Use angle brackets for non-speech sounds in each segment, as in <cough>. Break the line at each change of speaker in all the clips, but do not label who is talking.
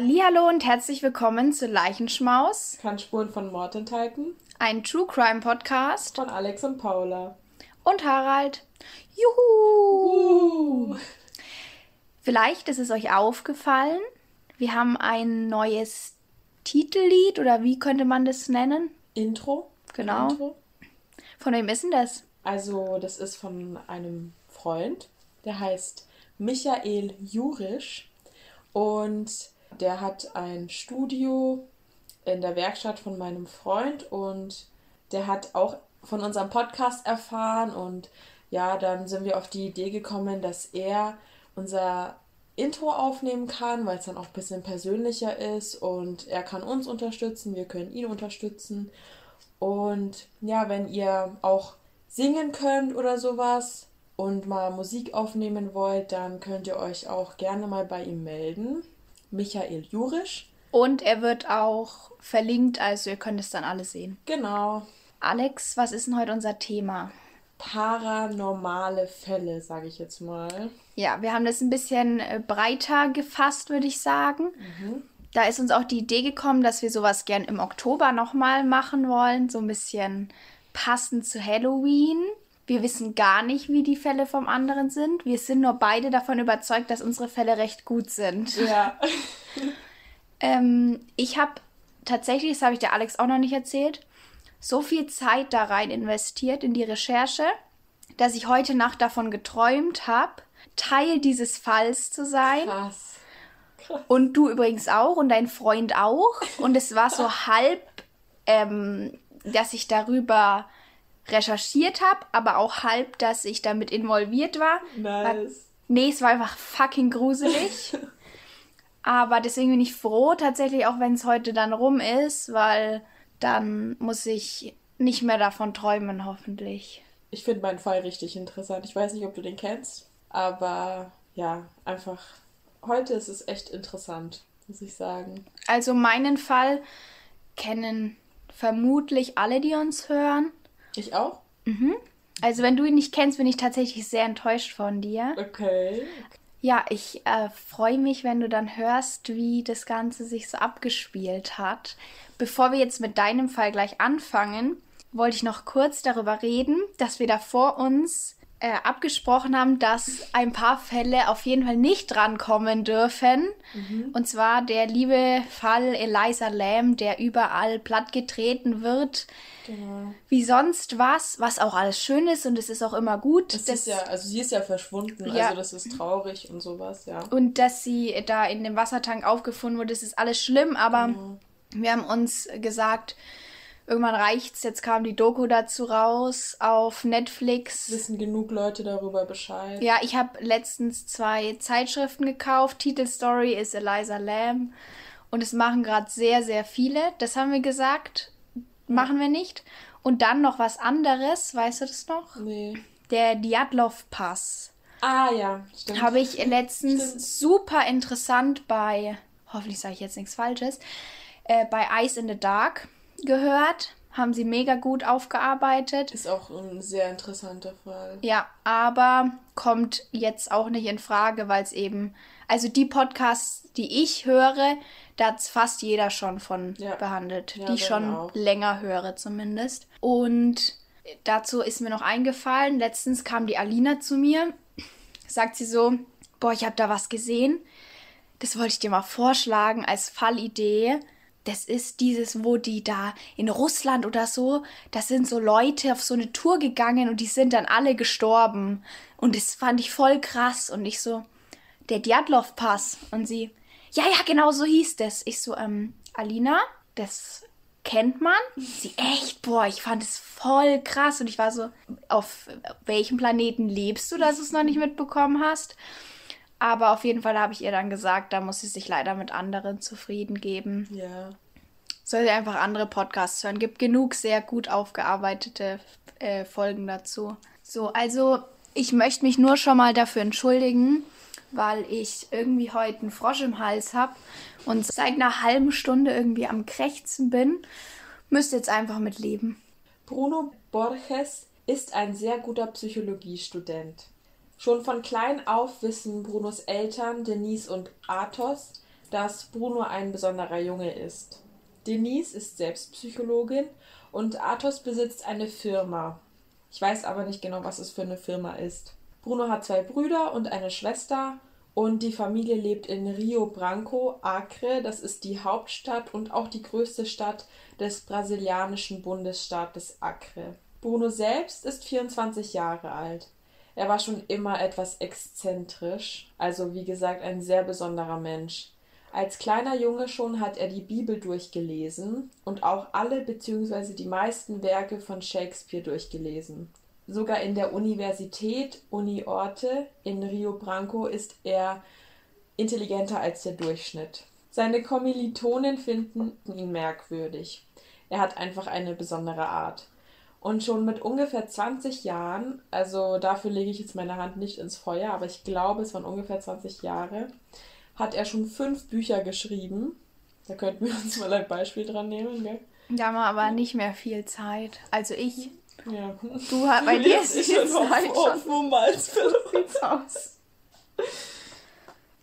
Hallo und herzlich willkommen zu Leichenschmaus.
Kann Spuren von Mord enthalten.
Ein True Crime Podcast.
Von Alex und Paula.
Und Harald. Juhu! Uh. Vielleicht ist es euch aufgefallen, wir haben ein neues Titellied oder wie könnte man das nennen?
Intro.
Genau. Intro. Von wem ist denn das?
Also, das ist von einem Freund, der heißt Michael Jurisch und der hat ein Studio in der Werkstatt von meinem Freund und der hat auch von unserem Podcast erfahren und ja, dann sind wir auf die Idee gekommen, dass er unser Intro aufnehmen kann, weil es dann auch ein bisschen persönlicher ist und er kann uns unterstützen, wir können ihn unterstützen. Und ja, wenn ihr auch singen könnt oder sowas und mal Musik aufnehmen wollt, dann könnt ihr euch auch gerne mal bei ihm melden. Michael Jurisch.
Und er wird auch verlinkt, also ihr könnt es dann alle sehen.
Genau.
Alex, was ist denn heute unser Thema?
Paranormale Fälle, sage ich jetzt mal.
Ja, wir haben das ein bisschen äh, breiter gefasst, würde ich sagen. Mhm. Da ist uns auch die Idee gekommen, dass wir sowas gern im Oktober nochmal machen wollen, so ein bisschen passend zu Halloween. Wir wissen gar nicht, wie die Fälle vom anderen sind. Wir sind nur beide davon überzeugt, dass unsere Fälle recht gut sind.
Ja. <laughs>
ähm, ich habe tatsächlich, das habe ich der Alex auch noch nicht erzählt, so viel Zeit da rein investiert in die Recherche, dass ich heute Nacht davon geträumt habe, Teil dieses Falls zu sein.
Krass.
Krass. Und du übrigens auch und dein Freund auch. Und es war so <laughs> halb, ähm, dass ich darüber recherchiert habe, aber auch halb, dass ich damit involviert war.
Nice.
nee, es war einfach fucking gruselig. <laughs> aber deswegen bin ich froh, tatsächlich, auch wenn es heute dann rum ist, weil dann muss ich nicht mehr davon träumen, hoffentlich.
Ich finde meinen Fall richtig interessant. Ich weiß nicht, ob du den kennst, aber ja, einfach heute ist es echt interessant, muss ich sagen.
Also meinen Fall kennen vermutlich alle, die uns hören.
Ich auch?
Mhm. Also wenn du ihn nicht kennst, bin ich tatsächlich sehr enttäuscht von dir.
Okay.
Ja, ich äh, freue mich, wenn du dann hörst, wie das Ganze sich so abgespielt hat. Bevor wir jetzt mit deinem Fall gleich anfangen, wollte ich noch kurz darüber reden, dass wir da vor uns äh, abgesprochen haben, dass ein paar Fälle auf jeden Fall nicht drankommen dürfen. Mhm. Und zwar der liebe Fall Eliza Lamb, der überall plattgetreten wird. Genau. Wie sonst was, was auch alles schön ist und es ist auch immer gut.
Das, das ist ja, also sie ist ja verschwunden, ja. also das ist traurig und sowas, ja.
Und dass sie da in dem Wassertank aufgefunden wurde, das ist alles schlimm, aber mhm. wir haben uns gesagt, Irgendwann reicht's. Jetzt kam die Doku dazu raus auf Netflix.
Wissen genug Leute darüber Bescheid.
Ja, ich habe letztens zwei Zeitschriften gekauft. Titelstory ist Eliza Lamb. Und es machen gerade sehr, sehr viele. Das haben wir gesagt. Machen wir nicht. Und dann noch was anderes. Weißt du das noch?
Nee.
Der Diatlov-Pass.
Ah ja, stimmt.
Habe ich letztens stimmt. super interessant bei, hoffentlich sage ich jetzt nichts Falsches, äh, bei Ice in the Dark gehört. Haben sie mega gut aufgearbeitet.
Ist auch ein sehr interessanter Fall.
Ja, aber kommt jetzt auch nicht in Frage, weil es eben, also die Podcasts, die ich höre, da hat fast jeder schon von ja. behandelt, ja, die ich schon auch. länger höre zumindest. Und dazu ist mir noch eingefallen, letztens kam die Alina zu mir, sagt sie so, boah, ich habe da was gesehen, das wollte ich dir mal vorschlagen als Fallidee das ist dieses, wo die da in Russland oder so, da sind so Leute auf so eine Tour gegangen und die sind dann alle gestorben. Und das fand ich voll krass. Und ich so, der Djatlov-Pass. Und sie, ja, ja, genau so hieß das. Ich so, ähm, Alina, das kennt man? Sie, echt, boah, ich fand es voll krass. Und ich war so, auf welchem Planeten lebst du, dass du es noch nicht mitbekommen hast? Aber auf jeden Fall habe ich ihr dann gesagt, da muss sie sich leider mit anderen zufrieden geben.
Ja.
Soll sie einfach andere Podcasts hören. Gibt genug sehr gut aufgearbeitete äh, Folgen dazu. So, also ich möchte mich nur schon mal dafür entschuldigen, weil ich irgendwie heute einen Frosch im Hals habe und seit einer halben Stunde irgendwie am Krächzen bin. Müsst jetzt einfach mit leben.
Bruno Borges ist ein sehr guter Psychologiestudent. Schon von klein auf wissen Brunos Eltern, Denise und Athos, dass Bruno ein besonderer Junge ist. Denise ist selbst Psychologin und Athos besitzt eine Firma. Ich weiß aber nicht genau, was es für eine Firma ist. Bruno hat zwei Brüder und eine Schwester und die Familie lebt in Rio Branco, Acre. Das ist die Hauptstadt und auch die größte Stadt des brasilianischen Bundesstaates Acre. Bruno selbst ist 24 Jahre alt. Er war schon immer etwas exzentrisch, also wie gesagt ein sehr besonderer Mensch. Als kleiner Junge schon hat er die Bibel durchgelesen und auch alle bzw. die meisten Werke von Shakespeare durchgelesen. Sogar in der Universität Uni Orte in Rio Branco ist er intelligenter als der Durchschnitt. Seine Kommilitonen finden ihn merkwürdig. Er hat einfach eine besondere Art. Und schon mit ungefähr 20 Jahren, also dafür lege ich jetzt meine Hand nicht ins Feuer, aber ich glaube, es waren ungefähr 20 Jahre, hat er schon fünf Bücher geschrieben. Da könnten wir uns mal ein Beispiel dran nehmen, gell?
Da haben wir aber nicht mehr viel Zeit. Also ich. Ja. Du hast bei dir ist die Zeit
schon. <laughs> sieht's aus.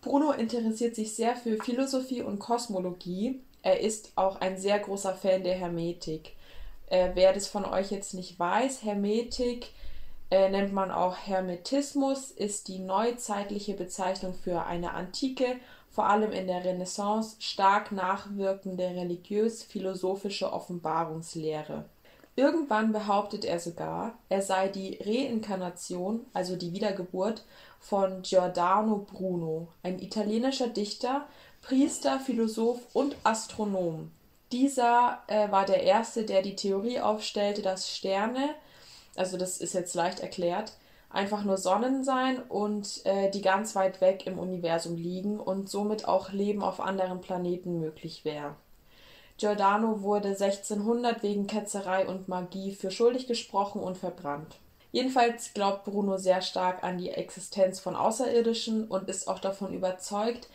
Bruno interessiert sich sehr für Philosophie und Kosmologie. Er ist auch ein sehr großer Fan der Hermetik. Äh, wer das von euch jetzt nicht weiß, Hermetik äh, nennt man auch Hermetismus, ist die neuzeitliche Bezeichnung für eine antike, vor allem in der Renaissance stark nachwirkende religiös-philosophische Offenbarungslehre. Irgendwann behauptet er sogar, er sei die Reinkarnation, also die Wiedergeburt, von Giordano Bruno, ein italienischer Dichter, Priester, Philosoph und Astronom. Dieser äh, war der Erste, der die Theorie aufstellte, dass Sterne, also das ist jetzt leicht erklärt, einfach nur Sonnen sein und äh, die ganz weit weg im Universum liegen und somit auch Leben auf anderen Planeten möglich wäre. Giordano wurde 1600 wegen Ketzerei und Magie für schuldig gesprochen und verbrannt. Jedenfalls glaubt Bruno sehr stark an die Existenz von Außerirdischen und ist auch davon überzeugt,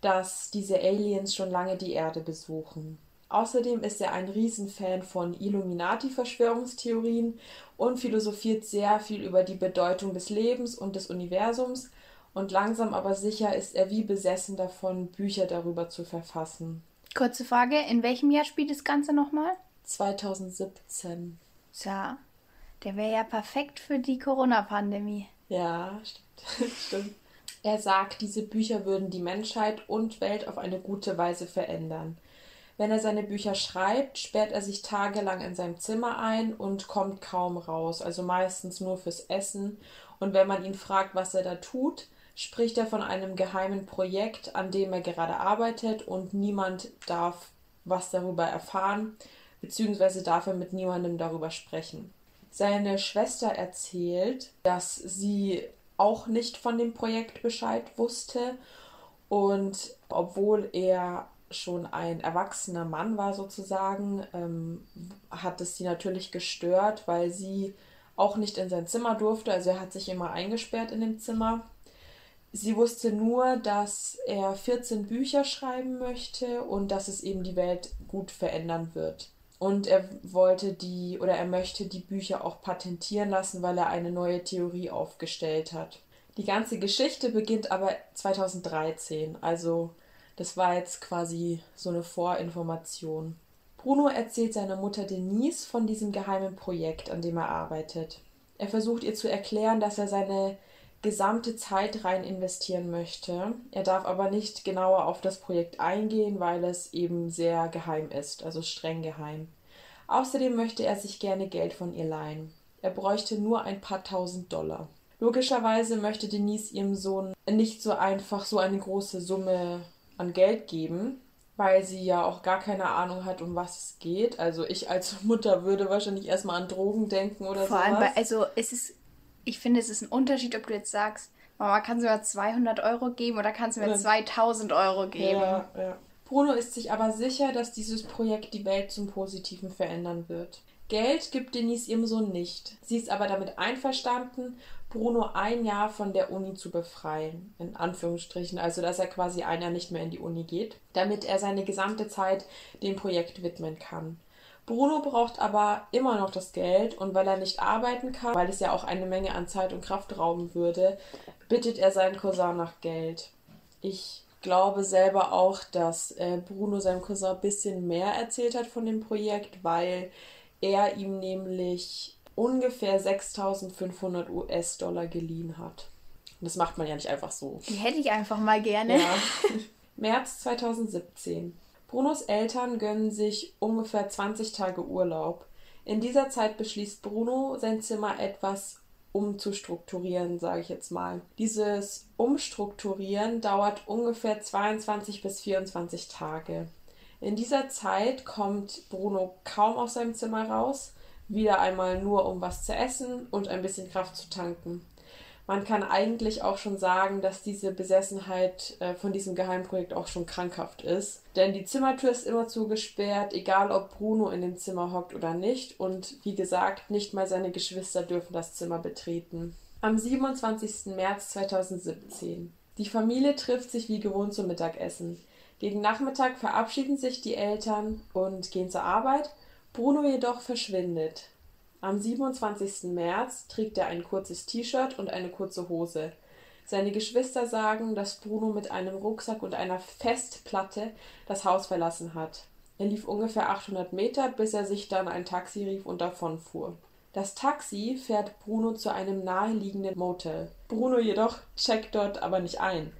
dass diese Aliens schon lange die Erde besuchen. Außerdem ist er ein Riesenfan von Illuminati-Verschwörungstheorien und philosophiert sehr viel über die Bedeutung des Lebens und des Universums und langsam aber sicher ist er wie besessen davon, Bücher darüber zu verfassen.
Kurze Frage, in welchem Jahr spielt das Ganze nochmal?
2017.
Tja, der wäre ja perfekt für die Corona-Pandemie.
Ja, stimmt. <laughs> stimmt. Er sagt, diese Bücher würden die Menschheit und Welt auf eine gute Weise verändern. Wenn er seine Bücher schreibt, sperrt er sich tagelang in seinem Zimmer ein und kommt kaum raus, also meistens nur fürs Essen. Und wenn man ihn fragt, was er da tut, spricht er von einem geheimen Projekt, an dem er gerade arbeitet und niemand darf was darüber erfahren, beziehungsweise darf er mit niemandem darüber sprechen. Seine Schwester erzählt, dass sie auch nicht von dem Projekt Bescheid wusste und obwohl er schon ein erwachsener Mann war sozusagen, ähm, hat es sie natürlich gestört, weil sie auch nicht in sein Zimmer durfte. Also er hat sich immer eingesperrt in dem Zimmer. Sie wusste nur, dass er 14 Bücher schreiben möchte und dass es eben die Welt gut verändern wird. Und er wollte die oder er möchte die Bücher auch patentieren lassen, weil er eine neue Theorie aufgestellt hat. Die ganze Geschichte beginnt aber 2013, also das war jetzt quasi so eine Vorinformation. Bruno erzählt seiner Mutter Denise von diesem geheimen Projekt, an dem er arbeitet. Er versucht ihr zu erklären, dass er seine gesamte Zeit rein investieren möchte. Er darf aber nicht genauer auf das Projekt eingehen, weil es eben sehr geheim ist, also streng geheim. Außerdem möchte er sich gerne Geld von ihr leihen. Er bräuchte nur ein paar tausend Dollar. Logischerweise möchte Denise ihrem Sohn nicht so einfach so eine große Summe an Geld geben, weil sie ja auch gar keine Ahnung hat, um was es geht. Also ich als <laughs> Mutter würde wahrscheinlich erstmal an Drogen denken oder so. Vor sowas. allem,
bei, also es ist, ich finde, es ist ein Unterschied, ob du jetzt sagst, Mama, kannst du mir 200 Euro geben oder kannst du mir 2000 Euro geben?
Ja, ja. Bruno ist sich aber sicher, dass dieses Projekt die Welt zum Positiven verändern wird. Geld gibt Denise ihrem Sohn nicht. Sie ist aber damit einverstanden Bruno ein Jahr von der Uni zu befreien, in Anführungsstrichen, also dass er quasi ein Jahr nicht mehr in die Uni geht, damit er seine gesamte Zeit dem Projekt widmen kann. Bruno braucht aber immer noch das Geld und weil er nicht arbeiten kann, weil es ja auch eine Menge an Zeit und Kraft rauben würde, bittet er seinen Cousin nach Geld. Ich glaube selber auch, dass äh, Bruno seinem Cousin ein bisschen mehr erzählt hat von dem Projekt, weil er ihm nämlich ungefähr 6500 US-Dollar geliehen hat. Und das macht man ja nicht einfach so.
Die hätte ich einfach mal gerne. Ja. <laughs>
März 2017. Brunos Eltern gönnen sich ungefähr 20 Tage Urlaub. In dieser Zeit beschließt Bruno, sein Zimmer etwas umzustrukturieren, sage ich jetzt mal. Dieses Umstrukturieren dauert ungefähr 22 bis 24 Tage. In dieser Zeit kommt Bruno kaum aus seinem Zimmer raus, wieder einmal nur um was zu essen und ein bisschen Kraft zu tanken. Man kann eigentlich auch schon sagen, dass diese Besessenheit äh, von diesem Geheimprojekt auch schon krankhaft ist. Denn die Zimmertür ist immer zugesperrt, egal ob Bruno in dem Zimmer hockt oder nicht. Und wie gesagt, nicht mal seine Geschwister dürfen das Zimmer betreten. Am 27. März 2017. Die Familie trifft sich wie gewohnt zum Mittagessen. Gegen Nachmittag verabschieden sich die Eltern und gehen zur Arbeit. Bruno jedoch verschwindet. Am 27. März trägt er ein kurzes T-Shirt und eine kurze Hose. Seine Geschwister sagen, dass Bruno mit einem Rucksack und einer Festplatte das Haus verlassen hat. Er lief ungefähr 800 Meter, bis er sich dann ein Taxi rief und davonfuhr. Das Taxi fährt Bruno zu einem naheliegenden Motel. Bruno jedoch checkt dort aber nicht ein.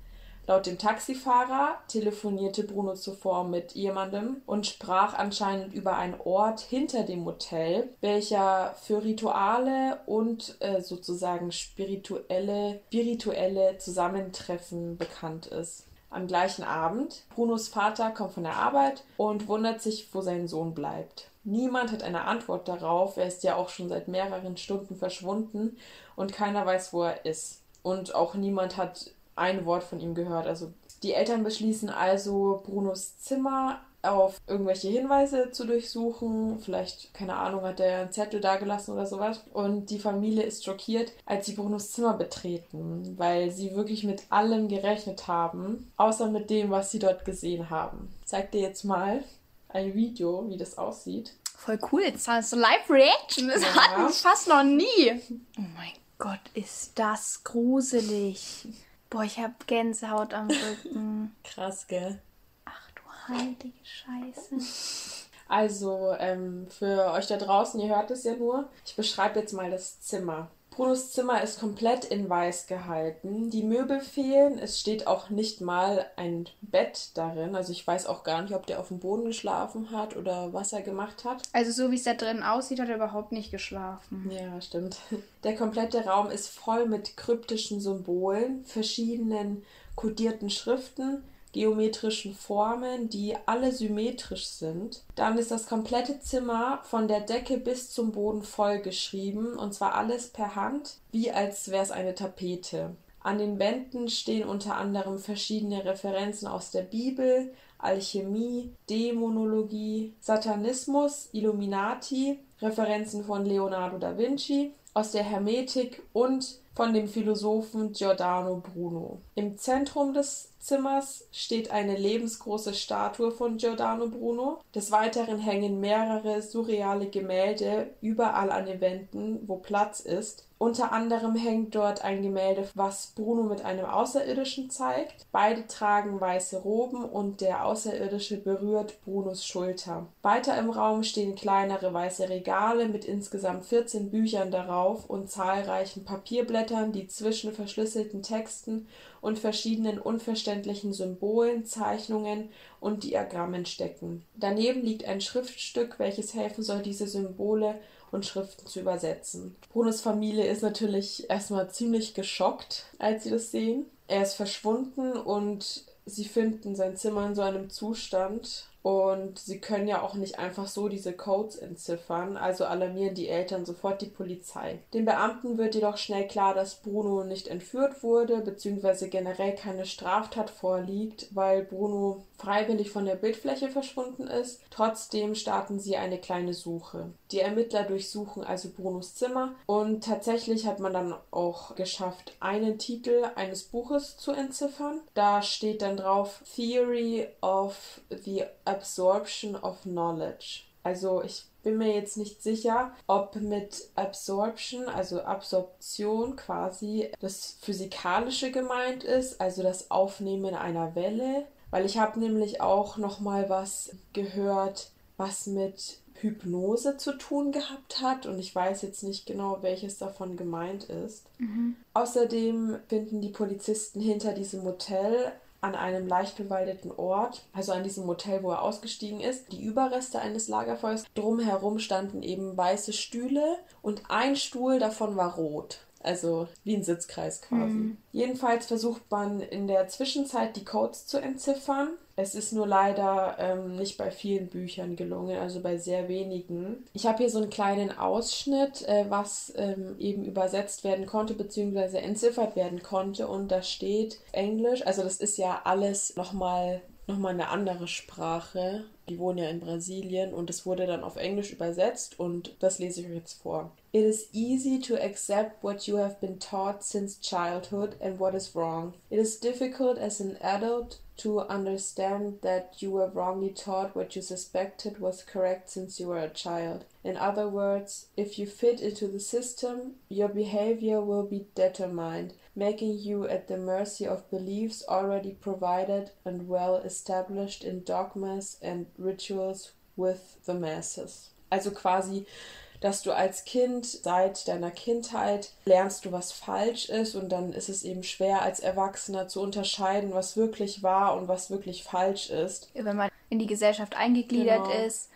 Laut dem Taxifahrer telefonierte Bruno zuvor mit jemandem und sprach anscheinend über einen Ort hinter dem Motel, welcher für Rituale und äh, sozusagen spirituelle, spirituelle Zusammentreffen bekannt ist. Am gleichen Abend, Brunos Vater kommt von der Arbeit und wundert sich, wo sein Sohn bleibt. Niemand hat eine Antwort darauf, er ist ja auch schon seit mehreren Stunden verschwunden und keiner weiß, wo er ist. Und auch niemand hat ein Wort von ihm gehört. Also die Eltern beschließen also, Brunos Zimmer auf irgendwelche Hinweise zu durchsuchen. Vielleicht, keine Ahnung, hat er einen Zettel dagelassen oder sowas. Und die Familie ist schockiert, als sie Brunos Zimmer betreten, weil sie wirklich mit allem gerechnet haben, außer mit dem, was sie dort gesehen haben. Ich zeig dir jetzt mal ein Video, wie das aussieht.
Voll cool, jetzt hast du Live-Reaction. Das ja. hatten wir fast noch nie. Oh mein Gott, ist das gruselig. Boah, ich hab Gänsehaut am Rücken. <laughs>
Krass, gell?
Ach du heilige Scheiße.
Also, ähm, für euch da draußen, ihr hört es ja nur. Ich beschreibe jetzt mal das Zimmer. Brunos Zimmer ist komplett in weiß gehalten. Die Möbel fehlen. Es steht auch nicht mal ein Bett darin. Also ich weiß auch gar nicht, ob der auf dem Boden geschlafen hat oder was er gemacht hat.
Also so wie es da drin aussieht, hat er überhaupt nicht geschlafen.
Ja, stimmt. Der komplette Raum ist voll mit kryptischen Symbolen, verschiedenen kodierten Schriften, geometrischen Formen, die alle symmetrisch sind. Dann ist das komplette Zimmer von der Decke bis zum Boden vollgeschrieben und zwar alles per Hand, wie als wäre es eine Tapete. An den Wänden stehen unter anderem verschiedene Referenzen aus der Bibel, Alchemie, Dämonologie, Satanismus, Illuminati, Referenzen von Leonardo da Vinci, aus der Hermetik und von dem Philosophen Giordano Bruno. Im Zentrum des Zimmers steht eine lebensgroße Statue von Giordano Bruno. Des Weiteren hängen mehrere surreale Gemälde überall an den Wänden, wo Platz ist. Unter anderem hängt dort ein Gemälde, was Bruno mit einem Außerirdischen zeigt. Beide tragen weiße Roben und der Außerirdische berührt Brunos Schulter. Weiter im Raum stehen kleinere weiße Regale mit insgesamt 14 Büchern darauf und zahlreichen Papierblättern, die zwischen verschlüsselten Texten und verschiedenen unverständlichen Symbolen, Zeichnungen und Diagrammen stecken. Daneben liegt ein Schriftstück, welches helfen soll, diese Symbole und Schriften zu übersetzen. Brunos Familie ist natürlich erstmal ziemlich geschockt, als sie das sehen. Er ist verschwunden und sie finden sein Zimmer in so einem Zustand, und sie können ja auch nicht einfach so diese Codes entziffern, also alarmieren die Eltern sofort die Polizei. Den Beamten wird jedoch schnell klar, dass Bruno nicht entführt wurde, beziehungsweise generell keine Straftat vorliegt, weil Bruno freiwillig von der Bildfläche verschwunden ist. Trotzdem starten sie eine kleine Suche. Die Ermittler durchsuchen also Brunos Zimmer und tatsächlich hat man dann auch geschafft, einen Titel eines Buches zu entziffern. Da steht dann drauf Theory of the Absorption of Knowledge. Also ich bin mir jetzt nicht sicher, ob mit Absorption, also Absorption quasi das Physikalische gemeint ist, also das Aufnehmen einer Welle. Weil ich habe nämlich auch noch mal was gehört, was mit Hypnose zu tun gehabt hat und ich weiß jetzt nicht genau, welches davon gemeint ist. Mhm. Außerdem finden die Polizisten hinter diesem Motel an einem leicht bewaldeten Ort, also an diesem Motel, wo er ausgestiegen ist, die Überreste eines Lagerfeuers. Drumherum standen eben weiße Stühle und ein Stuhl davon war rot. Also wie ein Sitzkreis quasi. Mhm. Jedenfalls versucht man in der Zwischenzeit die Codes zu entziffern. Es ist nur leider ähm, nicht bei vielen Büchern gelungen, also bei sehr wenigen. Ich habe hier so einen kleinen Ausschnitt, äh, was ähm, eben übersetzt werden konnte, beziehungsweise entziffert werden konnte. Und da steht Englisch, also das ist ja alles nochmal nochmal eine andere Sprache. Die wohnen ja in Brasilien und es wurde dann auf Englisch übersetzt und das lese ich euch jetzt vor. It is easy to accept what you have been taught since childhood and what is wrong. It is difficult as an adult to understand that you were wrongly taught what you suspected was correct since you were a child. In other words, if you fit into the system, your behavior will be determined, making you at the mercy of beliefs already provided and well established in dogmas and rituals with the masses. Also quasi dass du als Kind seit deiner Kindheit lernst du, was falsch ist und dann ist es eben schwer als Erwachsener zu unterscheiden, was wirklich wahr und was wirklich falsch ist.
Wenn man in die Gesellschaft eingegliedert genau. ist,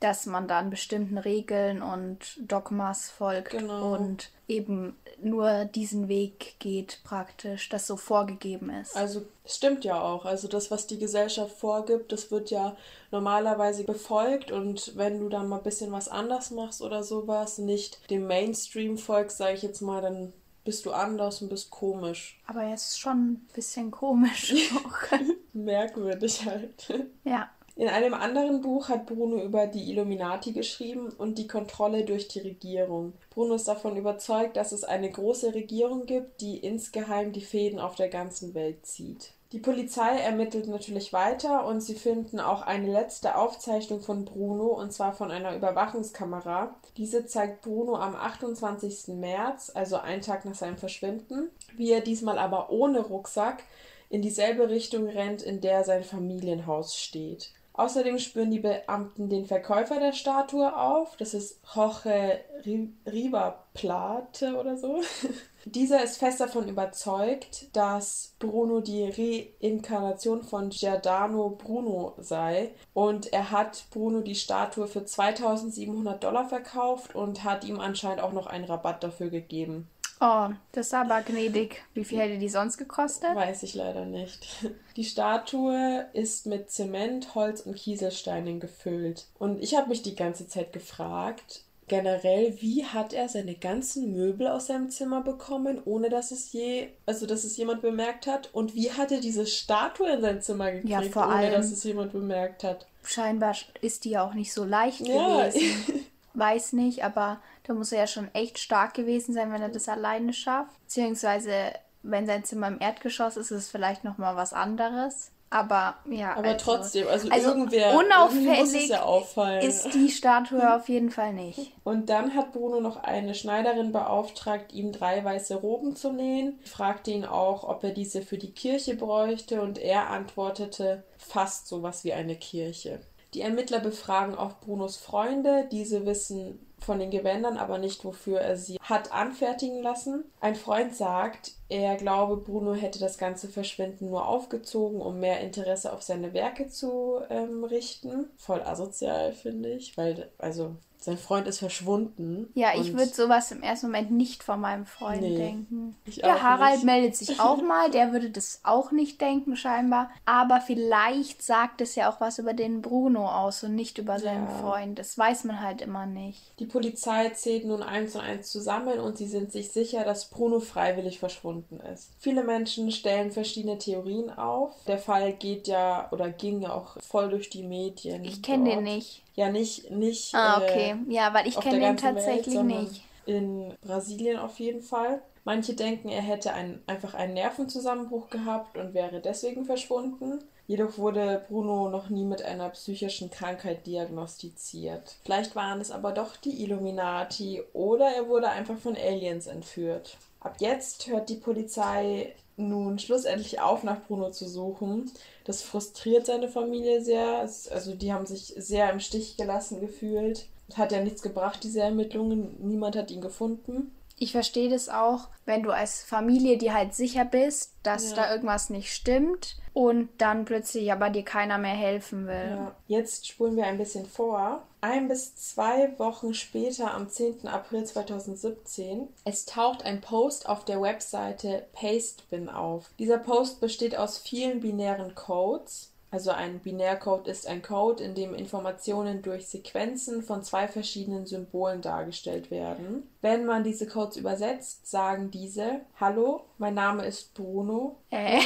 dass man dann bestimmten Regeln und Dogmas folgt genau. und eben nur diesen Weg geht praktisch, das so vorgegeben ist.
Also es stimmt ja auch. Also das, was die Gesellschaft vorgibt, das wird ja normalerweise befolgt und wenn du dann mal ein bisschen was anders machst oder sowas, nicht dem Mainstream folgst, sage ich jetzt mal, dann bist du anders und bist komisch.
Aber er ist schon ein bisschen komisch <laughs> auch.
Merkwürdig halt.
Ja.
In einem anderen Buch hat Bruno über die Illuminati geschrieben und die Kontrolle durch die Regierung. Bruno ist davon überzeugt, dass es eine große Regierung gibt, die insgeheim die Fäden auf der ganzen Welt zieht. Die Polizei ermittelt natürlich weiter und sie finden auch eine letzte Aufzeichnung von Bruno und zwar von einer Überwachungskamera. Diese zeigt Bruno am 28. März, also einen Tag nach seinem Verschwinden, wie er diesmal aber ohne Rucksack in dieselbe Richtung rennt, in der sein Familienhaus steht. Außerdem spüren die Beamten den Verkäufer der Statue auf. Das ist Jorge Riva Plate oder so. <laughs> Dieser ist fest davon überzeugt, dass Bruno die Reinkarnation von Giordano Bruno sei. Und er hat Bruno die Statue für 2700 Dollar verkauft und hat ihm anscheinend auch noch einen Rabatt dafür gegeben.
Oh, das ist aber gnädig. Wie viel hätte die sonst gekostet?
Weiß ich leider nicht. <laughs> Die Statue ist mit Zement, Holz und Kieselsteinen gefüllt. Und ich habe mich die ganze Zeit gefragt, generell, wie hat er seine ganzen Möbel aus seinem Zimmer bekommen, ohne dass es je, also dass es jemand bemerkt hat? Und wie hat er diese Statue in sein Zimmer gekriegt, ja, ohne allem, dass es jemand bemerkt hat?
Scheinbar ist die ja auch nicht so leicht ja. gewesen. <laughs> Weiß nicht, aber da muss er ja schon echt stark gewesen sein, wenn er das alleine schafft. Beziehungsweise, wenn sein Zimmer im Erdgeschoss ist, ist es vielleicht nochmal was anderes. Aber ja.
Aber also, trotzdem, also, also irgendwer unauffällig
ja ist die Statue <laughs> auf jeden Fall nicht.
Und dann hat Bruno noch eine Schneiderin beauftragt, ihm drei weiße Roben zu nähen. Fragte ihn auch, ob er diese für die Kirche bräuchte und er antwortete fast sowas wie eine Kirche. Die Ermittler befragen auch Brunos Freunde. Diese wissen von den Gewändern, aber nicht, wofür er sie hat anfertigen lassen. Ein Freund sagt, er glaube, Bruno hätte das ganze Verschwinden nur aufgezogen, um mehr Interesse auf seine Werke zu ähm, richten. Voll asozial, finde ich, weil, also sein Freund ist verschwunden.
Ja, ich würde sowas im ersten Moment nicht von meinem Freund nee, denken. der Harald nicht. meldet sich auch mal, der würde das auch nicht denken scheinbar. Aber vielleicht sagt es ja auch was über den Bruno aus und nicht über seinen ja. Freund. Das weiß man halt immer nicht.
Die Polizei zählt nun eins und eins zusammen und sie sind sich sicher, dass Bruno freiwillig verschwunden ist. Viele Menschen stellen verschiedene Theorien auf. Der Fall geht ja oder ging ja auch voll durch die Medien.
Ich kenne den nicht.
Ja, nicht, nicht.
Ah, okay. Äh, ja, weil ich kenne den tatsächlich Welt, nicht.
In Brasilien auf jeden Fall. Manche denken, er hätte ein, einfach einen Nervenzusammenbruch gehabt und wäre deswegen verschwunden. Jedoch wurde Bruno noch nie mit einer psychischen Krankheit diagnostiziert. Vielleicht waren es aber doch die Illuminati oder er wurde einfach von Aliens entführt. Ab jetzt hört die Polizei nun schlussendlich auf, nach Bruno zu suchen. Das frustriert seine Familie sehr. Also die haben sich sehr im Stich gelassen gefühlt. Hat ja nichts gebracht, diese Ermittlungen. Niemand hat ihn gefunden.
Ich verstehe das auch, wenn du als Familie dir halt sicher bist, dass ja. da irgendwas nicht stimmt und dann plötzlich aber dir keiner mehr helfen will.
Ja. Jetzt spulen wir ein bisschen vor. Ein bis zwei Wochen später, am 10. April 2017, es taucht ein Post auf der Webseite Pastebin auf. Dieser Post besteht aus vielen binären Codes also ein Binärcode ist ein Code, in dem Informationen durch Sequenzen von zwei verschiedenen Symbolen dargestellt werden. Wenn man diese Codes übersetzt, sagen diese: Hallo, mein Name ist Bruno. Äh.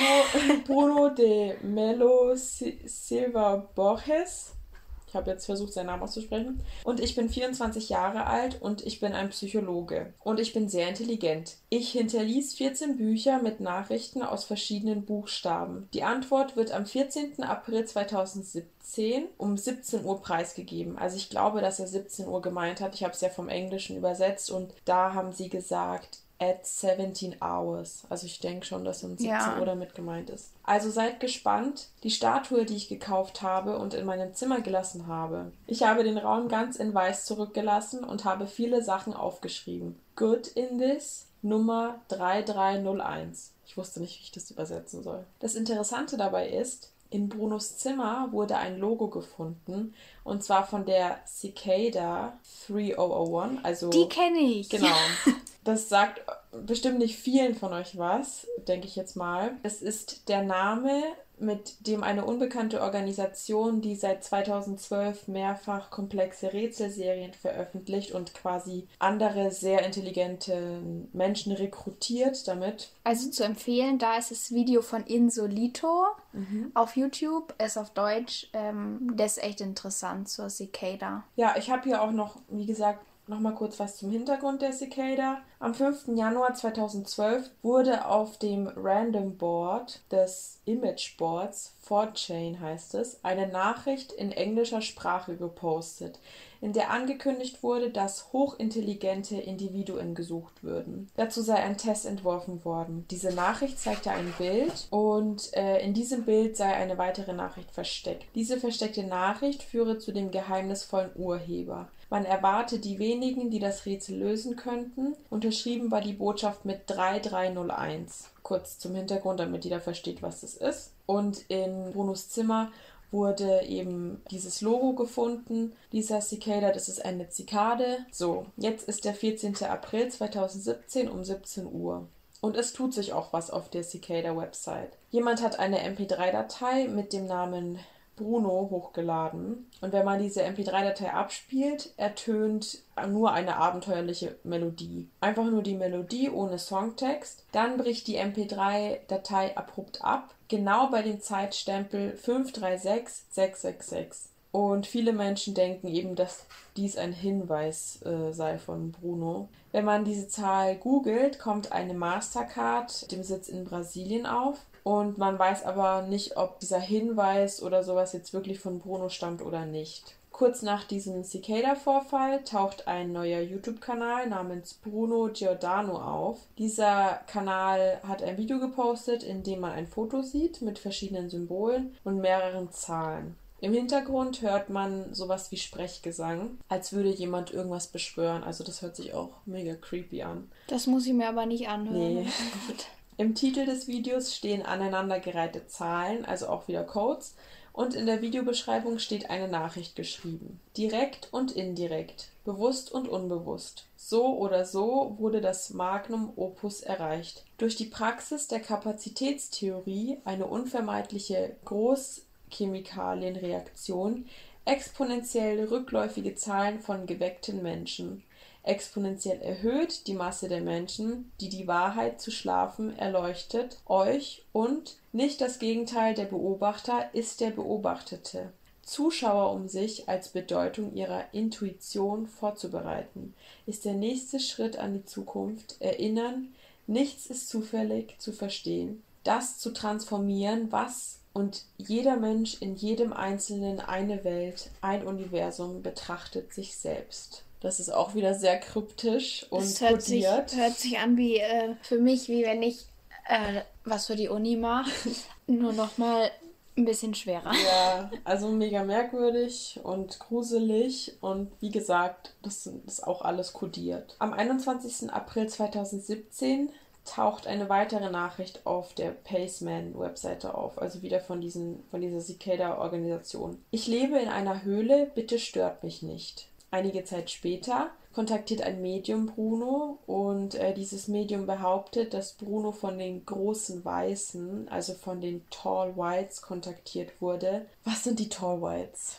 Bruno, Bruno de Melo Silva Borges. Ich habe jetzt versucht, seinen Namen auszusprechen. Und ich bin 24 Jahre alt und ich bin ein Psychologe. Und ich bin sehr intelligent. Ich hinterließ 14 Bücher mit Nachrichten aus verschiedenen Buchstaben. Die Antwort wird am 14. April 2017 um 17 Uhr preisgegeben. Also ich glaube, dass er 17 Uhr gemeint hat. Ich habe es ja vom Englischen übersetzt und da haben sie gesagt, at 17 hours. Also ich denke schon, dass um 17 ja. Uhr damit gemeint ist. Also seid gespannt. Die Statue, die ich gekauft habe und in meinem Zimmer gelassen habe. Ich habe den Raum ganz in weiß zurückgelassen und habe viele Sachen aufgeschrieben. Good in this Nummer 3301. Ich wusste nicht, wie ich das übersetzen soll. Das Interessante dabei ist, in Brunos Zimmer wurde ein Logo gefunden und zwar von der Cicada 3001. Also
die kenne ich.
Genau. <laughs> Das sagt bestimmt nicht vielen von euch was, denke ich jetzt mal. Es ist der Name, mit dem eine unbekannte Organisation, die seit 2012 mehrfach komplexe Rätselserien veröffentlicht und quasi andere sehr intelligente Menschen rekrutiert damit.
Also zu empfehlen, da ist das Video von Insolito mhm. auf YouTube, ist auf Deutsch. Ähm, das ist echt interessant zur Cicada.
Ja, ich habe hier auch noch, wie gesagt, Nochmal kurz was zum Hintergrund der Cicada. Am 5. Januar 2012 wurde auf dem Random Board des Image Boards, 4chain heißt es, eine Nachricht in englischer Sprache gepostet, in der angekündigt wurde, dass hochintelligente Individuen gesucht würden. Dazu sei ein Test entworfen worden. Diese Nachricht zeigte ein Bild und äh, in diesem Bild sei eine weitere Nachricht versteckt. Diese versteckte Nachricht führe zu dem geheimnisvollen Urheber. Man erwarte die wenigen, die das Rätsel lösen könnten. Unterschrieben war die Botschaft mit 3301. Kurz zum Hintergrund, damit jeder versteht, was das ist. Und in Brunos Zimmer wurde eben dieses Logo gefunden, dieser Cicada, das ist eine Zikade. So, jetzt ist der 14. April 2017 um 17 Uhr. Und es tut sich auch was auf der Cicada-Website. Jemand hat eine MP3-Datei mit dem Namen Bruno hochgeladen. Und wenn man diese MP3-Datei abspielt, ertönt nur eine abenteuerliche Melodie. Einfach nur die Melodie ohne Songtext. Dann bricht die MP3-Datei abrupt ab, genau bei dem Zeitstempel 536666. Und viele Menschen denken eben, dass dies ein Hinweis äh, sei von Bruno. Wenn man diese Zahl googelt, kommt eine Mastercard mit dem Sitz in Brasilien auf. Und man weiß aber nicht, ob dieser Hinweis oder sowas jetzt wirklich von Bruno stammt oder nicht. Kurz nach diesem Cicada-Vorfall taucht ein neuer YouTube-Kanal namens Bruno Giordano auf. Dieser Kanal hat ein Video gepostet, in dem man ein Foto sieht mit verschiedenen Symbolen und mehreren Zahlen. Im Hintergrund hört man sowas wie Sprechgesang, als würde jemand irgendwas beschwören. Also das hört sich auch mega creepy an.
Das muss ich mir aber nicht anhören. Nee. <laughs>
Im Titel des Videos stehen aneinandergereihte Zahlen, also auch wieder Codes, und in der Videobeschreibung steht eine Nachricht geschrieben. Direkt und indirekt, bewusst und unbewusst. So oder so wurde das Magnum Opus erreicht. Durch die Praxis der Kapazitätstheorie eine unvermeidliche Großchemikalienreaktion, exponentiell rückläufige Zahlen von geweckten Menschen exponentiell erhöht die Masse der Menschen, die die Wahrheit zu schlafen erleuchtet, euch und nicht das Gegenteil der Beobachter ist der Beobachtete. Zuschauer um sich als Bedeutung ihrer Intuition vorzubereiten, ist der nächste Schritt an die Zukunft. Erinnern, nichts ist zufällig zu verstehen. das zu transformieren, was und jeder Mensch in jedem Einzelnen eine Welt, ein Universum betrachtet sich selbst. Das ist auch wieder sehr kryptisch und das
hört Sich, hört sich an wie äh, für mich, wie wenn ich äh, was für die Uni mache, <laughs> nur noch mal ein bisschen schwerer.
Ja, also mega merkwürdig und gruselig und wie gesagt, das ist auch alles kodiert. Am 21. April 2017 taucht eine weitere Nachricht auf der Paceman-Webseite auf, also wieder von, diesen, von dieser Cicada-Organisation. Ich lebe in einer Höhle, bitte stört mich nicht. Einige Zeit später kontaktiert ein Medium Bruno und äh, dieses Medium behauptet, dass Bruno von den großen Weißen, also von den Tall Whites, kontaktiert wurde. Was sind die Tall Whites?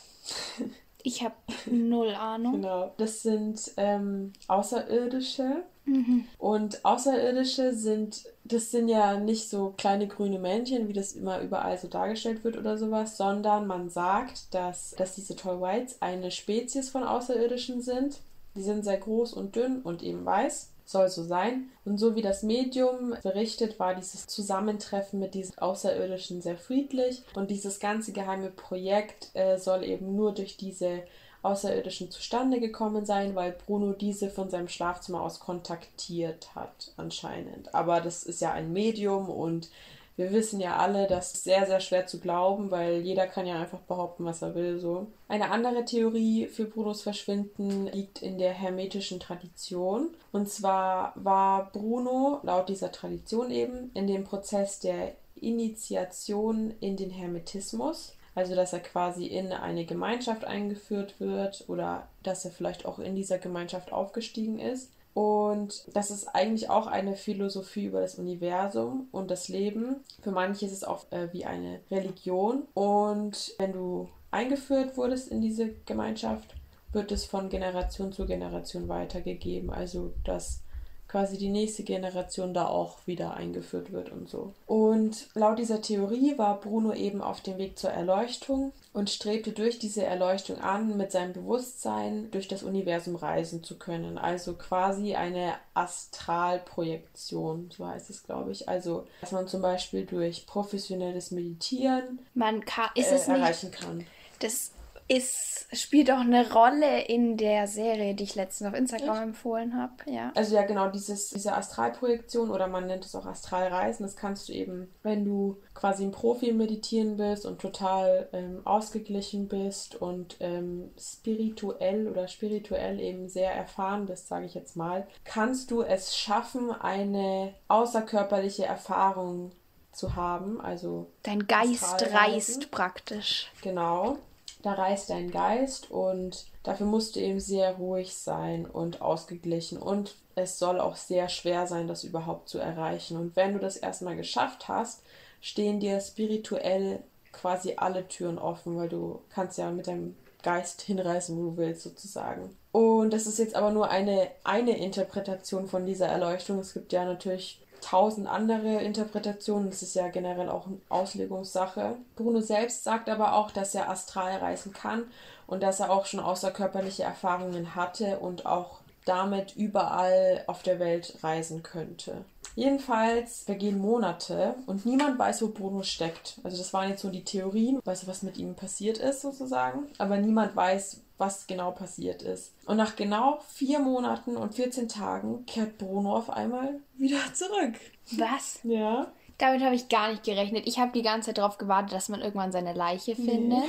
<laughs>
Ich habe null Ahnung.
Genau. Das sind ähm, Außerirdische. Mhm. Und Außerirdische sind, das sind ja nicht so kleine grüne Männchen, wie das immer überall so dargestellt wird oder sowas, sondern man sagt, dass, dass diese Toy Whites eine Spezies von Außerirdischen sind. Die sind sehr groß und dünn und eben weiß soll so sein. Und so wie das Medium berichtet, war dieses Zusammentreffen mit diesen Außerirdischen sehr friedlich. Und dieses ganze geheime Projekt äh, soll eben nur durch diese Außerirdischen zustande gekommen sein, weil Bruno diese von seinem Schlafzimmer aus kontaktiert hat, anscheinend. Aber das ist ja ein Medium und wir wissen ja alle, das ist sehr, sehr schwer zu glauben, weil jeder kann ja einfach behaupten, was er will. So. Eine andere Theorie für Brunos Verschwinden liegt in der hermetischen Tradition. Und zwar war Bruno, laut dieser Tradition eben, in dem Prozess der Initiation in den Hermetismus. Also, dass er quasi in eine Gemeinschaft eingeführt wird oder dass er vielleicht auch in dieser Gemeinschaft aufgestiegen ist. Und das ist eigentlich auch eine Philosophie über das Universum und das Leben. Für manche ist es auch äh, wie eine Religion. Und wenn du eingeführt wurdest in diese Gemeinschaft, wird es von Generation zu Generation weitergegeben. Also, dass quasi die nächste Generation da auch wieder eingeführt wird und so. Und laut dieser Theorie war Bruno eben auf dem Weg zur Erleuchtung und strebte durch diese Erleuchtung an, mit seinem Bewusstsein durch das Universum reisen zu können. Also quasi eine Astralprojektion, so heißt es, glaube ich. Also, dass man zum Beispiel durch professionelles Meditieren man kann, ist
es äh, erreichen nicht, kann. Das ist, spielt auch eine Rolle in der Serie, die ich letztens auf Instagram Echt? empfohlen habe. Ja.
Also ja, genau, dieses, diese Astralprojektion oder man nennt es auch Astralreisen, das kannst du eben, wenn du quasi ein Profi Meditieren bist und total ähm, ausgeglichen bist und ähm, spirituell oder spirituell eben sehr erfahren bist, sage ich jetzt mal, kannst du es schaffen, eine außerkörperliche Erfahrung zu haben. Also
dein Geist reist praktisch.
Genau da reist dein Geist und dafür musst du eben sehr ruhig sein und ausgeglichen und es soll auch sehr schwer sein, das überhaupt zu erreichen. Und wenn du das erstmal geschafft hast, stehen dir spirituell quasi alle Türen offen, weil du kannst ja mit deinem Geist hinreißen, wo du willst, sozusagen. Und das ist jetzt aber nur eine, eine Interpretation von dieser Erleuchtung. Es gibt ja natürlich tausend andere Interpretationen. Das ist ja generell auch eine Auslegungssache. Bruno selbst sagt aber auch, dass er astral reisen kann und dass er auch schon außerkörperliche Erfahrungen hatte und auch damit überall auf der Welt reisen könnte. Jedenfalls vergehen Monate und niemand weiß, wo Bruno steckt. Also das waren jetzt so die Theorien, weißt du, was mit ihm passiert ist sozusagen, aber niemand weiß, was genau passiert ist. Und nach genau vier Monaten und 14 Tagen kehrt Bruno auf einmal wieder zurück. Was?
Ja. Damit habe ich gar nicht gerechnet. Ich habe die ganze Zeit darauf gewartet, dass man irgendwann seine Leiche findet.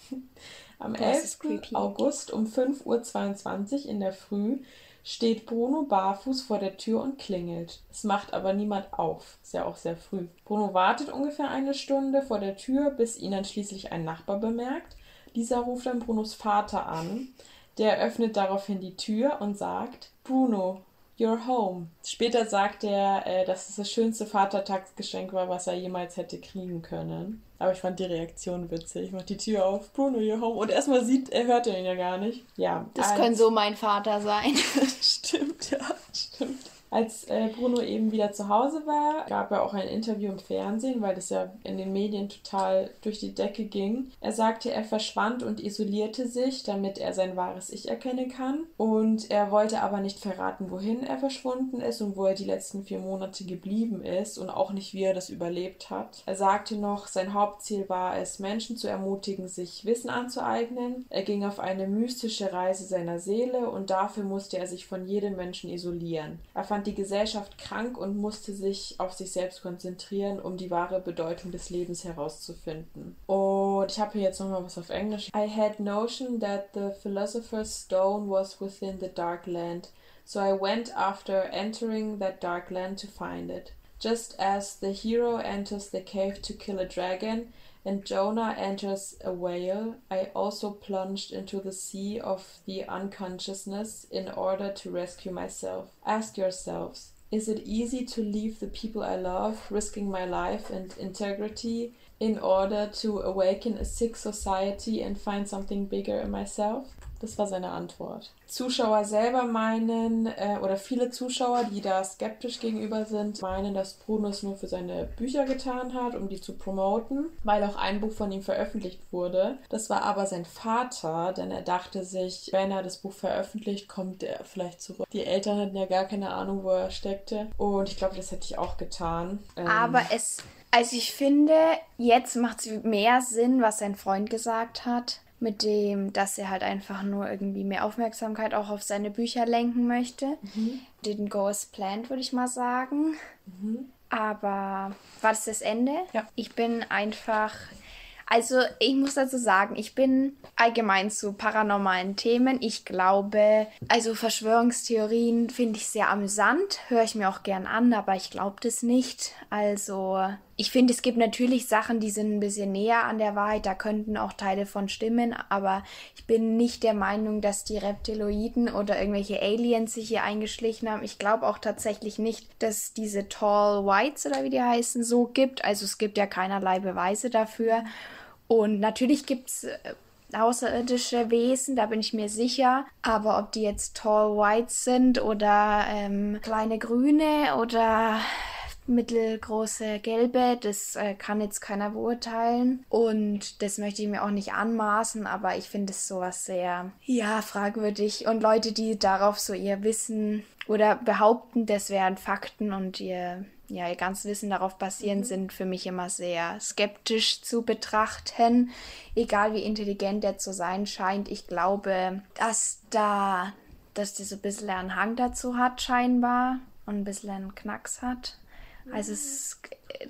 <laughs>
Am 11. August um 5.22 Uhr in der Früh steht Bruno barfuß vor der Tür und klingelt. Es macht aber niemand auf. Ist ja auch sehr früh. Bruno wartet ungefähr eine Stunde vor der Tür, bis ihn dann schließlich ein Nachbar bemerkt. Dieser ruft dann Brunos Vater an. Der öffnet daraufhin die Tür und sagt: Bruno, you're home. Später sagt er, äh, dass es das schönste Vatertagsgeschenk war, was er jemals hätte kriegen können. Aber ich fand die Reaktion witzig. Ich mach die Tür auf, Bruno, you're home. Und erstmal sieht, er hört ihn ja gar nicht. Ja.
Das als... können so mein Vater sein. <laughs>
stimmt, ja, stimmt. Als äh, Bruno eben wieder zu Hause war, gab er auch ein Interview im Fernsehen, weil das ja in den Medien total durch die Decke ging. Er sagte, er verschwand und isolierte sich, damit er sein wahres Ich erkennen kann. Und er wollte aber nicht verraten, wohin er verschwunden ist und wo er die letzten vier Monate geblieben ist und auch nicht, wie er das überlebt hat. Er sagte noch, sein Hauptziel war es, Menschen zu ermutigen, sich Wissen anzueignen. Er ging auf eine mystische Reise seiner Seele und dafür musste er sich von jedem Menschen isolieren. Er fand die Gesellschaft krank und musste sich auf sich selbst konzentrieren, um die wahre Bedeutung des Lebens herauszufinden. Und ich habe hier jetzt nochmal was auf Englisch. I had notion that the philosopher's stone was within the dark land, so I went after entering that dark land to find it. Just as the hero enters the cave to kill a dragon, and Jonah enters a whale, I also plunged into the sea of the unconsciousness in order to rescue myself. Ask yourselves is it easy to leave the people I love, risking my life and integrity, in order to awaken a sick society and find something bigger in myself? Das war seine Antwort. Zuschauer selber meinen, äh, oder viele Zuschauer, die da skeptisch gegenüber sind, meinen, dass Bruno es nur für seine Bücher getan hat, um die zu promoten, weil auch ein Buch von ihm veröffentlicht wurde. Das war aber sein Vater, denn er dachte sich, wenn er das Buch veröffentlicht, kommt er vielleicht zurück. Die Eltern hatten ja gar keine Ahnung, wo er steckte. Und ich glaube, das hätte ich auch getan.
Ähm, aber es, also ich finde, jetzt macht es mehr Sinn, was sein Freund gesagt hat mit dem, dass er halt einfach nur irgendwie mehr Aufmerksamkeit auch auf seine Bücher lenken möchte. Mhm. Didn't go as planned, würde ich mal sagen. Mhm. Aber war das das Ende? Ja. Ich bin einfach also ich muss dazu sagen, ich bin allgemein zu paranormalen Themen. Ich glaube, also Verschwörungstheorien finde ich sehr amüsant, höre ich mir auch gern an, aber ich glaube das nicht. Also ich finde, es gibt natürlich Sachen, die sind ein bisschen näher an der Wahrheit, da könnten auch Teile von stimmen, aber ich bin nicht der Meinung, dass die Reptiloiden oder irgendwelche Aliens sich hier eingeschlichen haben. Ich glaube auch tatsächlich nicht, dass diese Tall Whites oder wie die heißen so gibt. Also es gibt ja keinerlei Beweise dafür. Und natürlich gibt es äh, außerirdische Wesen, da bin ich mir sicher. Aber ob die jetzt Tall Whites sind oder ähm, kleine Grüne oder mittelgroße gelbe, das äh, kann jetzt keiner beurteilen und das möchte ich mir auch nicht anmaßen, aber ich finde es sowas sehr, ja, fragwürdig und Leute, die darauf so ihr Wissen oder behaupten, das wären Fakten und ihr ja, ihr ganzes Wissen darauf basieren, mhm. sind für mich immer sehr skeptisch zu betrachten. Egal wie intelligent der zu sein scheint, ich glaube, dass da, dass der so ein bisschen einen Hang dazu hat, scheinbar, und ein bisschen einen Knacks hat. Also es,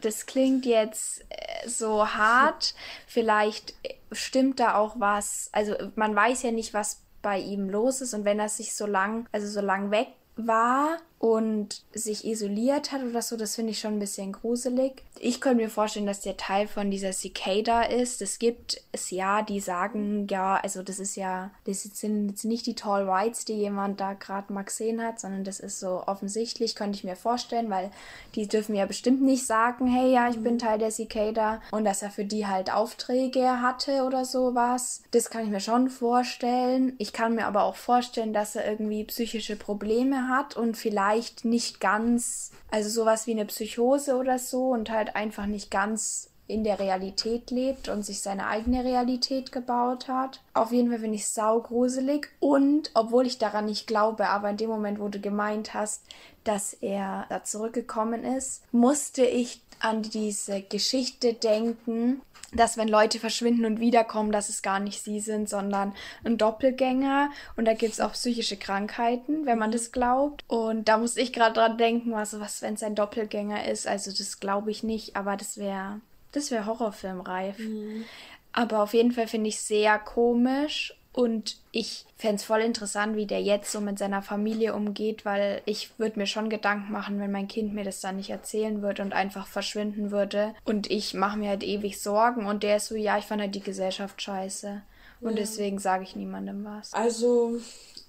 das klingt jetzt äh, so hart. Vielleicht stimmt da auch was. Also man weiß ja nicht, was bei ihm los ist und wenn er sich so lang, also so lang weg war und sich isoliert hat oder so, das finde ich schon ein bisschen gruselig. Ich könnte mir vorstellen, dass der Teil von dieser Cicada ist. Es gibt es ja, die sagen, ja, also das ist ja, das sind jetzt nicht die Tall Whites, die jemand da gerade mal gesehen hat, sondern das ist so offensichtlich, könnte ich mir vorstellen, weil die dürfen ja bestimmt nicht sagen, hey, ja, ich bin Teil der Cicada und dass er für die halt Aufträge hatte oder sowas. Das kann ich mir schon vorstellen. Ich kann mir aber auch vorstellen, dass er irgendwie psychische Probleme hat und vielleicht vielleicht nicht ganz, also sowas wie eine Psychose oder so und halt einfach nicht ganz in der Realität lebt und sich seine eigene Realität gebaut hat. Auf jeden Fall finde ich saugruselig und obwohl ich daran nicht glaube, aber in dem Moment, wo du gemeint hast, dass er da zurückgekommen ist, musste ich an diese Geschichte denken, dass wenn Leute verschwinden und wiederkommen, dass es gar nicht sie sind, sondern ein Doppelgänger. Und da gibt es auch psychische Krankheiten, wenn man das glaubt. Und da muss ich gerade dran denken, also was, wenn es ein Doppelgänger ist. Also das glaube ich nicht, aber das wäre das wäre Horrorfilmreif. Mhm. Aber auf jeden Fall finde ich sehr komisch und ich fände es voll interessant, wie der jetzt so mit seiner Familie umgeht, weil ich würde mir schon Gedanken machen, wenn mein Kind mir das dann nicht erzählen würde und einfach verschwinden würde. Und ich mache mir halt ewig Sorgen und der ist so, ja, ich fand halt die Gesellschaft scheiße. Und ja. deswegen sage ich niemandem was.
Also,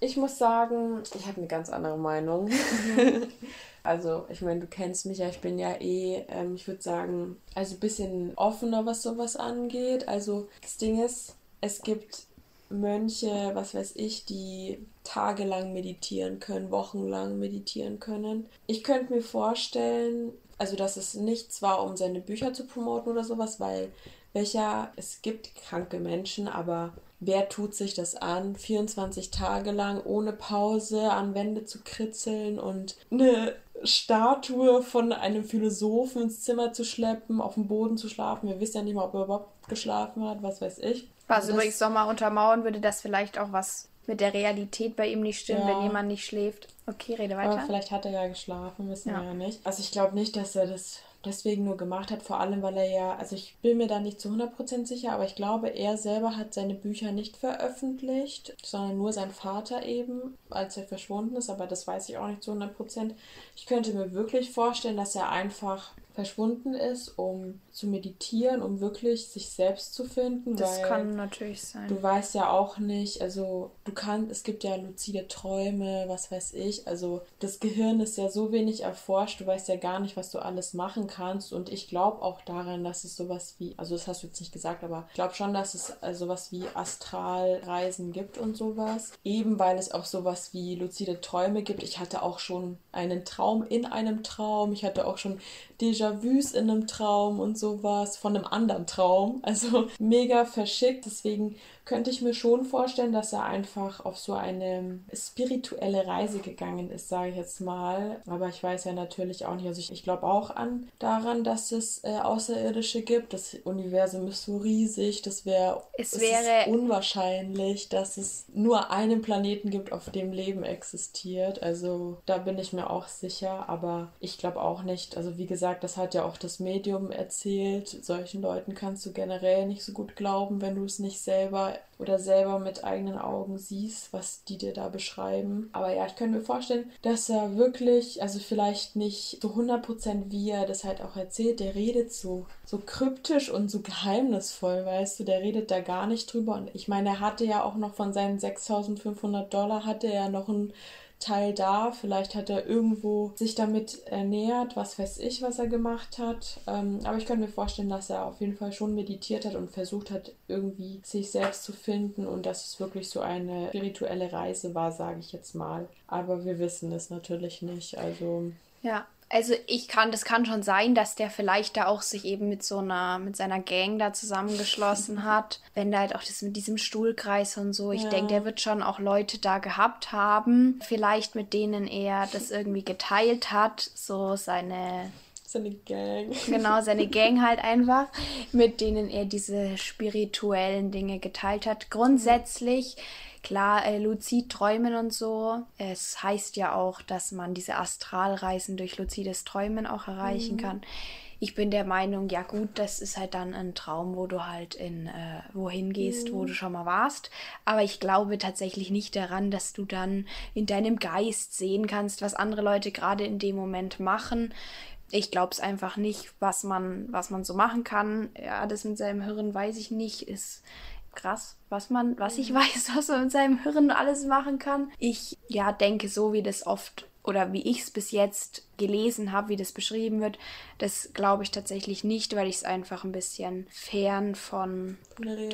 ich muss sagen, ich habe eine ganz andere Meinung. Mhm. <laughs> also, ich meine, du kennst mich ja, ich bin ja eh, ähm, ich würde sagen, also ein bisschen offener, was sowas angeht. Also, das Ding ist, es gibt Mönche, was weiß ich, die tagelang meditieren können, wochenlang meditieren können. Ich könnte mir vorstellen, also dass es nicht zwar um seine Bücher zu promoten oder sowas, weil welcher, es gibt kranke Menschen, aber wer tut sich das an, 24 Tage lang ohne Pause an Wände zu kritzeln und eine Statue von einem Philosophen ins Zimmer zu schleppen, auf dem Boden zu schlafen. Wir wissen ja nicht mal, ob er überhaupt geschlafen hat, was weiß ich.
Was also übrigens nochmal untermauern würde, dass vielleicht auch was mit der Realität bei ihm nicht stimmt, ja. wenn jemand nicht schläft. Okay, rede weiter.
Aber vielleicht hat er ja geschlafen, wissen ja. wir ja nicht. Also ich glaube nicht, dass er das deswegen nur gemacht hat, vor allem weil er ja, also ich bin mir da nicht zu 100% sicher, aber ich glaube, er selber hat seine Bücher nicht veröffentlicht, sondern nur sein Vater eben, als er verschwunden ist, aber das weiß ich auch nicht zu 100%. Ich könnte mir wirklich vorstellen, dass er einfach verschwunden ist, um zu meditieren, um wirklich sich selbst zu finden. Das kann natürlich sein. Du weißt ja auch nicht, also du kannst, es gibt ja luzide Träume, was weiß ich. Also das Gehirn ist ja so wenig erforscht, du weißt ja gar nicht, was du alles machen kannst. Und ich glaube auch daran, dass es sowas wie, also das hast du jetzt nicht gesagt, aber ich glaube schon, dass es äh, sowas wie Astralreisen gibt und sowas. Eben weil es auch sowas wie luzide Träume gibt. Ich hatte auch schon einen Traum in einem Traum. Ich hatte auch schon Déjà-vus in einem Traum und sowas von einem anderen Traum. Also mega verschickt. Deswegen könnte ich mir schon vorstellen, dass er einfach auf so eine spirituelle Reise gegangen ist, sage ich jetzt mal. Aber ich weiß ja natürlich auch nicht. Also ich, ich glaube auch an daran, dass es äh, Außerirdische gibt. Das Universum ist so riesig. Das wär, es wäre unwahrscheinlich, dass es nur einen Planeten gibt, auf dem Leben existiert. Also da bin ich mir auch sicher. Aber ich glaube auch nicht. Also wie gesagt, das hat ja auch das Medium erzählt. Solchen Leuten kannst du generell nicht so gut glauben, wenn du es nicht selber oder selber mit eigenen Augen siehst, was die dir da beschreiben. Aber ja, ich könnte mir vorstellen, dass er wirklich, also vielleicht nicht so 100% wie er das halt auch erzählt, der redet so, so kryptisch und so geheimnisvoll, weißt du, der redet da gar nicht drüber. Und ich meine, er hatte ja auch noch von seinen 6500 Dollar, hatte er noch ein Teil da. Vielleicht hat er irgendwo sich damit ernährt, was weiß ich, was er gemacht hat. Ähm, aber ich könnte mir vorstellen, dass er auf jeden Fall schon meditiert hat und versucht hat, irgendwie sich selbst zu finden und dass es wirklich so eine spirituelle Reise war, sage ich jetzt mal. Aber wir wissen es natürlich nicht. Also.
Ja, also ich kann, das kann schon sein, dass der vielleicht da auch sich eben mit so einer, mit seiner Gang da zusammengeschlossen <laughs> hat. Wenn da halt auch das mit diesem Stuhlkreis und so. Ich ja. denke, der wird schon auch Leute da gehabt haben. Vielleicht mit denen er das irgendwie geteilt hat. So seine
seine Gang.
Genau, seine <laughs> Gang halt einfach, mit denen er diese spirituellen Dinge geteilt hat. Grundsätzlich Klar, äh, luzid träumen und so. Es heißt ja auch, dass man diese Astralreisen durch luzides Träumen auch erreichen mhm. kann. Ich bin der Meinung, ja gut, das ist halt dann ein Traum, wo du halt in äh, wohin gehst, mhm. wo du schon mal warst. Aber ich glaube tatsächlich nicht daran, dass du dann in deinem Geist sehen kannst, was andere Leute gerade in dem Moment machen ich glaube es einfach nicht, was man, was man so machen kann. Ja, das mit seinem Hirn weiß ich nicht. Ist, krass, was man, was ich mhm. weiß, <laughs> was man mit seinem Hirn alles machen kann. Ich ja denke so, wie das oft oder wie ich es bis jetzt gelesen habe, wie das beschrieben wird, das glaube ich tatsächlich nicht, weil ich es einfach ein bisschen fern von,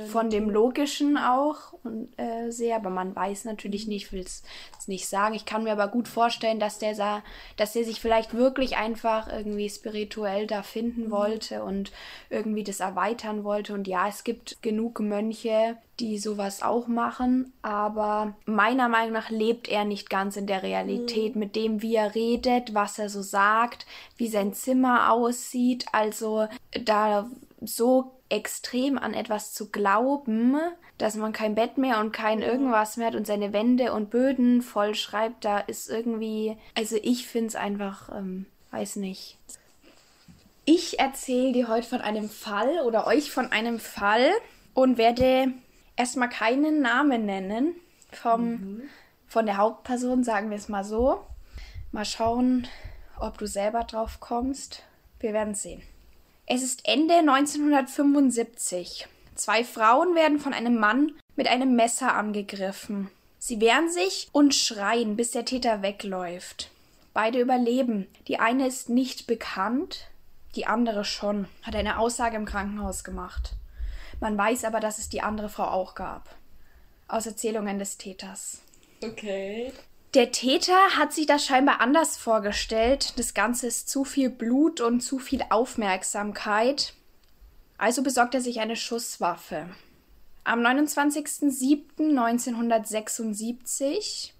von dem Logischen auch und, äh, sehe. Aber man weiß natürlich nicht, ich will es nicht sagen. Ich kann mir aber gut vorstellen, dass der, dass der sich vielleicht wirklich einfach irgendwie spirituell da finden mhm. wollte und irgendwie das erweitern wollte. Und ja, es gibt genug Mönche, die sowas auch machen, aber meiner Meinung nach lebt er nicht ganz in der Realität mhm. mit dem, wie er redet, was er so sagt, wie sein Zimmer aussieht. Also da so extrem an etwas zu glauben, dass man kein Bett mehr und kein irgendwas mehr hat und seine Wände und Böden voll schreibt, da ist irgendwie, also ich finde es einfach, ähm, weiß nicht. Ich erzähle dir heute von einem Fall oder euch von einem Fall und werde erstmal keinen Namen nennen vom, mhm. von der Hauptperson, sagen wir es mal so. Mal schauen, ob du selber drauf kommst. Wir werden sehen. Es ist Ende 1975. Zwei Frauen werden von einem Mann mit einem Messer angegriffen. Sie wehren sich und schreien, bis der Täter wegläuft. Beide überleben. Die eine ist nicht bekannt, die andere schon, hat eine Aussage im Krankenhaus gemacht. Man weiß aber, dass es die andere Frau auch gab. aus Erzählungen des Täters.
Okay.
Der Täter hat sich das scheinbar anders vorgestellt. Das Ganze ist zu viel Blut und zu viel Aufmerksamkeit. Also besorgt er sich eine Schusswaffe. Am 29.07.1976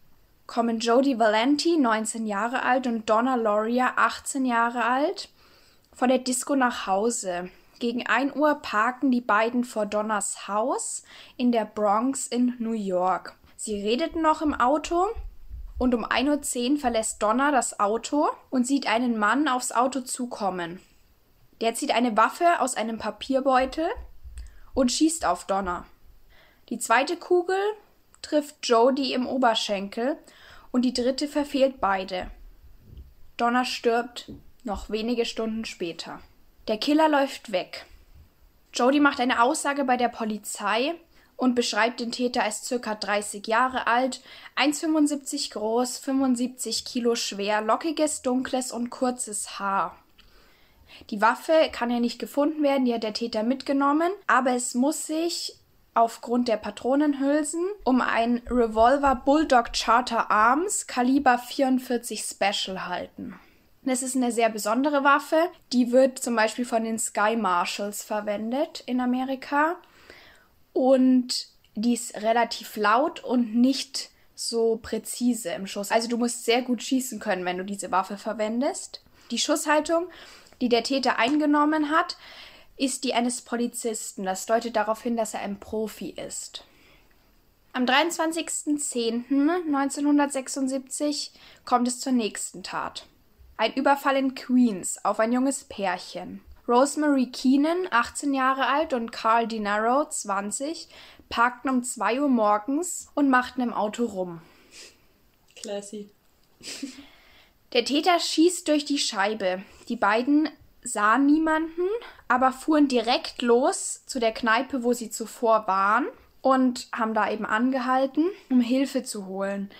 kommen Jodie Valenti, 19 Jahre alt, und Donna Loria, 18 Jahre alt, von der Disco nach Hause. Gegen 1 Uhr parken die beiden vor Donnas Haus in der Bronx in New York. Sie redeten noch im Auto und um 1.10 Uhr verlässt Donna das Auto und sieht einen Mann aufs Auto zukommen. Der zieht eine Waffe aus einem Papierbeutel und schießt auf Donna. Die zweite Kugel trifft Jody im Oberschenkel und die dritte verfehlt beide. Donna stirbt noch wenige Stunden später. Der Killer läuft weg. Jody macht eine Aussage bei der Polizei und beschreibt den Täter als circa 30 Jahre alt, 1,75 groß, 75 Kilo schwer, lockiges, dunkles und kurzes Haar. Die Waffe kann ja nicht gefunden werden, die hat der Täter mitgenommen, aber es muss sich aufgrund der Patronenhülsen um ein Revolver Bulldog Charter Arms Kaliber 44 Special halten. Das ist eine sehr besondere Waffe. Die wird zum Beispiel von den Sky Marshals verwendet in Amerika und die ist relativ laut und nicht so präzise im Schuss. Also du musst sehr gut schießen können, wenn du diese Waffe verwendest. Die Schusshaltung, die der Täter eingenommen hat, ist die eines Polizisten. Das deutet darauf hin, dass er ein Profi ist. Am 23.10.1976 kommt es zur nächsten Tat. Ein Überfall in Queens auf ein junges Pärchen. Rosemary Keenan, 18 Jahre alt, und Carl DiNarro, 20, parkten um 2 Uhr morgens und machten im Auto rum.
Classy.
Der Täter schießt durch die Scheibe. Die beiden sahen niemanden, aber fuhren direkt los zu der Kneipe, wo sie zuvor waren und haben da eben angehalten, um Hilfe zu holen.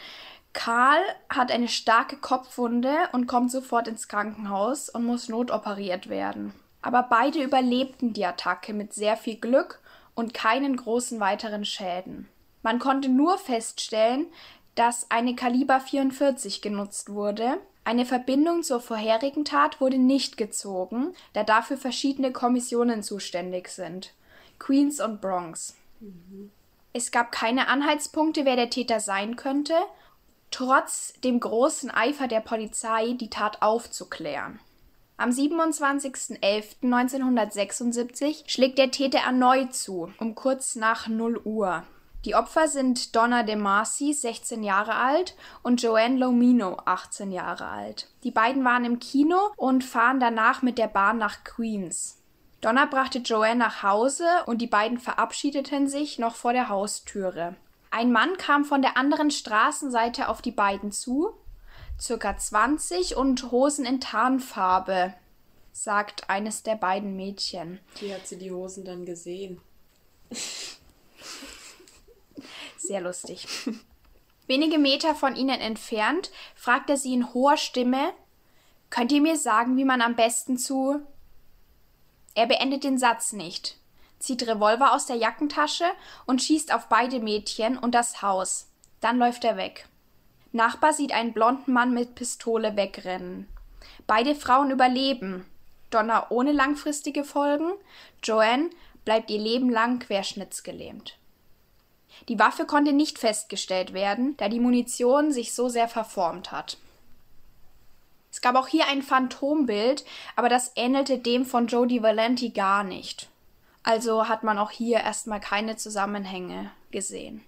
Karl hat eine starke Kopfwunde und kommt sofort ins Krankenhaus und muss notoperiert werden. Aber beide überlebten die Attacke mit sehr viel Glück und keinen großen weiteren Schäden. Man konnte nur feststellen, dass eine Kaliber 44 genutzt wurde. Eine Verbindung zur vorherigen Tat wurde nicht gezogen, da dafür verschiedene Kommissionen zuständig sind. Queens und Bronx. Mhm. Es gab keine Anhaltspunkte, wer der Täter sein könnte, trotz dem großen Eifer der Polizei, die Tat aufzuklären. Am 27.11.1976 schlägt der Täter erneut zu, um kurz nach 0 Uhr. Die Opfer sind Donna De Marcy, 16 Jahre alt, und Joanne Lomino, 18 Jahre alt. Die beiden waren im Kino und fahren danach mit der Bahn nach Queens. Donna brachte Joanne nach Hause und die beiden verabschiedeten sich noch vor der Haustüre. Ein Mann kam von der anderen Straßenseite auf die beiden zu, circa 20 und Hosen in Tarnfarbe, sagt eines der beiden Mädchen.
Wie hat sie die Hosen dann gesehen?
Sehr lustig. Wenige Meter von ihnen entfernt fragt er sie in hoher Stimme: Könnt ihr mir sagen, wie man am besten zu. Er beendet den Satz nicht, zieht Revolver aus der Jackentasche und schießt auf beide Mädchen und das Haus. Dann läuft er weg. Nachbar sieht einen blonden Mann mit Pistole wegrennen. Beide Frauen überleben. Donna ohne langfristige Folgen, Joanne bleibt ihr Leben lang querschnittsgelähmt. Die Waffe konnte nicht festgestellt werden, da die Munition sich so sehr verformt hat. Es gab auch hier ein Phantombild, aber das ähnelte dem von Jodie Valenti gar nicht. Also hat man auch hier erstmal keine Zusammenhänge gesehen.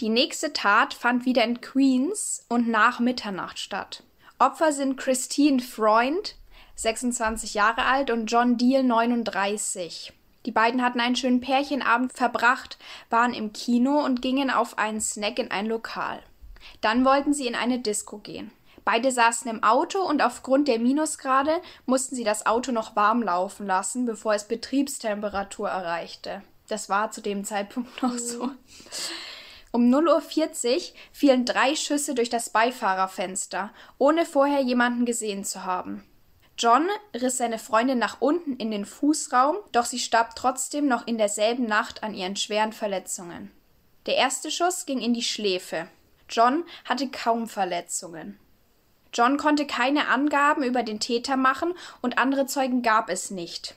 Die nächste Tat fand wieder in Queens und nach Mitternacht statt. Opfer sind Christine Freund, 26 Jahre alt, und John Deal, 39. Die beiden hatten einen schönen Pärchenabend verbracht, waren im Kino und gingen auf einen Snack in ein Lokal. Dann wollten sie in eine Disco gehen. Beide saßen im Auto und aufgrund der Minusgrade mussten sie das Auto noch warm laufen lassen, bevor es Betriebstemperatur erreichte. Das war zu dem Zeitpunkt noch so. Um 0.40 Uhr fielen drei Schüsse durch das Beifahrerfenster, ohne vorher jemanden gesehen zu haben. John riss seine Freundin nach unten in den Fußraum, doch sie starb trotzdem noch in derselben Nacht an ihren schweren Verletzungen. Der erste Schuss ging in die Schläfe. John hatte kaum Verletzungen. John konnte keine Angaben über den Täter machen und andere Zeugen gab es nicht.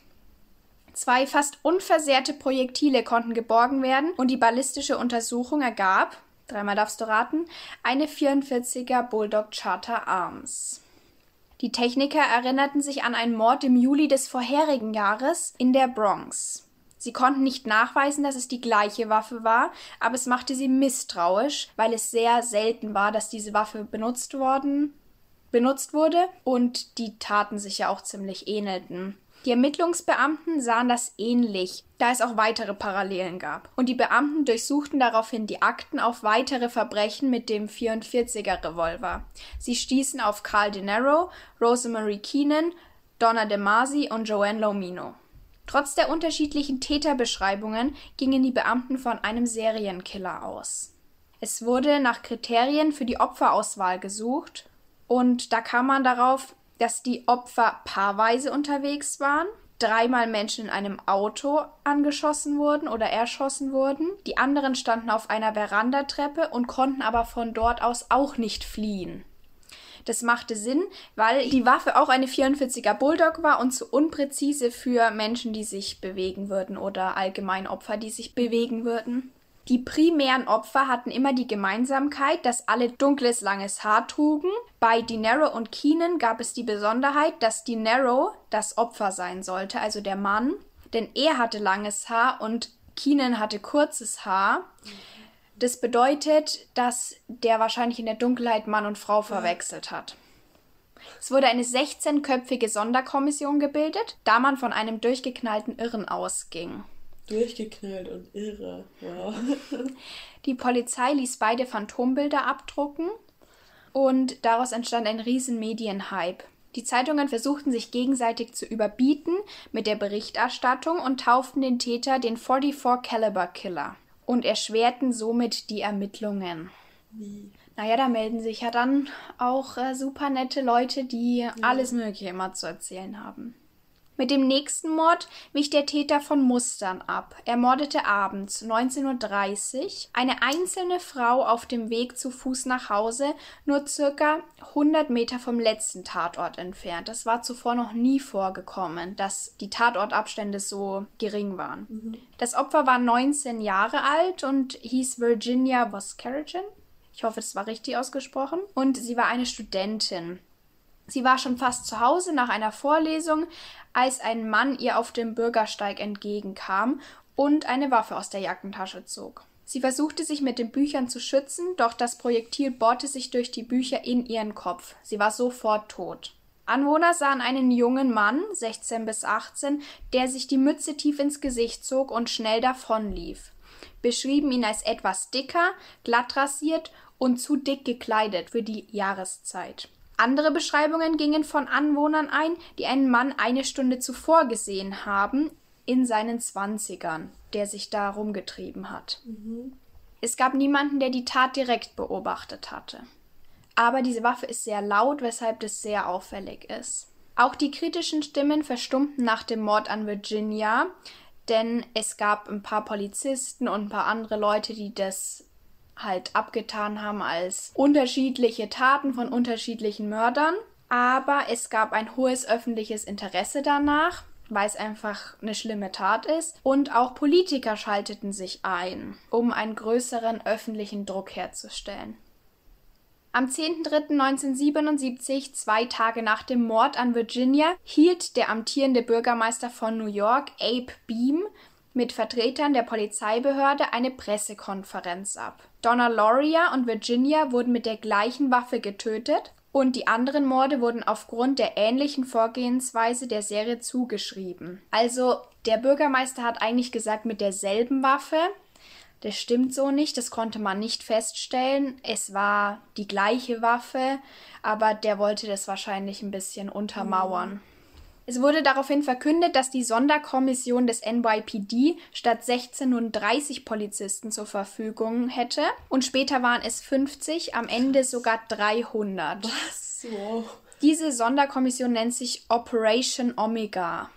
Zwei fast unversehrte Projektile konnten geborgen werden und die ballistische Untersuchung ergab, dreimal darfst du raten, eine 44er Bulldog Charter Arms. Die Techniker erinnerten sich an einen Mord im Juli des vorherigen Jahres in der Bronx. Sie konnten nicht nachweisen, dass es die gleiche Waffe war, aber es machte sie misstrauisch, weil es sehr selten war, dass diese Waffe benutzt worden benutzt wurde und die Taten sich ja auch ziemlich ähnelten. Die Ermittlungsbeamten sahen das ähnlich, da es auch weitere Parallelen gab. Und die Beamten durchsuchten daraufhin die Akten auf weitere Verbrechen mit dem 44er Revolver. Sie stießen auf Carl De Niro, Rosemary Keenan, Donna De Masi und Joanne Lomino. Trotz der unterschiedlichen Täterbeschreibungen gingen die Beamten von einem Serienkiller aus. Es wurde nach Kriterien für die Opferauswahl gesucht und da kam man darauf, dass die Opfer paarweise unterwegs waren, dreimal Menschen in einem Auto angeschossen wurden oder erschossen wurden. Die anderen standen auf einer Verandatreppe und konnten aber von dort aus auch nicht fliehen. Das machte Sinn, weil die Waffe auch eine 44er Bulldog war und zu unpräzise für Menschen, die sich bewegen würden oder allgemein Opfer, die sich bewegen würden. Die primären Opfer hatten immer die Gemeinsamkeit, dass alle dunkles, langes Haar trugen. Bei Dinero und Keenan gab es die Besonderheit, dass Dinero das Opfer sein sollte, also der Mann, denn er hatte langes Haar und Keenan hatte kurzes Haar. Das bedeutet, dass der wahrscheinlich in der Dunkelheit Mann und Frau verwechselt hat. Es wurde eine 16-köpfige Sonderkommission gebildet, da man von einem durchgeknallten Irren ausging.
Durchgeknallt und irre. Wow. <laughs>
Die Polizei ließ beide Phantombilder abdrucken und daraus entstand ein riesen Medienhype. Die Zeitungen versuchten sich gegenseitig zu überbieten mit der Berichterstattung und tauften den Täter den 44 Caliber Killer und erschwerten somit die Ermittlungen. Wie? Naja, da melden sich ja dann auch äh, super nette Leute, die ja. alles Mögliche immer zu erzählen haben. Mit dem nächsten Mord wich der Täter von Mustern ab. Er mordete abends 19.30 Uhr eine einzelne Frau auf dem Weg zu Fuß nach Hause, nur circa 100 Meter vom letzten Tatort entfernt. Das war zuvor noch nie vorgekommen, dass die Tatortabstände so gering waren. Mhm. Das Opfer war 19 Jahre alt und hieß Virginia Voskerigen. Ich hoffe, es war richtig ausgesprochen. Und sie war eine Studentin. Sie war schon fast zu Hause nach einer Vorlesung, als ein Mann ihr auf dem Bürgersteig entgegenkam und eine Waffe aus der Jackentasche zog. Sie versuchte sich mit den Büchern zu schützen, doch das Projektil bohrte sich durch die Bücher in ihren Kopf. Sie war sofort tot. Anwohner sahen einen jungen Mann, 16 bis 18, der sich die Mütze tief ins Gesicht zog und schnell davonlief. Beschrieben ihn als etwas dicker, glatt rasiert und zu dick gekleidet für die Jahreszeit. Andere Beschreibungen gingen von Anwohnern ein, die einen Mann eine Stunde zuvor gesehen haben, in seinen Zwanzigern, der sich da rumgetrieben hat. Mhm. Es gab niemanden, der die Tat direkt beobachtet hatte. Aber diese Waffe ist sehr laut, weshalb das sehr auffällig ist. Auch die kritischen Stimmen verstummten nach dem Mord an Virginia, denn es gab ein paar Polizisten und ein paar andere Leute, die das halt abgetan haben als unterschiedliche Taten von unterschiedlichen Mördern. Aber es gab ein hohes öffentliches Interesse danach, weil es einfach eine schlimme Tat ist. Und auch Politiker schalteten sich ein, um einen größeren öffentlichen Druck herzustellen. Am 10.03.1977, zwei Tage nach dem Mord an Virginia, hielt der amtierende Bürgermeister von New York, Abe Beam, mit Vertretern der Polizeibehörde eine Pressekonferenz ab. Donna Loria und Virginia wurden mit der gleichen Waffe getötet und die anderen Morde wurden aufgrund der ähnlichen Vorgehensweise der Serie zugeschrieben. Also der Bürgermeister hat eigentlich gesagt mit derselben Waffe. Das stimmt so nicht, das konnte man nicht feststellen. Es war die gleiche Waffe, aber der wollte das wahrscheinlich ein bisschen untermauern. Mhm. Es wurde daraufhin verkündet, dass die Sonderkommission des NYPD statt 16 nun 30 Polizisten zur Verfügung hätte und später waren es 50, am Ende sogar 300. Was? Wow. Diese Sonderkommission nennt sich Operation Omega.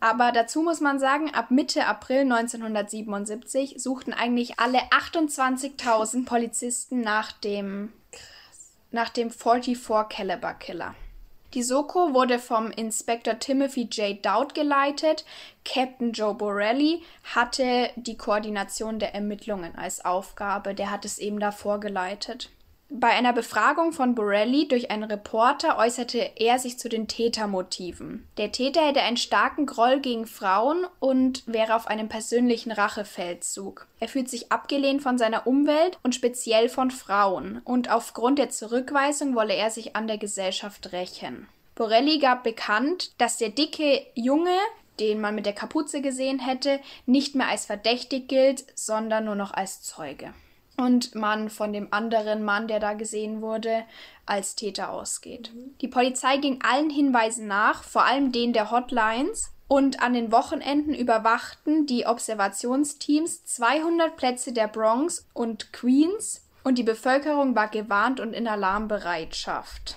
Aber dazu muss man sagen, ab Mitte April 1977 suchten eigentlich alle 28.000 Polizisten nach dem, Krass. nach dem 44 Caliber Killer. Die Soko wurde vom Inspektor Timothy J. Dowd geleitet. Captain Joe Borelli hatte die Koordination der Ermittlungen als Aufgabe. Der hat es eben davor geleitet. Bei einer Befragung von Borelli durch einen Reporter äußerte er sich zu den Tätermotiven. Der Täter hätte einen starken Groll gegen Frauen und wäre auf einem persönlichen Rachefeldzug. Er fühlt sich abgelehnt von seiner Umwelt und speziell von Frauen, und aufgrund der Zurückweisung wolle er sich an der Gesellschaft rächen. Borelli gab bekannt, dass der dicke Junge, den man mit der Kapuze gesehen hätte, nicht mehr als verdächtig gilt, sondern nur noch als Zeuge und man von dem anderen Mann, der da gesehen wurde, als Täter ausgeht. Mhm. Die Polizei ging allen Hinweisen nach, vor allem denen der Hotlines, und an den Wochenenden überwachten die Observationsteams 200 Plätze der Bronx und Queens und die Bevölkerung war gewarnt und in Alarmbereitschaft.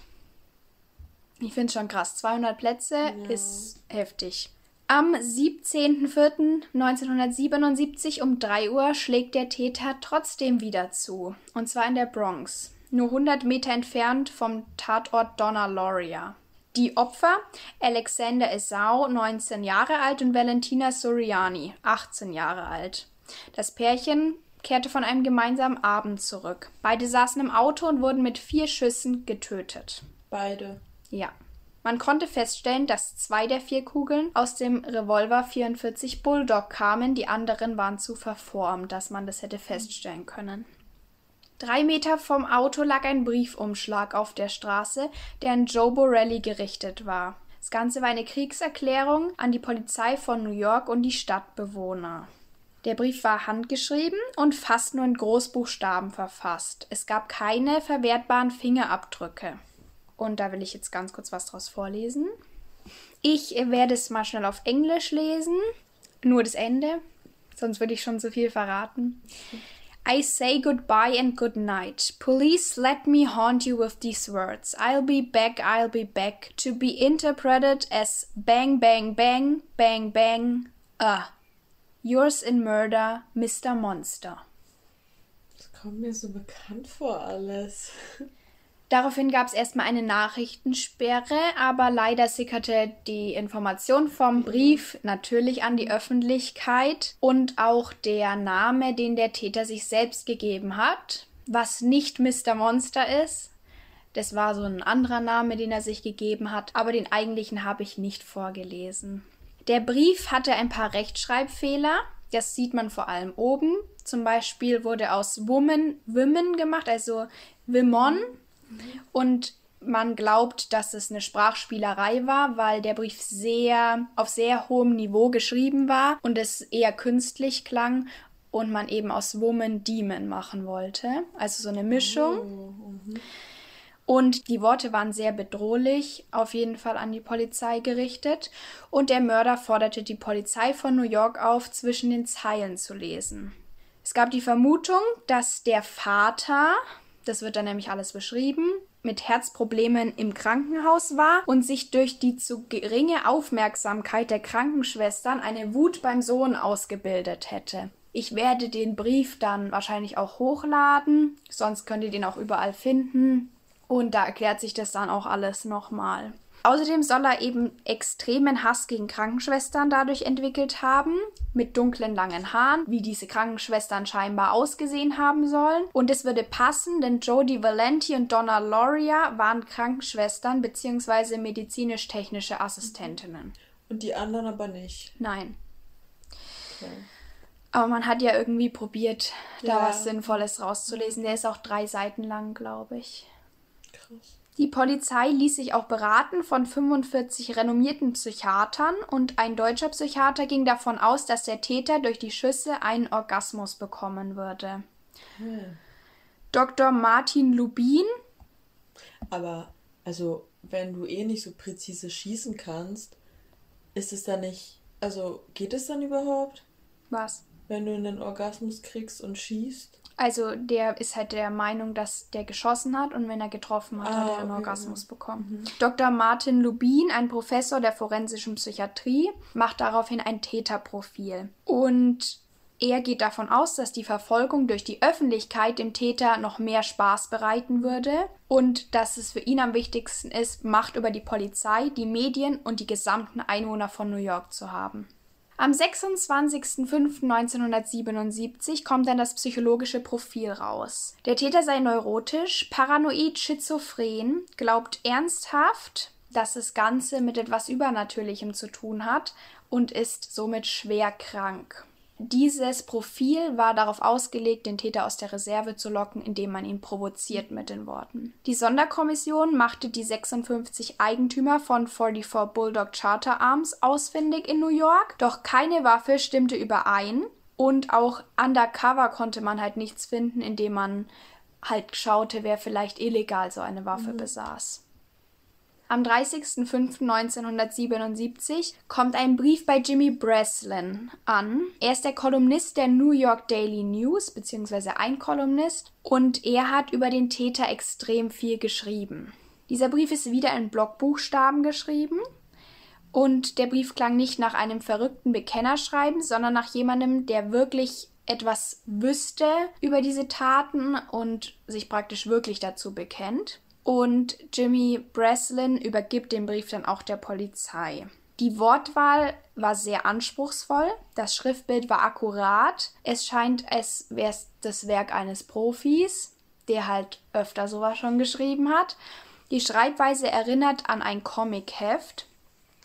Ich finde es schon krass. 200 Plätze ja. ist heftig. Am 17.04.1977 um 3 Uhr schlägt der Täter trotzdem wieder zu, und zwar in der Bronx, nur 100 Meter entfernt vom Tatort Donna Loria. Die Opfer Alexander Esau, 19 Jahre alt, und Valentina Soriani, 18 Jahre alt. Das Pärchen kehrte von einem gemeinsamen Abend zurück. Beide saßen im Auto und wurden mit vier Schüssen getötet.
Beide.
Ja. Man konnte feststellen, dass zwei der vier Kugeln aus dem Revolver 44 Bulldog kamen, die anderen waren zu verformt, dass man das hätte feststellen können. Drei Meter vom Auto lag ein Briefumschlag auf der Straße, der an Joe Borelli gerichtet war. Das Ganze war eine Kriegserklärung an die Polizei von New York und die Stadtbewohner. Der Brief war handgeschrieben und fast nur in Großbuchstaben verfasst. Es gab keine verwertbaren Fingerabdrücke. Und da will ich jetzt ganz kurz was draus vorlesen. Ich werde es mal schnell auf Englisch lesen. Nur das Ende. Sonst würde ich schon zu viel verraten. I say goodbye and good night. Police, let me haunt you with these words. I'll be back, I'll be back. To be interpreted as bang, bang, bang, bang, bang. Ah. Yours in murder, Mr. Monster.
Das kommt mir so bekannt vor alles. <laughs>
Daraufhin gab es erstmal eine Nachrichtensperre, aber leider sickerte die Information vom Brief natürlich an die Öffentlichkeit und auch der Name, den der Täter sich selbst gegeben hat, was nicht Mr. Monster ist. Das war so ein anderer Name, den er sich gegeben hat, aber den eigentlichen habe ich nicht vorgelesen. Der Brief hatte ein paar Rechtschreibfehler. Das sieht man vor allem oben. Zum Beispiel wurde aus Woman Women gemacht, also Und man glaubt, dass es eine Sprachspielerei war, weil der Brief sehr auf sehr hohem Niveau geschrieben war und es eher künstlich klang und man eben aus Woman Demon machen wollte. Also so eine Mischung. Oh, mhm. Und die Worte waren sehr bedrohlich, auf jeden Fall an die Polizei gerichtet. Und der Mörder forderte die Polizei von New York auf, zwischen den Zeilen zu lesen. Es gab die Vermutung, dass der Vater das wird dann nämlich alles beschrieben, mit Herzproblemen im Krankenhaus war und sich durch die zu geringe Aufmerksamkeit der Krankenschwestern eine Wut beim Sohn ausgebildet hätte. Ich werde den Brief dann wahrscheinlich auch hochladen, sonst könnt ihr den auch überall finden. Und da erklärt sich das dann auch alles nochmal. Außerdem soll er eben extremen Hass gegen Krankenschwestern dadurch entwickelt haben, mit dunklen langen Haaren, wie diese Krankenschwestern scheinbar ausgesehen haben sollen. Und es würde passen, denn Jodie Valenti und Donna Loria waren Krankenschwestern bzw. medizinisch-technische Assistentinnen.
Und die anderen aber nicht.
Nein. Okay. Aber man hat ja irgendwie probiert, ja. da was Sinnvolles rauszulesen. Der ist auch drei Seiten lang, glaube ich. Krass. Die Polizei ließ sich auch beraten von 45 renommierten Psychiatern und ein deutscher Psychiater ging davon aus, dass der Täter durch die Schüsse einen Orgasmus bekommen würde. Hm. Dr. Martin Lubin.
Aber, also, wenn du eh nicht so präzise schießen kannst, ist es dann nicht. Also, geht es dann überhaupt?
Was?
Wenn du einen Orgasmus kriegst und schießt?
Also der ist halt der Meinung, dass der geschossen hat und wenn er getroffen hat, ah, hat er einen okay, Orgasmus ja. bekommen. Mhm. Dr. Martin Lubin, ein Professor der forensischen Psychiatrie, macht daraufhin ein Täterprofil. Und er geht davon aus, dass die Verfolgung durch die Öffentlichkeit dem Täter noch mehr Spaß bereiten würde und dass es für ihn am wichtigsten ist, Macht über die Polizei, die Medien und die gesamten Einwohner von New York zu haben. Am 26.05.1977 kommt dann das psychologische Profil raus. Der Täter sei neurotisch, paranoid, schizophren, glaubt ernsthaft, dass das Ganze mit etwas Übernatürlichem zu tun hat und ist somit schwer krank. Dieses Profil war darauf ausgelegt, den Täter aus der Reserve zu locken, indem man ihn provoziert mit den Worten. Die Sonderkommission machte die 56 Eigentümer von 44 Bulldog Charter Arms ausfindig in New York, doch keine Waffe stimmte überein und auch undercover konnte man halt nichts finden, indem man halt schaute, wer vielleicht illegal so eine Waffe mhm. besaß. Am 30.05.1977 kommt ein Brief bei Jimmy Breslin an. Er ist der Kolumnist der New York Daily News, beziehungsweise ein Kolumnist, und er hat über den Täter extrem viel geschrieben. Dieser Brief ist wieder in Blockbuchstaben geschrieben. Und der Brief klang nicht nach einem verrückten Bekennerschreiben, sondern nach jemandem, der wirklich etwas wüsste über diese Taten und sich praktisch wirklich dazu bekennt und Jimmy Breslin übergibt den Brief dann auch der Polizei. Die Wortwahl war sehr anspruchsvoll, das Schriftbild war akkurat. Es scheint, als wäre es das Werk eines Profis, der halt öfter sowas schon geschrieben hat. Die Schreibweise erinnert an ein Comicheft,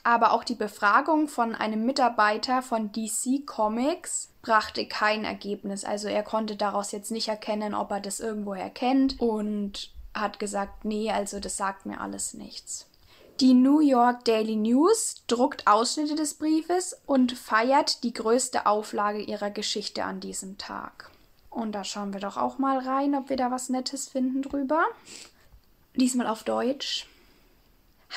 aber auch die Befragung von einem Mitarbeiter von DC Comics brachte kein Ergebnis. Also er konnte daraus jetzt nicht erkennen, ob er das irgendwoher kennt und hat gesagt, nee, also das sagt mir alles nichts. Die New York Daily News druckt Ausschnitte des Briefes und feiert die größte Auflage ihrer Geschichte an diesem Tag. Und da schauen wir doch auch mal rein, ob wir da was Nettes finden drüber. Diesmal auf Deutsch.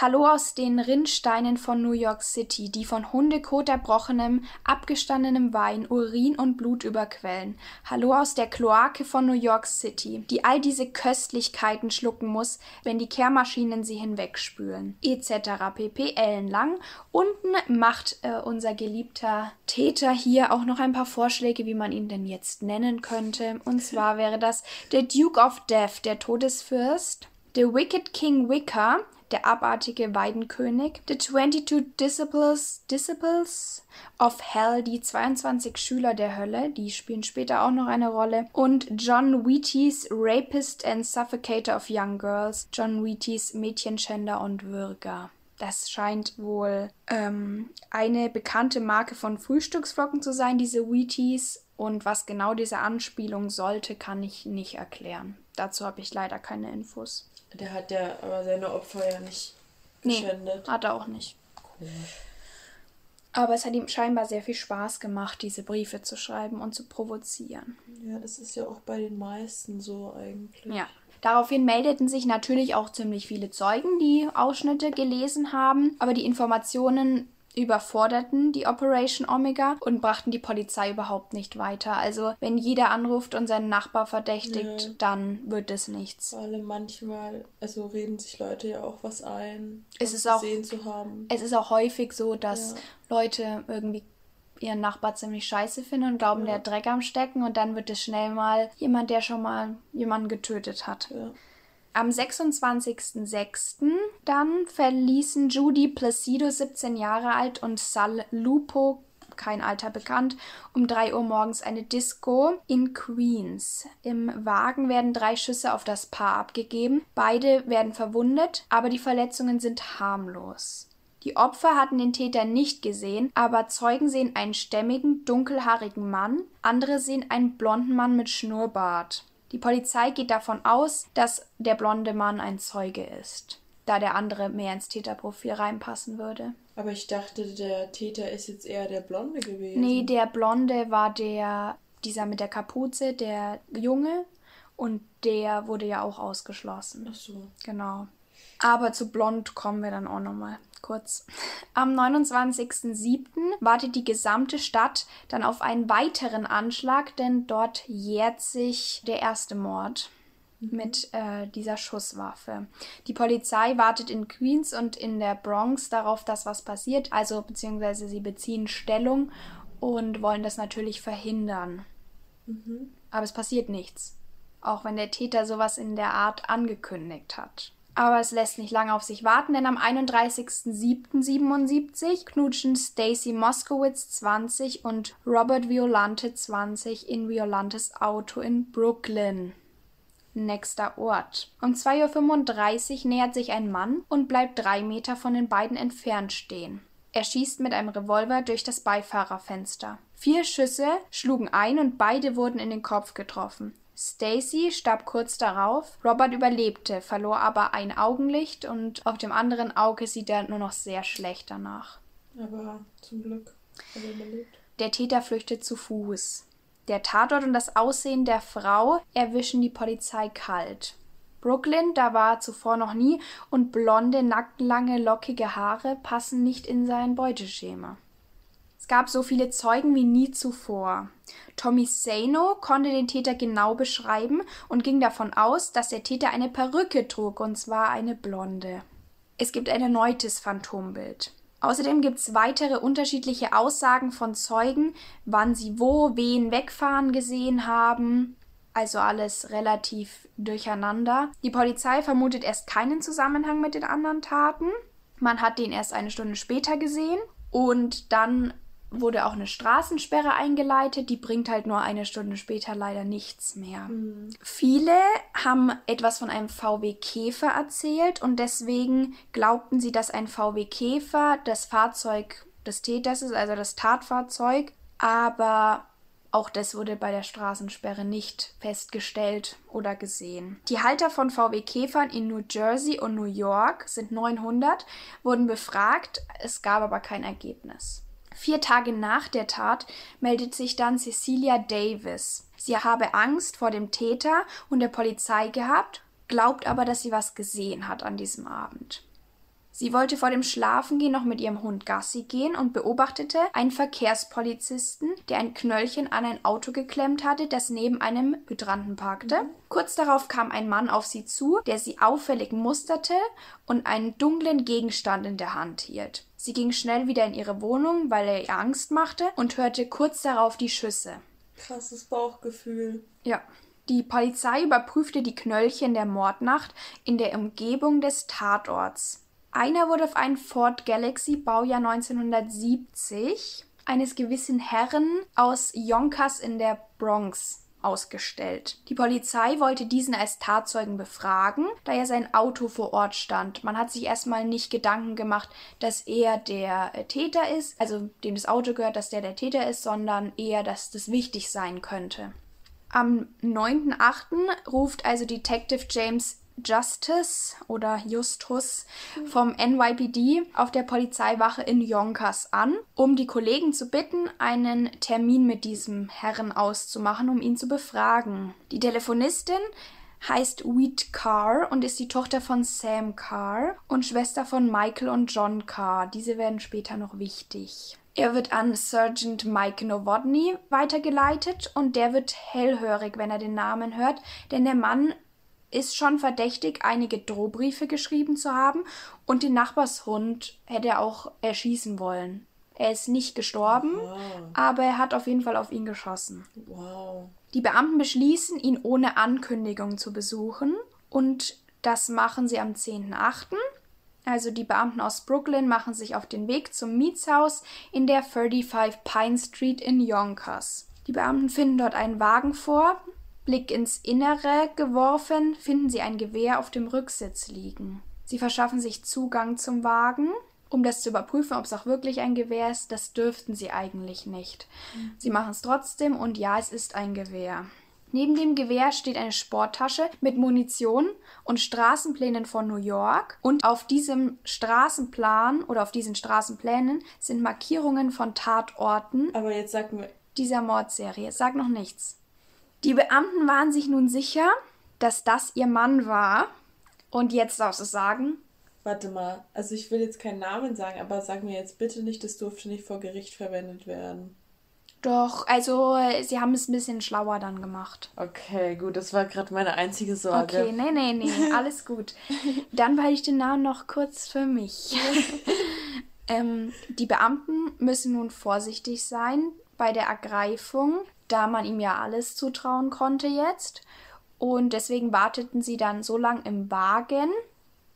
Hallo aus den Rinnsteinen von New York City, die von Hundekot erbrochenem, abgestandenem Wein, Urin und Blut überquellen. Hallo aus der Kloake von New York City, die all diese Köstlichkeiten schlucken muss, wenn die Kehrmaschinen sie hinwegspülen. Etc. pp. ellenlang. Unten macht äh, unser geliebter Täter hier auch noch ein paar Vorschläge, wie man ihn denn jetzt nennen könnte. Und <laughs> zwar wäre das der Duke of Death, der Todesfürst. The Wicked King Wicker, der abartige Weidenkönig, The 22 Disciples, Disciples of Hell, die 22 Schüler der Hölle, die spielen später auch noch eine Rolle, und John Wheaties Rapist and Suffocator of Young Girls, John Wheaties Mädchenschänder und Würger. Das scheint wohl ähm, eine bekannte Marke von Frühstücksflocken zu sein, diese Wheaties. Und was genau diese Anspielung sollte, kann ich nicht erklären. Dazu habe ich leider keine Infos.
Der hat ja aber seine Opfer ja nicht geschändet.
Nee, hat er auch nicht. Komisch. Aber es hat ihm scheinbar sehr viel Spaß gemacht, diese Briefe zu schreiben und zu provozieren.
Ja, das ist ja auch bei den meisten so eigentlich.
Ja. Daraufhin meldeten sich natürlich auch ziemlich viele Zeugen, die Ausschnitte gelesen haben, aber die Informationen überforderten die Operation Omega und brachten die Polizei überhaupt nicht weiter. Also wenn jeder anruft und seinen Nachbar verdächtigt, ja. dann wird es nichts.
Vor allem manchmal, also reden sich Leute ja auch was ein,
es ist auch, gesehen zu haben. Es ist auch häufig so, dass ja. Leute irgendwie ihren Nachbar ziemlich scheiße finden und glauben, ja. der Dreck am Stecken und dann wird es schnell mal jemand, der schon mal jemanden getötet hat. Ja. Am 26.06. dann verließen Judy Placido, 17 Jahre alt, und Sal Lupo, kein Alter bekannt, um 3 Uhr morgens eine Disco in Queens. Im Wagen werden drei Schüsse auf das Paar abgegeben. Beide werden verwundet, aber die Verletzungen sind harmlos. Die Opfer hatten den Täter nicht gesehen, aber Zeugen sehen einen stämmigen, dunkelhaarigen Mann, andere sehen einen blonden Mann mit Schnurrbart. Die Polizei geht davon aus, dass der blonde Mann ein Zeuge ist, da der andere mehr ins Täterprofil reinpassen würde.
Aber ich dachte, der Täter ist jetzt eher der Blonde gewesen.
Nee, der Blonde war der, dieser mit der Kapuze, der Junge. Und der wurde ja auch ausgeschlossen.
Ach so.
Genau. Aber zu Blond kommen wir dann auch nochmal kurz. Am 29.07. wartet die gesamte Stadt dann auf einen weiteren Anschlag, denn dort jährt sich der erste Mord mit äh, dieser Schusswaffe. Die Polizei wartet in Queens und in der Bronx darauf, dass was passiert, also beziehungsweise sie beziehen Stellung und wollen das natürlich verhindern. Mhm. Aber es passiert nichts, auch wenn der Täter sowas in der Art angekündigt hat. Aber es lässt nicht lange auf sich warten, denn am 31.07.77 knutschen Stacy Moskowitz 20 und Robert Violante 20 in Violantes Auto in Brooklyn. Nächster Ort. Um 2.35 Uhr nähert sich ein Mann und bleibt drei Meter von den beiden entfernt stehen. Er schießt mit einem Revolver durch das Beifahrerfenster. Vier Schüsse schlugen ein und beide wurden in den Kopf getroffen. Stacy starb kurz darauf. Robert überlebte, verlor aber ein Augenlicht und auf dem anderen Auge sieht er nur noch sehr schlecht danach.
Aber zum Glück hat er überlebt.
Der Täter flüchtet zu Fuß. Der Tatort und das Aussehen der Frau erwischen die Polizei kalt. Brooklyn, da war zuvor noch nie, und blonde, nackenlange, lockige Haare passen nicht in sein Beuteschema. Es gab so viele Zeugen wie nie zuvor. Tommy Sano konnte den Täter genau beschreiben und ging davon aus, dass der Täter eine Perücke trug, und zwar eine blonde. Es gibt ein erneutes Phantombild. Außerdem gibt es weitere unterschiedliche Aussagen von Zeugen, wann sie wo, wen wegfahren gesehen haben. Also alles relativ durcheinander. Die Polizei vermutet erst keinen Zusammenhang mit den anderen Taten. Man hat den erst eine Stunde später gesehen. Und dann wurde auch eine Straßensperre eingeleitet, die bringt halt nur eine Stunde später leider nichts mehr. Mhm. Viele haben etwas von einem VW Käfer erzählt und deswegen glaubten sie, dass ein VW Käfer das Fahrzeug des Täters ist, also das Tatfahrzeug, aber auch das wurde bei der Straßensperre nicht festgestellt oder gesehen. Die Halter von VW Käfern in New Jersey und New York sind 900, wurden befragt, es gab aber kein Ergebnis. Vier Tage nach der Tat meldet sich dann Cecilia Davis. Sie habe Angst vor dem Täter und der Polizei gehabt, glaubt aber, dass sie was gesehen hat an diesem Abend. Sie wollte vor dem Schlafengehen noch mit ihrem Hund Gassi gehen und beobachtete einen Verkehrspolizisten, der ein Knöllchen an ein Auto geklemmt hatte, das neben einem Hydranten parkte. Mhm. Kurz darauf kam ein Mann auf sie zu, der sie auffällig musterte und einen dunklen Gegenstand in der Hand hielt. Sie ging schnell wieder in ihre Wohnung, weil er ihr Angst machte, und hörte kurz darauf die Schüsse.
Krasses Bauchgefühl.
Ja. Die Polizei überprüfte die Knöllchen der Mordnacht in der Umgebung des Tatorts. Einer wurde auf einen Ford Galaxy Baujahr 1970 eines gewissen Herren aus Yonkers in der Bronx ausgestellt. Die Polizei wollte diesen als Tatzeugen befragen, da ja sein Auto vor Ort stand. Man hat sich erstmal nicht Gedanken gemacht, dass er der äh, Täter ist, also dem das Auto gehört, dass der der Täter ist, sondern eher, dass das wichtig sein könnte. Am 9.8. ruft also Detective James Justice oder Justus vom NYPD auf der Polizeiwache in Yonkers an, um die Kollegen zu bitten, einen Termin mit diesem Herrn auszumachen, um ihn zu befragen. Die Telefonistin heißt Wheat Carr und ist die Tochter von Sam Carr und Schwester von Michael und John Carr. Diese werden später noch wichtig. Er wird an Sergeant Mike Novotny weitergeleitet und der wird hellhörig, wenn er den Namen hört, denn der Mann ist schon verdächtig, einige Drohbriefe geschrieben zu haben und den Nachbarshund hätte er auch erschießen wollen. Er ist nicht gestorben, wow. aber er hat auf jeden Fall auf ihn geschossen. Wow. Die Beamten beschließen, ihn ohne Ankündigung zu besuchen und das machen sie am 10.8. Also die Beamten aus Brooklyn machen sich auf den Weg zum Mietshaus in der 35 Pine Street in Yonkers. Die Beamten finden dort einen Wagen vor, Blick ins Innere geworfen, finden sie ein Gewehr auf dem Rücksitz liegen. Sie verschaffen sich Zugang zum Wagen, um das zu überprüfen, ob es auch wirklich ein Gewehr ist. Das dürften sie eigentlich nicht. Sie machen es trotzdem und ja, es ist ein Gewehr. Neben dem Gewehr steht eine Sporttasche mit Munition und Straßenplänen von New York. Und auf diesem Straßenplan oder auf diesen Straßenplänen sind Markierungen von Tatorten.
Aber jetzt sag mir.
Dieser Mordserie. Sag noch nichts. Die Beamten waren sich nun sicher, dass das ihr Mann war. Und jetzt darfst du sagen,
Warte mal, also ich will jetzt keinen Namen sagen, aber sag mir jetzt bitte nicht, das durfte nicht vor Gericht verwendet werden.
Doch, also sie haben es ein bisschen schlauer dann gemacht.
Okay, gut, das war gerade meine einzige Sorge.
Okay, nee, nee, nee, <laughs> alles gut. Dann behalte ich den Namen noch kurz für mich. <laughs> ähm, die Beamten müssen nun vorsichtig sein bei der Ergreifung, da man ihm ja alles zutrauen konnte jetzt. Und deswegen warteten sie dann so lange im Wagen,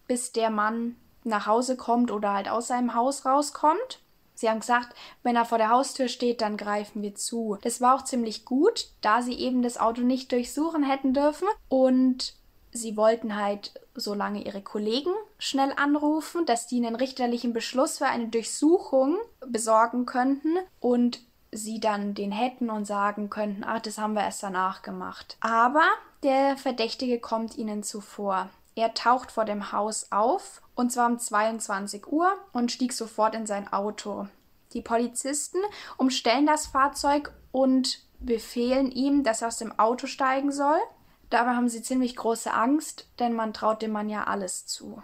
bis der Mann nach Hause kommt oder halt aus seinem Haus rauskommt. Sie haben gesagt, wenn er vor der Haustür steht, dann greifen wir zu. Das war auch ziemlich gut, da sie eben das Auto nicht durchsuchen hätten dürfen und sie wollten halt so lange ihre Kollegen schnell anrufen, dass die einen richterlichen Beschluss für eine Durchsuchung besorgen könnten und sie dann den hätten und sagen könnten, ach, das haben wir erst danach gemacht. Aber der Verdächtige kommt ihnen zuvor. Er taucht vor dem Haus auf und zwar um 22 Uhr und stieg sofort in sein Auto. Die Polizisten umstellen das Fahrzeug und befehlen ihm, dass er aus dem Auto steigen soll. Dabei haben sie ziemlich große Angst, denn man traut dem Mann ja alles zu.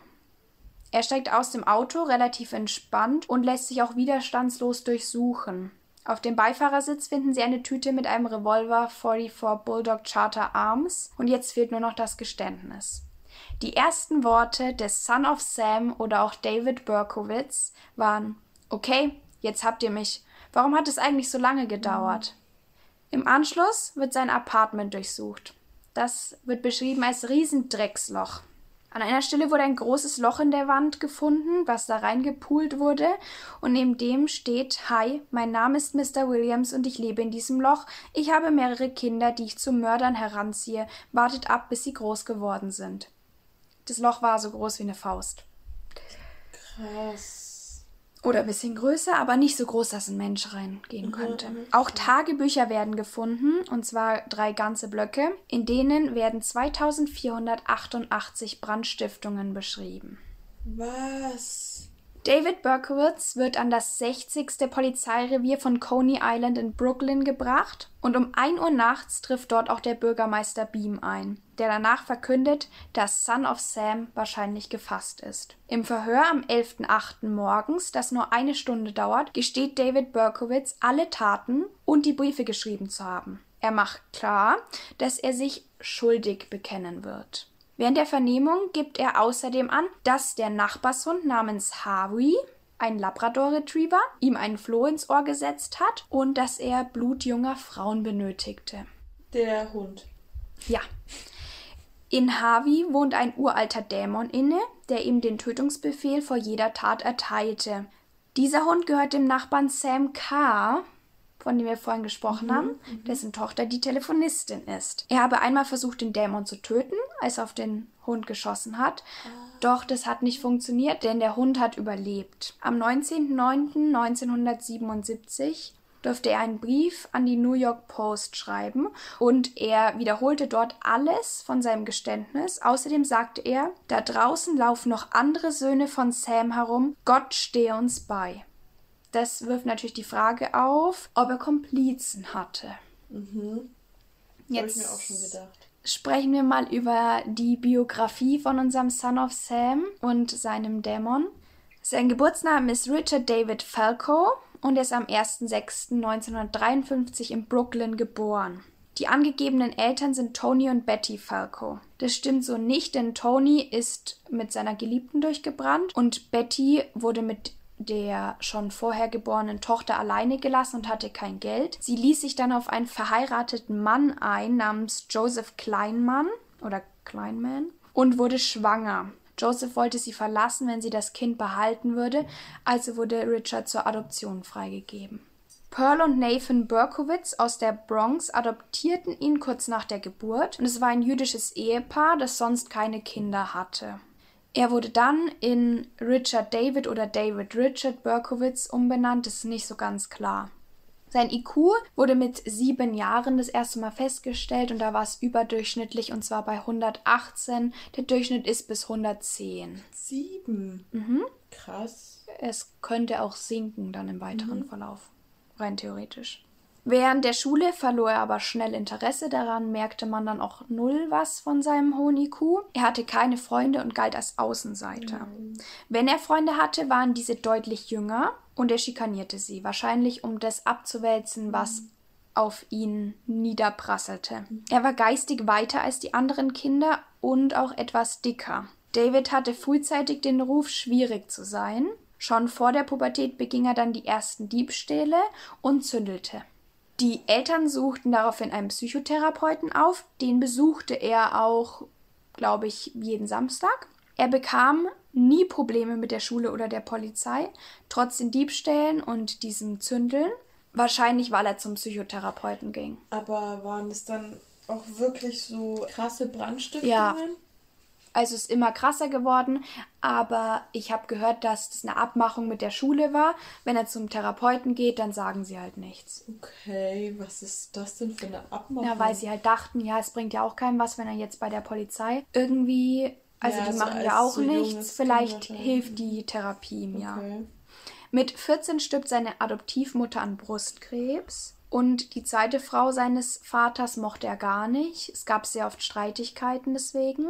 Er steigt aus dem Auto relativ entspannt und lässt sich auch widerstandslos durchsuchen. Auf dem Beifahrersitz finden sie eine Tüte mit einem Revolver 44 Bulldog Charter Arms und jetzt fehlt nur noch das Geständnis. Die ersten Worte des Son of Sam oder auch David Berkowitz waren Okay, jetzt habt ihr mich. Warum hat es eigentlich so lange gedauert? Im Anschluss wird sein Apartment durchsucht. Das wird beschrieben als Riesendrecksloch. An einer Stelle wurde ein großes Loch in der Wand gefunden, was da reingepult wurde, und neben dem steht Hi, mein Name ist Mr. Williams und ich lebe in diesem Loch. Ich habe mehrere Kinder, die ich zu Mördern heranziehe. Wartet ab, bis sie groß geworden sind. Das Loch war so groß wie eine Faust. Krass. Oder ein bisschen größer, aber nicht so groß, dass ein Mensch reingehen mhm, könnte. Mhm. Auch Tagebücher werden gefunden, und zwar drei ganze Blöcke. In denen werden 2488 Brandstiftungen beschrieben.
Was?
David Berkowitz wird an das 60. Polizeirevier von Coney Island in Brooklyn gebracht und um 1 Uhr nachts trifft dort auch der Bürgermeister Beam ein, der danach verkündet, dass Son of Sam wahrscheinlich gefasst ist. Im Verhör am 11.8. morgens, das nur eine Stunde dauert, gesteht David Berkowitz alle Taten und die Briefe geschrieben zu haben. Er macht klar, dass er sich schuldig bekennen wird. Während der Vernehmung gibt er außerdem an, dass der Nachbarshund namens Harvey, ein Labrador Retriever, ihm einen Floh ins Ohr gesetzt hat und dass er Blut junger Frauen benötigte.
Der Hund.
Ja. In Harvey wohnt ein uralter Dämon inne, der ihm den Tötungsbefehl vor jeder Tat erteilte. Dieser Hund gehört dem Nachbarn Sam Carr, von dem wir vorhin gesprochen mhm, haben, mhm. dessen Tochter die Telefonistin ist. Er habe einmal versucht, den Dämon zu töten, als er auf den Hund geschossen hat. Ah. Doch das hat nicht funktioniert, denn der Hund hat überlebt. Am 19.09.1977 durfte er einen Brief an die New York Post schreiben und er wiederholte dort alles von seinem Geständnis. Außerdem sagte er, da draußen laufen noch andere Söhne von Sam herum, Gott stehe uns bei. Das wirft natürlich die Frage auf, ob er Komplizen hatte. Mhm. Jetzt ich mir auch schon gedacht. Sprechen wir mal über die Biografie von unserem Son of Sam und seinem Dämon. Sein Geburtsname ist Richard David Falco und er ist am 1.6.1953 in Brooklyn geboren. Die angegebenen Eltern sind Tony und Betty Falco. Das stimmt so nicht, denn Tony ist mit seiner Geliebten durchgebrannt und Betty wurde mit der schon vorher geborenen Tochter alleine gelassen und hatte kein Geld. Sie ließ sich dann auf einen verheirateten Mann ein namens Joseph Kleinmann oder Kleinman und wurde schwanger. Joseph wollte sie verlassen, wenn sie das Kind behalten würde, also wurde Richard zur Adoption freigegeben. Pearl und Nathan Berkowitz aus der Bronx adoptierten ihn kurz nach der Geburt und es war ein jüdisches Ehepaar, das sonst keine Kinder hatte. Er wurde dann in Richard David oder David Richard Berkowitz umbenannt, das ist nicht so ganz klar. Sein IQ wurde mit sieben Jahren das erste Mal festgestellt und da war es überdurchschnittlich und zwar bei 118. Der Durchschnitt ist bis 110.
Sieben? Mhm. Krass.
Es könnte auch sinken dann im weiteren mhm. Verlauf. Rein theoretisch. Während der Schule verlor er aber schnell Interesse daran, merkte man dann auch null was von seinem hohen IQ. Er hatte keine Freunde und galt als Außenseiter. Mhm. Wenn er Freunde hatte, waren diese deutlich jünger und er schikanierte sie, wahrscheinlich um das abzuwälzen, was mhm. auf ihn niederprasselte. Mhm. Er war geistig weiter als die anderen Kinder und auch etwas dicker. David hatte frühzeitig den Ruf, schwierig zu sein. Schon vor der Pubertät beging er dann die ersten Diebstähle und zündelte. Die Eltern suchten daraufhin einen Psychotherapeuten auf. Den besuchte er auch, glaube ich, jeden Samstag. Er bekam nie Probleme mit der Schule oder der Polizei, trotz den Diebstählen und diesem Zündeln. Wahrscheinlich, weil er zum Psychotherapeuten ging.
Aber waren es dann auch wirklich so krasse Brandstiftungen?
Ja, also ist immer krasser geworden, aber ich habe gehört, dass das eine Abmachung mit der Schule war. Wenn er zum Therapeuten geht, dann sagen sie halt nichts.
Okay, was ist das denn für eine Abmachung?
Ja, weil sie halt dachten, ja, es bringt ja auch keinem was, wenn er jetzt bei der Polizei irgendwie, also ja, die machen ja auch so nichts, vielleicht hilft die Therapie ihm okay. ja. Mit 14 stirbt seine Adoptivmutter an Brustkrebs. Und die zweite Frau seines Vaters mochte er gar nicht. Es gab sehr oft Streitigkeiten deswegen.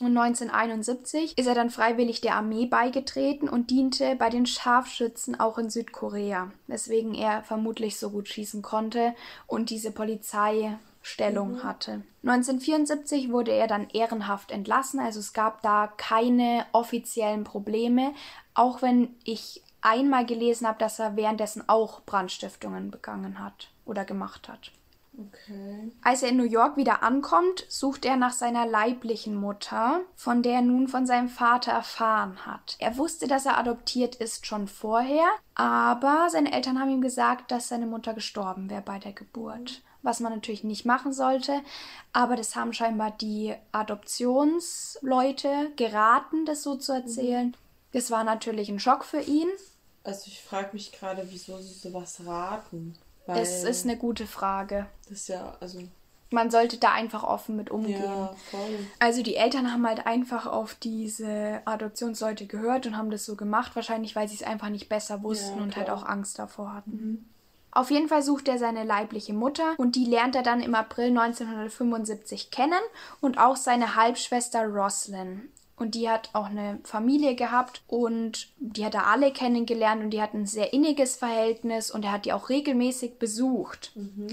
Und 1971 ist er dann freiwillig der Armee beigetreten und diente bei den Scharfschützen auch in Südkorea, weswegen er vermutlich so gut schießen konnte und diese Polizeistellung mhm. hatte. 1974 wurde er dann ehrenhaft entlassen, also es gab da keine offiziellen Probleme, auch wenn ich einmal gelesen habe, dass er währenddessen auch Brandstiftungen begangen hat oder gemacht hat. Okay. Als er in New York wieder ankommt, sucht er nach seiner leiblichen Mutter, von der er nun von seinem Vater erfahren hat. Er wusste, dass er adoptiert ist schon vorher, aber seine Eltern haben ihm gesagt, dass seine Mutter gestorben wäre bei der Geburt. Was man natürlich nicht machen sollte, aber das haben scheinbar die Adoptionsleute geraten, das so zu erzählen. Das war natürlich ein Schock für ihn.
Also ich frage mich gerade, wieso sie sowas raten.
Weil es ist eine gute Frage.
Das ist ja, also.
Man sollte da einfach offen mit umgehen. Ja, voll. Also die Eltern haben halt einfach auf diese Adoptionsleute gehört und haben das so gemacht, wahrscheinlich weil sie es einfach nicht besser wussten ja, und halt auch Angst davor hatten. Mhm. Auf jeden Fall sucht er seine leibliche Mutter und die lernt er dann im April 1975 kennen und auch seine Halbschwester Roslyn. Und die hat auch eine Familie gehabt und die hat er alle kennengelernt und die hatten ein sehr inniges Verhältnis und er hat die auch regelmäßig besucht. Mhm.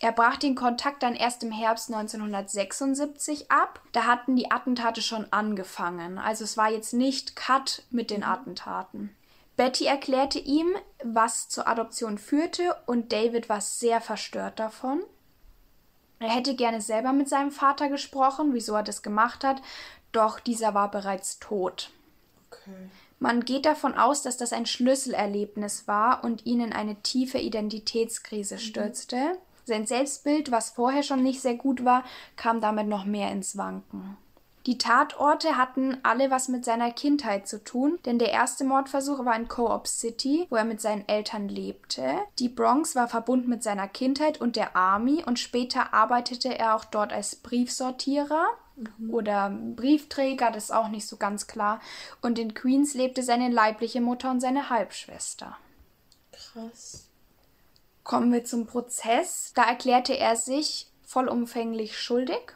Er brach den Kontakt dann erst im Herbst 1976 ab. Da hatten die Attentate schon angefangen. Also es war jetzt nicht Cut mit den mhm. Attentaten. Betty erklärte ihm, was zur Adoption führte und David war sehr verstört davon. Er hätte gerne selber mit seinem Vater gesprochen, wieso er das gemacht hat, doch dieser war bereits tot. Okay. Man geht davon aus, dass das ein Schlüsselerlebnis war und ihn in eine tiefe Identitätskrise mhm. stürzte. Mhm. Sein Selbstbild, was vorher schon nicht sehr gut war, kam damit noch mehr ins Wanken. Die Tatorte hatten alle was mit seiner Kindheit zu tun, denn der erste Mordversuch war in Co-op City, wo er mit seinen Eltern lebte. Die Bronx war verbunden mit seiner Kindheit und der Army und später arbeitete er auch dort als Briefsortierer. Mhm. Oder Briefträger, das ist auch nicht so ganz klar. Und in Queens lebte seine leibliche Mutter und seine Halbschwester. Krass. Kommen wir zum Prozess. Da erklärte er sich vollumfänglich schuldig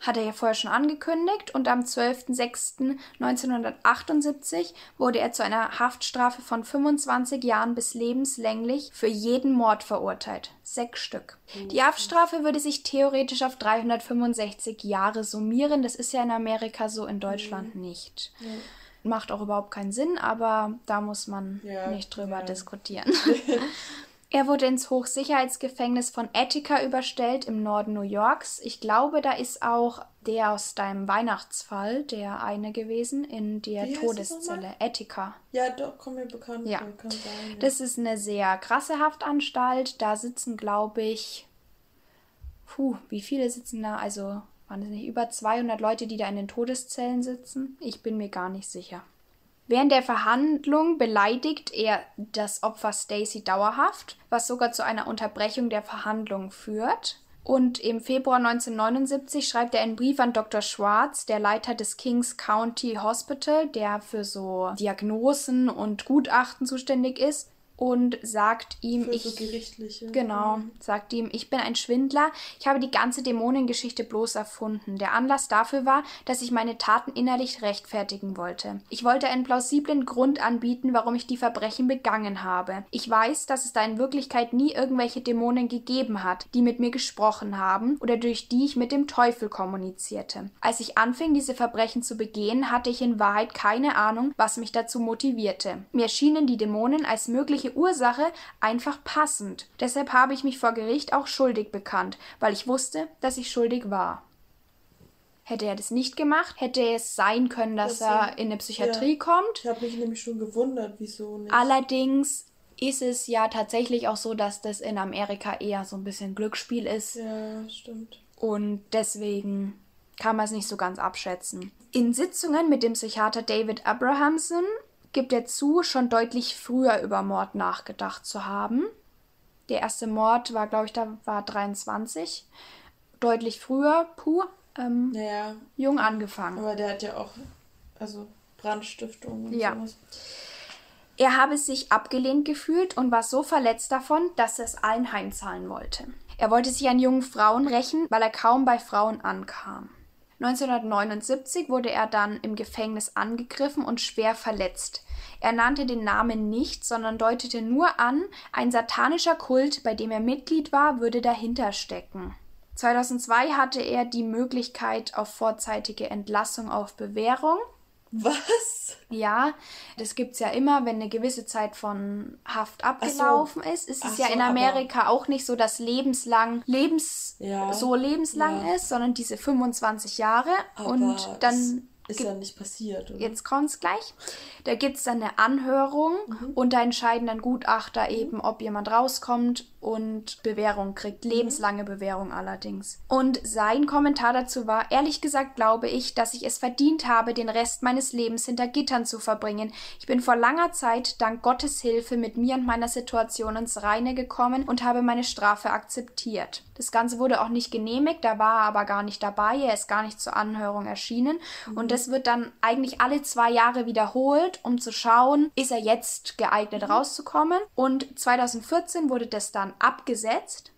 hat er ja vorher schon angekündigt und am 12.06.1978 wurde er zu einer Haftstrafe von 25 Jahren bis lebenslänglich für jeden Mord verurteilt. Sechs Stück. Die Haftstrafe würde sich theoretisch auf 365 Jahre summieren. Das ist ja in Amerika so, in Deutschland mhm. nicht. Ja. Macht auch überhaupt keinen Sinn, aber da muss man ja, nicht drüber ja. diskutieren. <laughs> <laughs> Er wurde ins Hochsicherheitsgefängnis von Attica überstellt im Norden New Yorks. Ich glaube, da ist auch der aus deinem Weihnachtsfall, der eine gewesen, in der Wie Todeszelle. Attica.
Ja, doch, komm mir bekannt. Ja.
Sein, ja. Das ist eine sehr krasse Haftanstalt. Da sitzen, glaube ich, puh, wie viele sitzen da? Also waren es nicht über 200 Leute, die da in den Todeszellen sitzen? Ich bin mir gar nicht sicher. Während der Verhandlung beleidigt er das Opfer Stacy dauerhaft, was sogar zu einer Unterbrechung der Verhandlung führt. Und im Februar 1979 schreibt er einen Brief an Dr. Schwartz, der Leiter des Kings County Hospital, der für so Diagnosen und Gutachten zuständig ist. Und sagt ihm,
Für
ich
so gerichtliche.
genau,
Mhm.
sagt ihm, ich bin ein Schwindler. Ich habe die ganze Dämonengeschichte bloß erfunden. Der Anlass dafür war, dass ich meine Taten innerlich rechtfertigen wollte. Ich wollte einen plausiblen Grund anbieten, warum ich die Verbrechen begangen habe. Ich weiß, dass es da in Wirklichkeit nie irgendwelche Dämonen gegeben hat, die mit mir gesprochen haben oder durch die ich mit dem Teufel kommunizierte. Als ich anfing, diese Verbrechen zu begehen, hatte ich in Wahrheit keine Ahnung, was mich dazu motivierte. Mir erschienen die Dämonen als mögliche Ursache einfach passend. Deshalb habe ich mich vor Gericht auch schuldig bekannt, weil ich wusste, dass ich schuldig war. Hätte er das nicht gemacht, hätte es sein können, dass
Das
er in eine Psychiatrie
ja.
kommt.
Ich habe mich nämlich schon gewundert, wieso nicht.
Allerdings ist es ja tatsächlich auch so, dass das in Amerika eher so ein bisschen Glücksspiel ist.
Ja, stimmt.
Und deswegen kann man es nicht so ganz abschätzen. In Sitzungen mit dem Psychiater David Abrahamson gibt er zu, schon deutlich früher über Mord nachgedacht zu haben. Der erste Mord war, glaube ich, da war 23. Deutlich früher, puh, ähm,
Naja,
jung angefangen.
aber der hat ja auch, also Brandstiftung und
Ja.
sowas.
Er habe sich abgelehnt gefühlt und war so verletzt davon, dass er es allen heimzahlen wollte. Er wollte sich an jungen Frauen rächen, weil er kaum bei Frauen ankam. 1979 wurde er dann im Gefängnis angegriffen und schwer verletzt. Er nannte den Namen nicht, sondern deutete nur an, ein satanischer Kult, bei dem er Mitglied war, würde dahinter stecken. 2002 hatte er die Möglichkeit auf vorzeitige Entlassung auf Bewährung.
Was?
Ja, das gibt's ja immer, wenn eine gewisse Zeit von Haft abgelaufen ist. Ist es
Ach
ja
so,
in Amerika auch nicht so, dass lebenslang, lebens,
Ja.
so lebenslang
Ja.
ist, sondern diese 25 Jahre.
Aber
und dann
es ist
gibt-
ja nicht passiert, oder?
Jetzt kommt's gleich. Da gibt's dann eine Anhörung
Mhm.
und da entscheiden dann Gutachter eben, ob jemand rauskommt und Bewährung kriegt.
Mhm.
Lebenslange Bewährung allerdings. Und sein Kommentar dazu war, ehrlich gesagt glaube ich, dass ich es verdient habe, den Rest meines Lebens hinter Gittern zu verbringen. Ich bin vor langer Zeit dank Gottes Hilfe mit mir und meiner Situation ins Reine gekommen und habe meine Strafe akzeptiert. Das Ganze wurde auch nicht genehmigt, da war er aber gar nicht dabei, er ist gar nicht zur Anhörung erschienen. Und das wird dann eigentlich alle zwei Jahre wiederholt, um zu schauen, ist er jetzt geeignet rauszukommen. Und 2014 wurde das dann abgesetzt.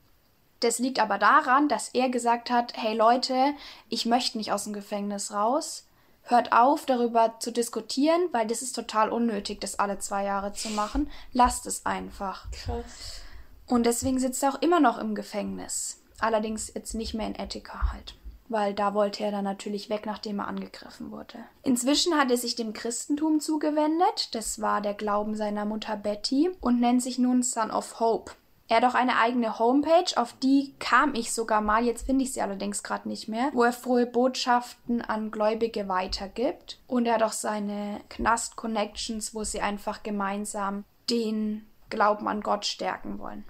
Das liegt aber daran, dass er gesagt hat, hey Leute, ich möchte nicht aus dem Gefängnis raus. Hört auf, darüber zu diskutieren, weil das ist total unnötig, das alle zwei Jahre zu machen. Lasst es einfach.
Krass.
Und deswegen sitzt er auch immer noch im Gefängnis. Allerdings jetzt nicht mehr in Etika halt. Weil da wollte er dann natürlich weg, nachdem er angegriffen wurde. Inzwischen hat er sich dem Christentum zugewendet. Das war der Glauben seiner Mutter Betty und nennt sich nun Son of Hope. Er hat auch eine eigene Homepage, auf die kam ich sogar mal, jetzt finde ich sie allerdings gerade nicht mehr, wo er frohe Botschaften an Gläubige weitergibt. Und er hat auch seine Knast-Connections, wo sie einfach gemeinsam den Glauben an Gott stärken wollen.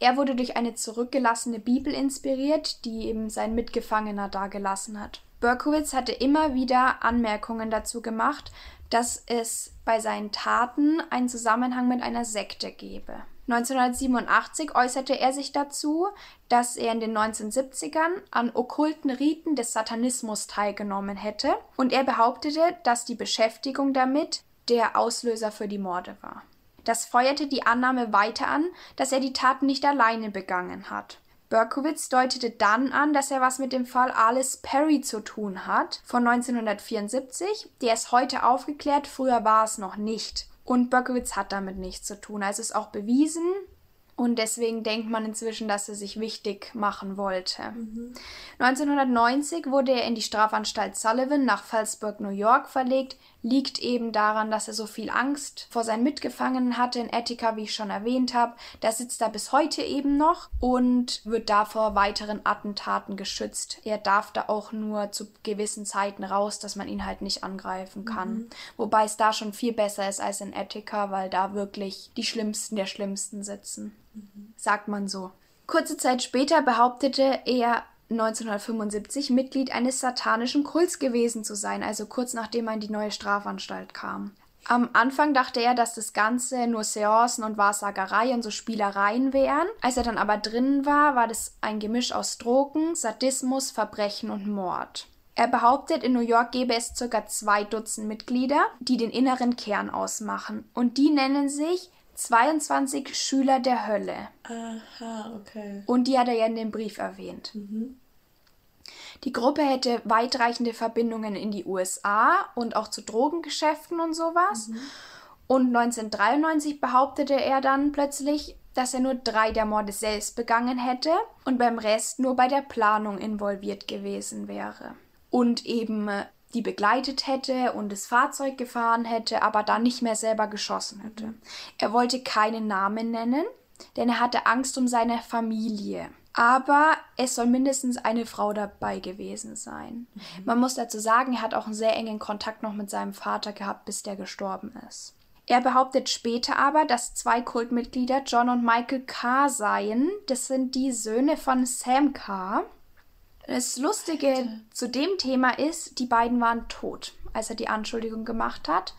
Er wurde durch eine zurückgelassene Bibel inspiriert, die eben sein Mitgefangener dagelassen hat. Berkowitz hatte immer wieder Anmerkungen dazu gemacht, dass es bei seinen Taten einen Zusammenhang mit einer Sekte gebe. 1987 äußerte er sich dazu, dass er in den 1970ern an okkulten Riten des Satanismus teilgenommen hätte und er behauptete, dass die Beschäftigung damit der Auslöser für die Morde war. Das feuerte die Annahme weiter an, dass er die Taten nicht alleine begangen hat. Berkowitz deutete dann an, dass er was mit dem Fall Alice Perry zu tun hat, von 1974. Der ist heute aufgeklärt, früher war es noch nicht. Und Berkowitz hat damit nichts zu tun. Also ist auch bewiesen. Und deswegen denkt man inzwischen, dass er sich wichtig machen wollte. 1990 wurde er in die Strafanstalt Sullivan nach Fallsburg, New York verlegt. Liegt eben daran, dass er so viel Angst vor seinen Mitgefangenen hatte in Etika, wie ich schon erwähnt habe. Da sitzt er bis heute eben noch und wird davor weiteren Attentaten geschützt. Er darf da auch nur zu gewissen Zeiten raus, dass man ihn halt nicht angreifen kann. Wobei es da schon viel besser ist als in Etika, weil da wirklich die Schlimmsten der Schlimmsten sitzen sagt man so. Kurze Zeit später behauptete er 1975 Mitglied eines satanischen Kults gewesen zu sein, also kurz nachdem er in die neue Strafanstalt kam. Am Anfang dachte er, dass das Ganze nur Seancen und Wahrsagerei und so Spielereien wären. Als er dann aber drinnen war, war das ein Gemisch aus Drogen, Sadismus, Verbrechen und Mord. Er behauptet, in New York gäbe es ca. zwei Dutzend Mitglieder, die den inneren Kern ausmachen. Und die nennen sich 22 Schüler der Hölle.
Aha, okay.
Und die hat er ja in dem Brief erwähnt. Mhm. Die Gruppe hätte weitreichende Verbindungen in die USA und auch zu Drogengeschäften und sowas. Mhm. Und 1993 behauptete er dann plötzlich, dass er nur drei der Morde selbst begangen hätte und beim Rest nur bei der Planung involviert gewesen wäre. Und eben äh, die begleitet hätte und das Fahrzeug gefahren hätte, aber dann nicht mehr selber geschossen hätte. Mhm. Er wollte keinen Namen nennen, denn er hatte Angst um seine Familie. Aber es soll mindestens eine Frau dabei gewesen sein. Mhm. Man muss dazu sagen, er hat auch einen sehr engen Kontakt noch mit seinem Vater gehabt, bis der gestorben ist. Er behauptet später aber, dass zwei Kultmitglieder John und Michael Carr seien. Das sind die Söhne von Sam Carr. Das Lustige zu dem Thema ist, die beiden waren tot, als er die Anschuldigung gemacht hat.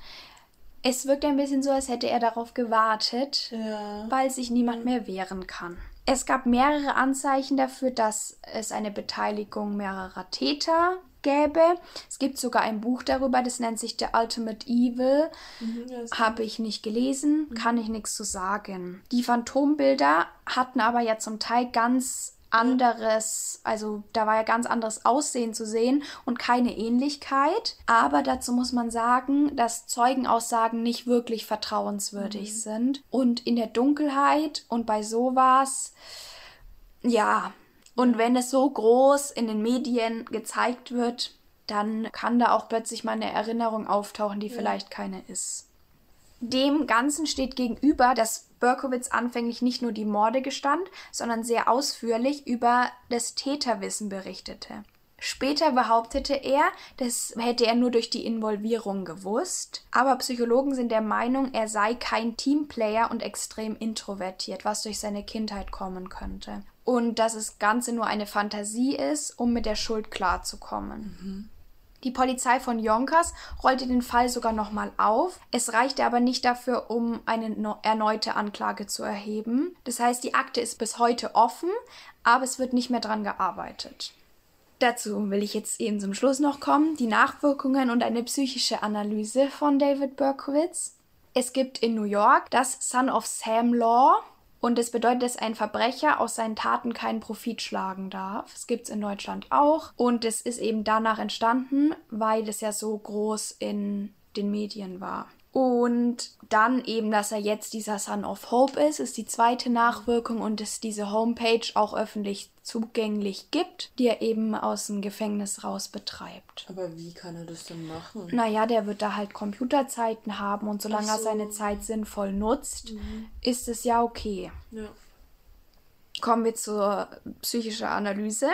Es wirkt ein bisschen so, als hätte er darauf gewartet, ja. weil sich niemand mehr wehren kann. Es gab mehrere Anzeichen dafür, dass es eine Beteiligung mehrerer Täter gäbe. Es gibt sogar ein Buch darüber, das nennt sich The Ultimate Evil. Mhm, Habe ich nicht gelesen, mhm. kann ich nichts zu sagen. Die Phantombilder hatten aber ja zum Teil ganz anderes, also da war ja ganz anderes Aussehen zu sehen und keine Ähnlichkeit. Aber dazu muss man sagen, dass Zeugenaussagen nicht wirklich vertrauenswürdig mhm. sind. Und in der Dunkelheit und bei sowas, ja, und wenn es so groß in den Medien gezeigt wird, dann kann da auch plötzlich mal eine Erinnerung auftauchen, die ja. vielleicht keine ist. Dem Ganzen steht gegenüber, dass Berkowitz anfänglich nicht nur die Morde gestand, sondern sehr ausführlich über das Täterwissen berichtete. Später behauptete er, das hätte er nur durch die Involvierung gewusst, aber Psychologen sind der Meinung, er sei kein Teamplayer und extrem introvertiert, was durch seine Kindheit kommen könnte und dass das Ganze nur eine Fantasie ist, um mit der Schuld klarzukommen. Mhm. Die Polizei von Yonkers rollte den Fall sogar nochmal auf. Es reichte aber nicht dafür, um eine no erneute Anklage zu erheben. Das heißt, die Akte ist bis heute offen, aber es wird nicht mehr dran gearbeitet. Dazu will ich jetzt eben zum Schluss noch kommen, die Nachwirkungen und eine psychische Analyse von David Berkowitz. Es gibt in New York das Son of Sam Law, und es bedeutet, dass ein Verbrecher aus seinen Taten keinen Profit schlagen darf. Es gibt es in Deutschland auch. Und es ist eben danach entstanden, weil es ja so groß in den Medien war. Und dann eben, dass er jetzt dieser Son of Hope ist, ist die zweite Nachwirkung und es diese Homepage auch öffentlich zugänglich gibt, die er eben aus dem Gefängnis raus betreibt.
Aber wie kann er das denn machen?
Naja, der wird da halt Computerzeiten haben und solange so. er seine Zeit sinnvoll nutzt, mhm. ist es ja okay. Ja. Kommen wir zur psychischen Analyse.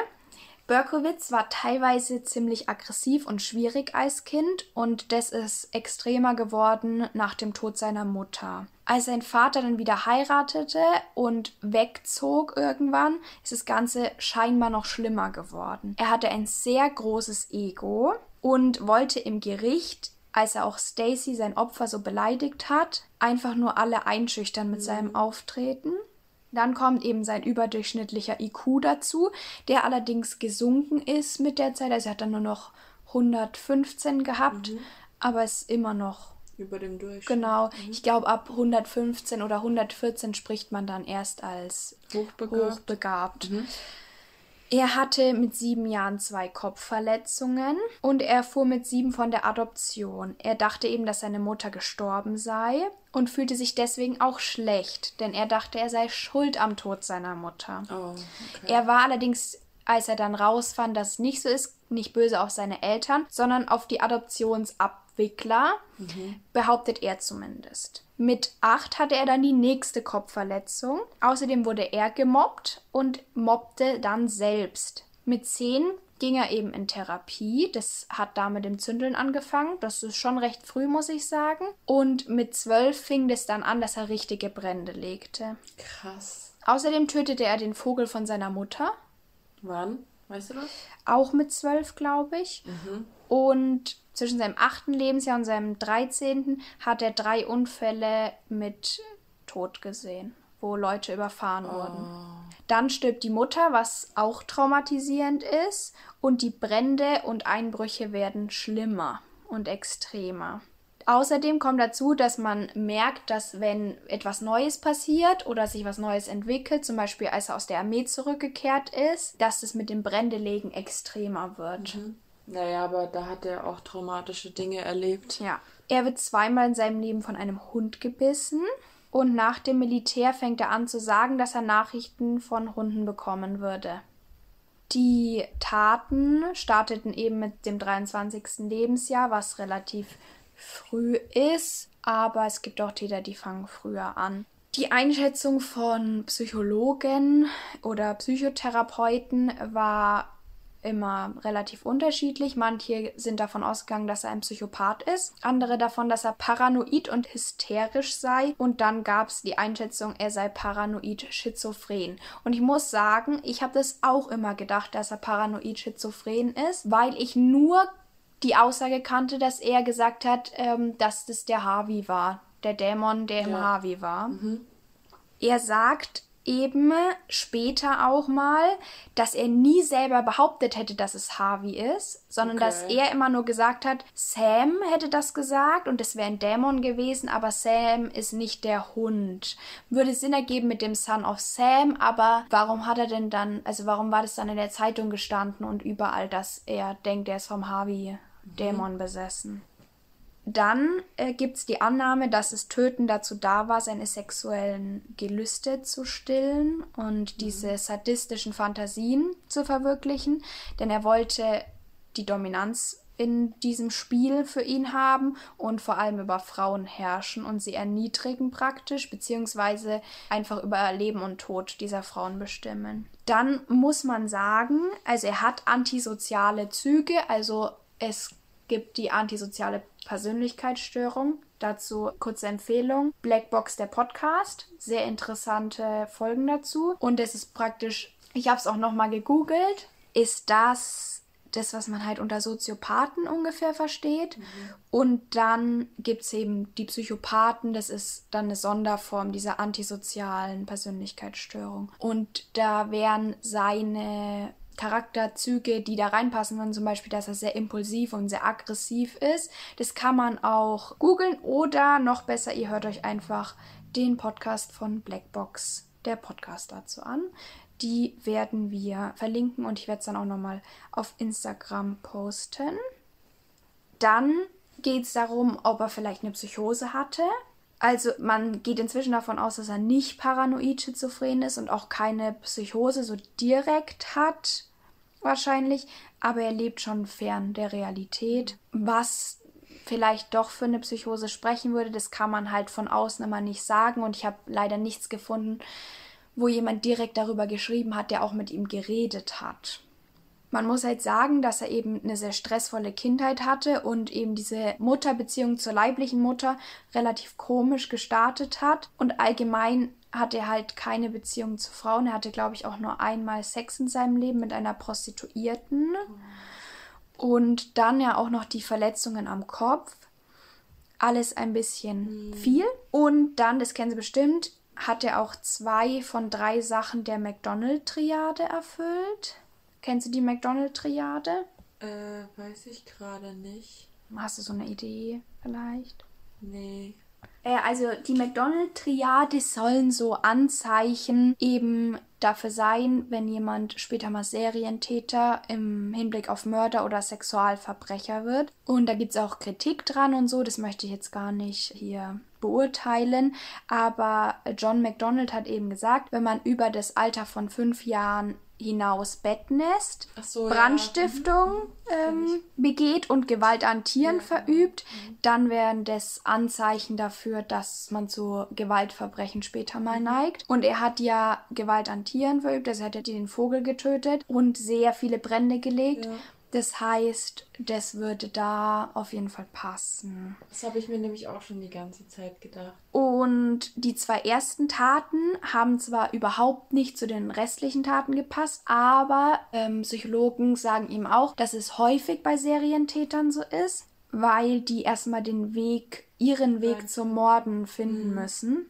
Berkowitz war teilweise ziemlich aggressiv und schwierig als Kind und das ist extremer geworden nach dem Tod seiner Mutter. Als sein Vater dann wieder heiratete und wegzog irgendwann, ist das Ganze scheinbar noch schlimmer geworden. Er hatte ein sehr großes Ego und wollte im Gericht als er auch Stacy, sein Opfer, so beleidigt hat, einfach nur alle einschüchtern mit mhm. seinem Auftreten. Dann kommt eben sein überdurchschnittlicher IQ dazu, der allerdings gesunken ist mit der Zeit. Also er hat dann nur noch 115 gehabt, mhm. aber ist immer noch
über dem Durchschnitt.
Genau. Mhm. Ich glaube, ab 115 oder 114 spricht man dann erst als hochbegabt. hochbegabt. Mhm. Er hatte mit sieben Jahren zwei Kopfverletzungen und er fuhr mit sieben von der Adoption. Er dachte eben, dass seine Mutter gestorben sei und fühlte sich deswegen auch schlecht, denn er dachte, er sei schuld am Tod seiner Mutter. Oh, okay. Er war allerdings, als er dann rausfand, dass es nicht so ist, nicht böse auf seine Eltern, sondern auf die Adoptionsabwickler, mhm. behauptet er zumindest. Mit acht hatte er dann die nächste Kopfverletzung. Außerdem wurde er gemobbt und mobbte dann selbst. Mit zehn ging er eben in Therapie. Das hat da mit dem Zündeln angefangen. Das ist schon recht früh, muss ich sagen. Und mit zwölf fing es dann an, dass er richtige Brände legte. Krass. Außerdem tötete er den Vogel von seiner Mutter.
Wann? Weißt du das?
Auch mit zwölf, glaube ich. Mhm. Und zwischen seinem achten Lebensjahr und seinem dreizehnten hat er drei Unfälle mit Tod gesehen, wo Leute überfahren oh. wurden. Dann stirbt die Mutter, was auch traumatisierend ist, und die Brände und Einbrüche werden schlimmer und extremer. Außerdem kommt dazu, dass man merkt, dass wenn etwas Neues passiert oder sich was Neues entwickelt, zum Beispiel als er aus der Armee zurückgekehrt ist, dass es mit dem Brändelegen extremer wird.
Mhm. Naja, aber da hat er auch traumatische Dinge erlebt.
Ja. Er wird zweimal in seinem Leben von einem Hund gebissen. Und nach dem Militär fängt er an zu sagen, dass er Nachrichten von Hunden bekommen würde. Die Taten starteten eben mit dem 23. Lebensjahr, was relativ früh ist, aber es gibt auch Täter, die fangen früher an. Die Einschätzung von Psychologen oder Psychotherapeuten war immer relativ unterschiedlich. Manche sind davon ausgegangen, dass er ein Psychopath ist, andere davon, dass er paranoid und hysterisch sei und dann gab es die Einschätzung, er sei paranoid schizophren. Und ich muss sagen, ich habe das auch immer gedacht, dass er paranoid schizophren ist, weil ich nur die Aussage kannte, dass er gesagt hat, ähm, dass das der Harvey war, der Dämon, der im Harvey war. Mhm. Er sagt, eben später auch mal, dass er nie selber behauptet hätte, dass es Harvey ist, sondern okay. dass er immer nur gesagt hat, Sam hätte das gesagt und es wäre ein Dämon gewesen, aber Sam ist nicht der Hund. Würde Sinn ergeben mit dem Son of Sam, aber warum hat er denn dann, also warum war das dann in der Zeitung gestanden und überall, dass er denkt, er ist vom Harvey-Dämon mhm. besessen? Dann äh, gibt es die Annahme, dass das Töten dazu da war, seine sexuellen Gelüste zu stillen und mhm. diese sadistischen Fantasien zu verwirklichen. Denn er wollte die Dominanz in diesem Spiel für ihn haben und vor allem über Frauen herrschen und sie erniedrigen praktisch, beziehungsweise einfach über Leben und Tod dieser Frauen bestimmen. Dann muss man sagen, also er hat antisoziale Züge, also es gibt die antisoziale Persönlichkeitsstörung. Dazu kurze Empfehlung. Blackbox der Podcast. Sehr interessante Folgen dazu. Und es ist praktisch, ich habe es auch nochmal gegoogelt. Ist das das, was man halt unter Soziopathen ungefähr versteht. Mhm. Und dann gibt es eben die Psychopathen, das ist dann eine Sonderform dieser antisozialen Persönlichkeitsstörung. Und da wären seine Charakterzüge, die da reinpassen würden, zum Beispiel, dass er sehr impulsiv und sehr aggressiv ist. Das kann man auch googeln oder noch besser, ihr hört euch einfach den Podcast von Blackbox, der Podcast dazu an. Die werden wir verlinken und ich werde es dann auch nochmal auf Instagram posten. Dann geht es darum, ob er vielleicht eine Psychose hatte. Also man geht inzwischen davon aus, dass er nicht paranoid schizophren ist und auch keine Psychose so direkt hat wahrscheinlich, aber er lebt schon fern der Realität. Was vielleicht doch für eine Psychose sprechen würde, das kann man halt von außen immer nicht sagen und ich habe leider nichts gefunden, wo jemand direkt darüber geschrieben hat, der auch mit ihm geredet hat. Man muss halt sagen, dass er eben eine sehr stressvolle Kindheit hatte und eben diese Mutterbeziehung zur leiblichen Mutter relativ komisch gestartet hat und allgemein hatte er halt keine Beziehung zu Frauen. Er hatte, glaube ich, auch nur einmal Sex in seinem Leben mit einer Prostituierten. Und dann ja auch noch die Verletzungen am Kopf. Alles ein bisschen mhm. viel. Und dann, das kennen Sie bestimmt, hat er auch zwei von drei Sachen der McDonald-Triade erfüllt. Kennst du die McDonald-Triade?
Äh, weiß ich gerade nicht.
Hast du so eine Idee vielleicht?
Nee.
Äh, also die McDonald-Triade sollen so Anzeichen eben dafür sein, wenn jemand später mal Serientäter im Hinblick auf Mörder oder Sexualverbrecher wird. Und da gibt es auch Kritik dran und so, das möchte ich jetzt gar nicht hier beurteilen. Aber John McDonald hat eben gesagt, wenn man über das Alter von fünf Jahren hinaus Bettnest, so, Brandstiftung ja. Mhm. ähm, begeht und Gewalt an Tieren ja. verübt, mhm. dann wären das Anzeichen dafür, dass man zu Gewaltverbrechen später mal mhm. neigt. Und er hat ja Gewalt an Tieren verübt, also er hat ja den Vogel getötet und sehr viele Brände gelegt. Ja. Das heißt, das würde da auf jeden Fall passen.
Das habe ich mir nämlich auch schon die ganze Zeit gedacht.
Und die zwei ersten Taten haben zwar überhaupt nicht zu den restlichen Taten gepasst, aber ähm, Psychologen sagen ihm auch, dass es häufig bei Serientätern so ist, weil die erstmal den Weg, ihren Weg Nein. zum Morden finden mhm. müssen.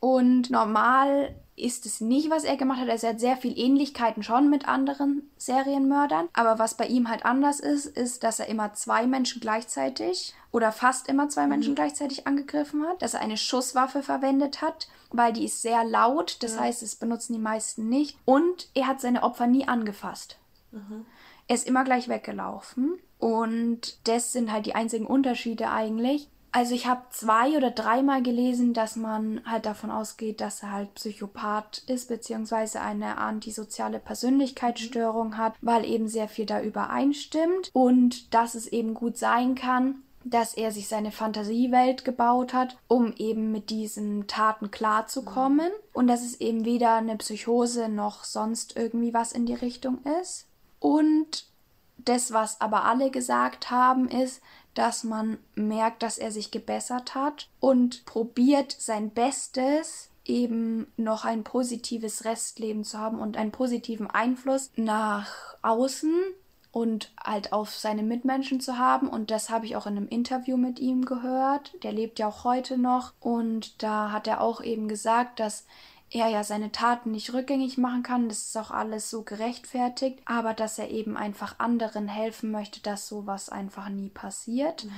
Und normal ist es nicht, was er gemacht hat. Also er hat sehr viel Ähnlichkeiten schon mit anderen Serienmördern. Aber was bei ihm halt anders ist, ist, dass er immer zwei Menschen gleichzeitig oder fast immer zwei Menschen mhm. gleichzeitig angegriffen hat, dass er eine Schusswaffe verwendet hat, weil die ist sehr laut, das ja. heißt, es benutzen die meisten nicht. Und er hat seine Opfer nie angefasst. Mhm. Er ist immer gleich weggelaufen. Und das sind halt die einzigen Unterschiede eigentlich. Also ich habe zwei oder dreimal gelesen, dass man halt davon ausgeht, dass er halt Psychopath ist, beziehungsweise eine antisoziale Persönlichkeitsstörung hat, weil eben sehr viel da übereinstimmt. Und dass es eben gut sein kann, dass er sich seine Fantasiewelt gebaut hat, um eben mit diesen Taten klarzukommen. Und dass es eben weder eine Psychose noch sonst irgendwie was in die Richtung ist. Und das, was aber alle gesagt haben, ist, dass man merkt, dass er sich gebessert hat und probiert sein Bestes, eben noch ein positives Restleben zu haben und einen positiven Einfluss nach außen und halt auf seine Mitmenschen zu haben. Und das habe ich auch in einem Interview mit ihm gehört. Der lebt ja auch heute noch. Und da hat er auch eben gesagt, dass er ja seine Taten nicht rückgängig machen kann, das ist auch alles so gerechtfertigt, aber dass er eben einfach anderen helfen möchte, dass sowas einfach nie passiert mhm.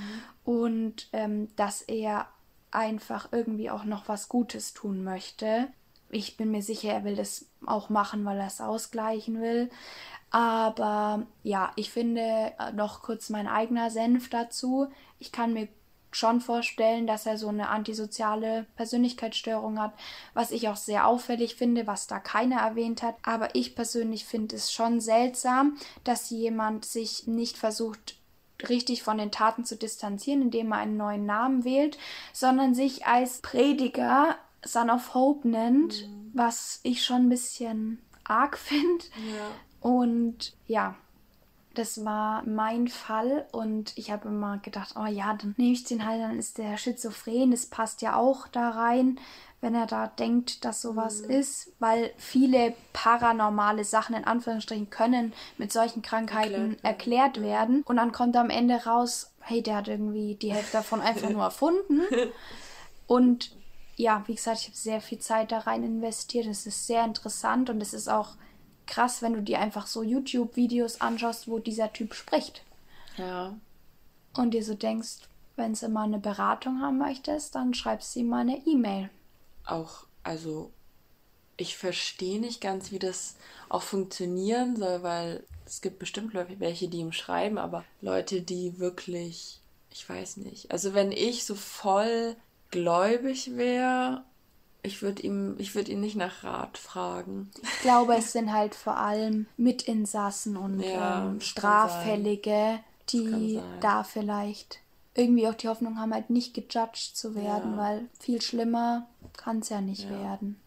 und ähm, dass er einfach irgendwie auch noch was Gutes tun möchte. Ich bin mir sicher, er will das auch machen, weil er es ausgleichen will. Aber ja, ich finde äh, noch kurz mein eigener Senf dazu. Ich kann mir schon vorstellen, dass er so eine antisoziale Persönlichkeitsstörung hat, was ich auch sehr auffällig finde, was da keiner erwähnt hat. Aber ich persönlich finde es schon seltsam, dass jemand sich nicht versucht, richtig von den Taten zu distanzieren, indem er einen neuen Namen wählt, sondern sich als Prediger Son of Hope nennt, mhm. was ich schon ein bisschen arg finde. Ja. Und ja, das war mein Fall und ich habe immer gedacht, oh ja, dann nehme ich den halt, dann ist der schizophren, das passt ja auch da rein, wenn er da denkt, dass sowas mhm. ist, weil viele paranormale Sachen in Anführungsstrichen können mit solchen Krankheiten erklärt, erklärt werden und dann kommt am Ende raus, hey, der hat irgendwie die Hälfte davon einfach nur <laughs> erfunden und ja, wie gesagt, ich habe sehr viel Zeit da rein investiert. Es ist sehr interessant und es ist auch krass, wenn du dir einfach so YouTube-Videos anschaust, wo dieser Typ spricht. Ja. Und dir so denkst, wenn du mal eine Beratung haben möchtest, dann schreibst du ihm mal eine E-Mail.
Auch, also, ich verstehe nicht ganz, wie das auch funktionieren soll, weil es gibt bestimmt welche, die ihm schreiben, aber Leute, die wirklich, ich weiß nicht. Also, wenn ich so voll gläubig wäre ich würde ihm, ich würde ihn nicht nach Rat fragen.
Ich glaube, es sind halt vor allem Mitinsassen und ja, ähm, Straffällige, die da vielleicht irgendwie auch die Hoffnung haben, halt nicht gejudged zu werden, ja. weil viel schlimmer kann es ja nicht ja. werden.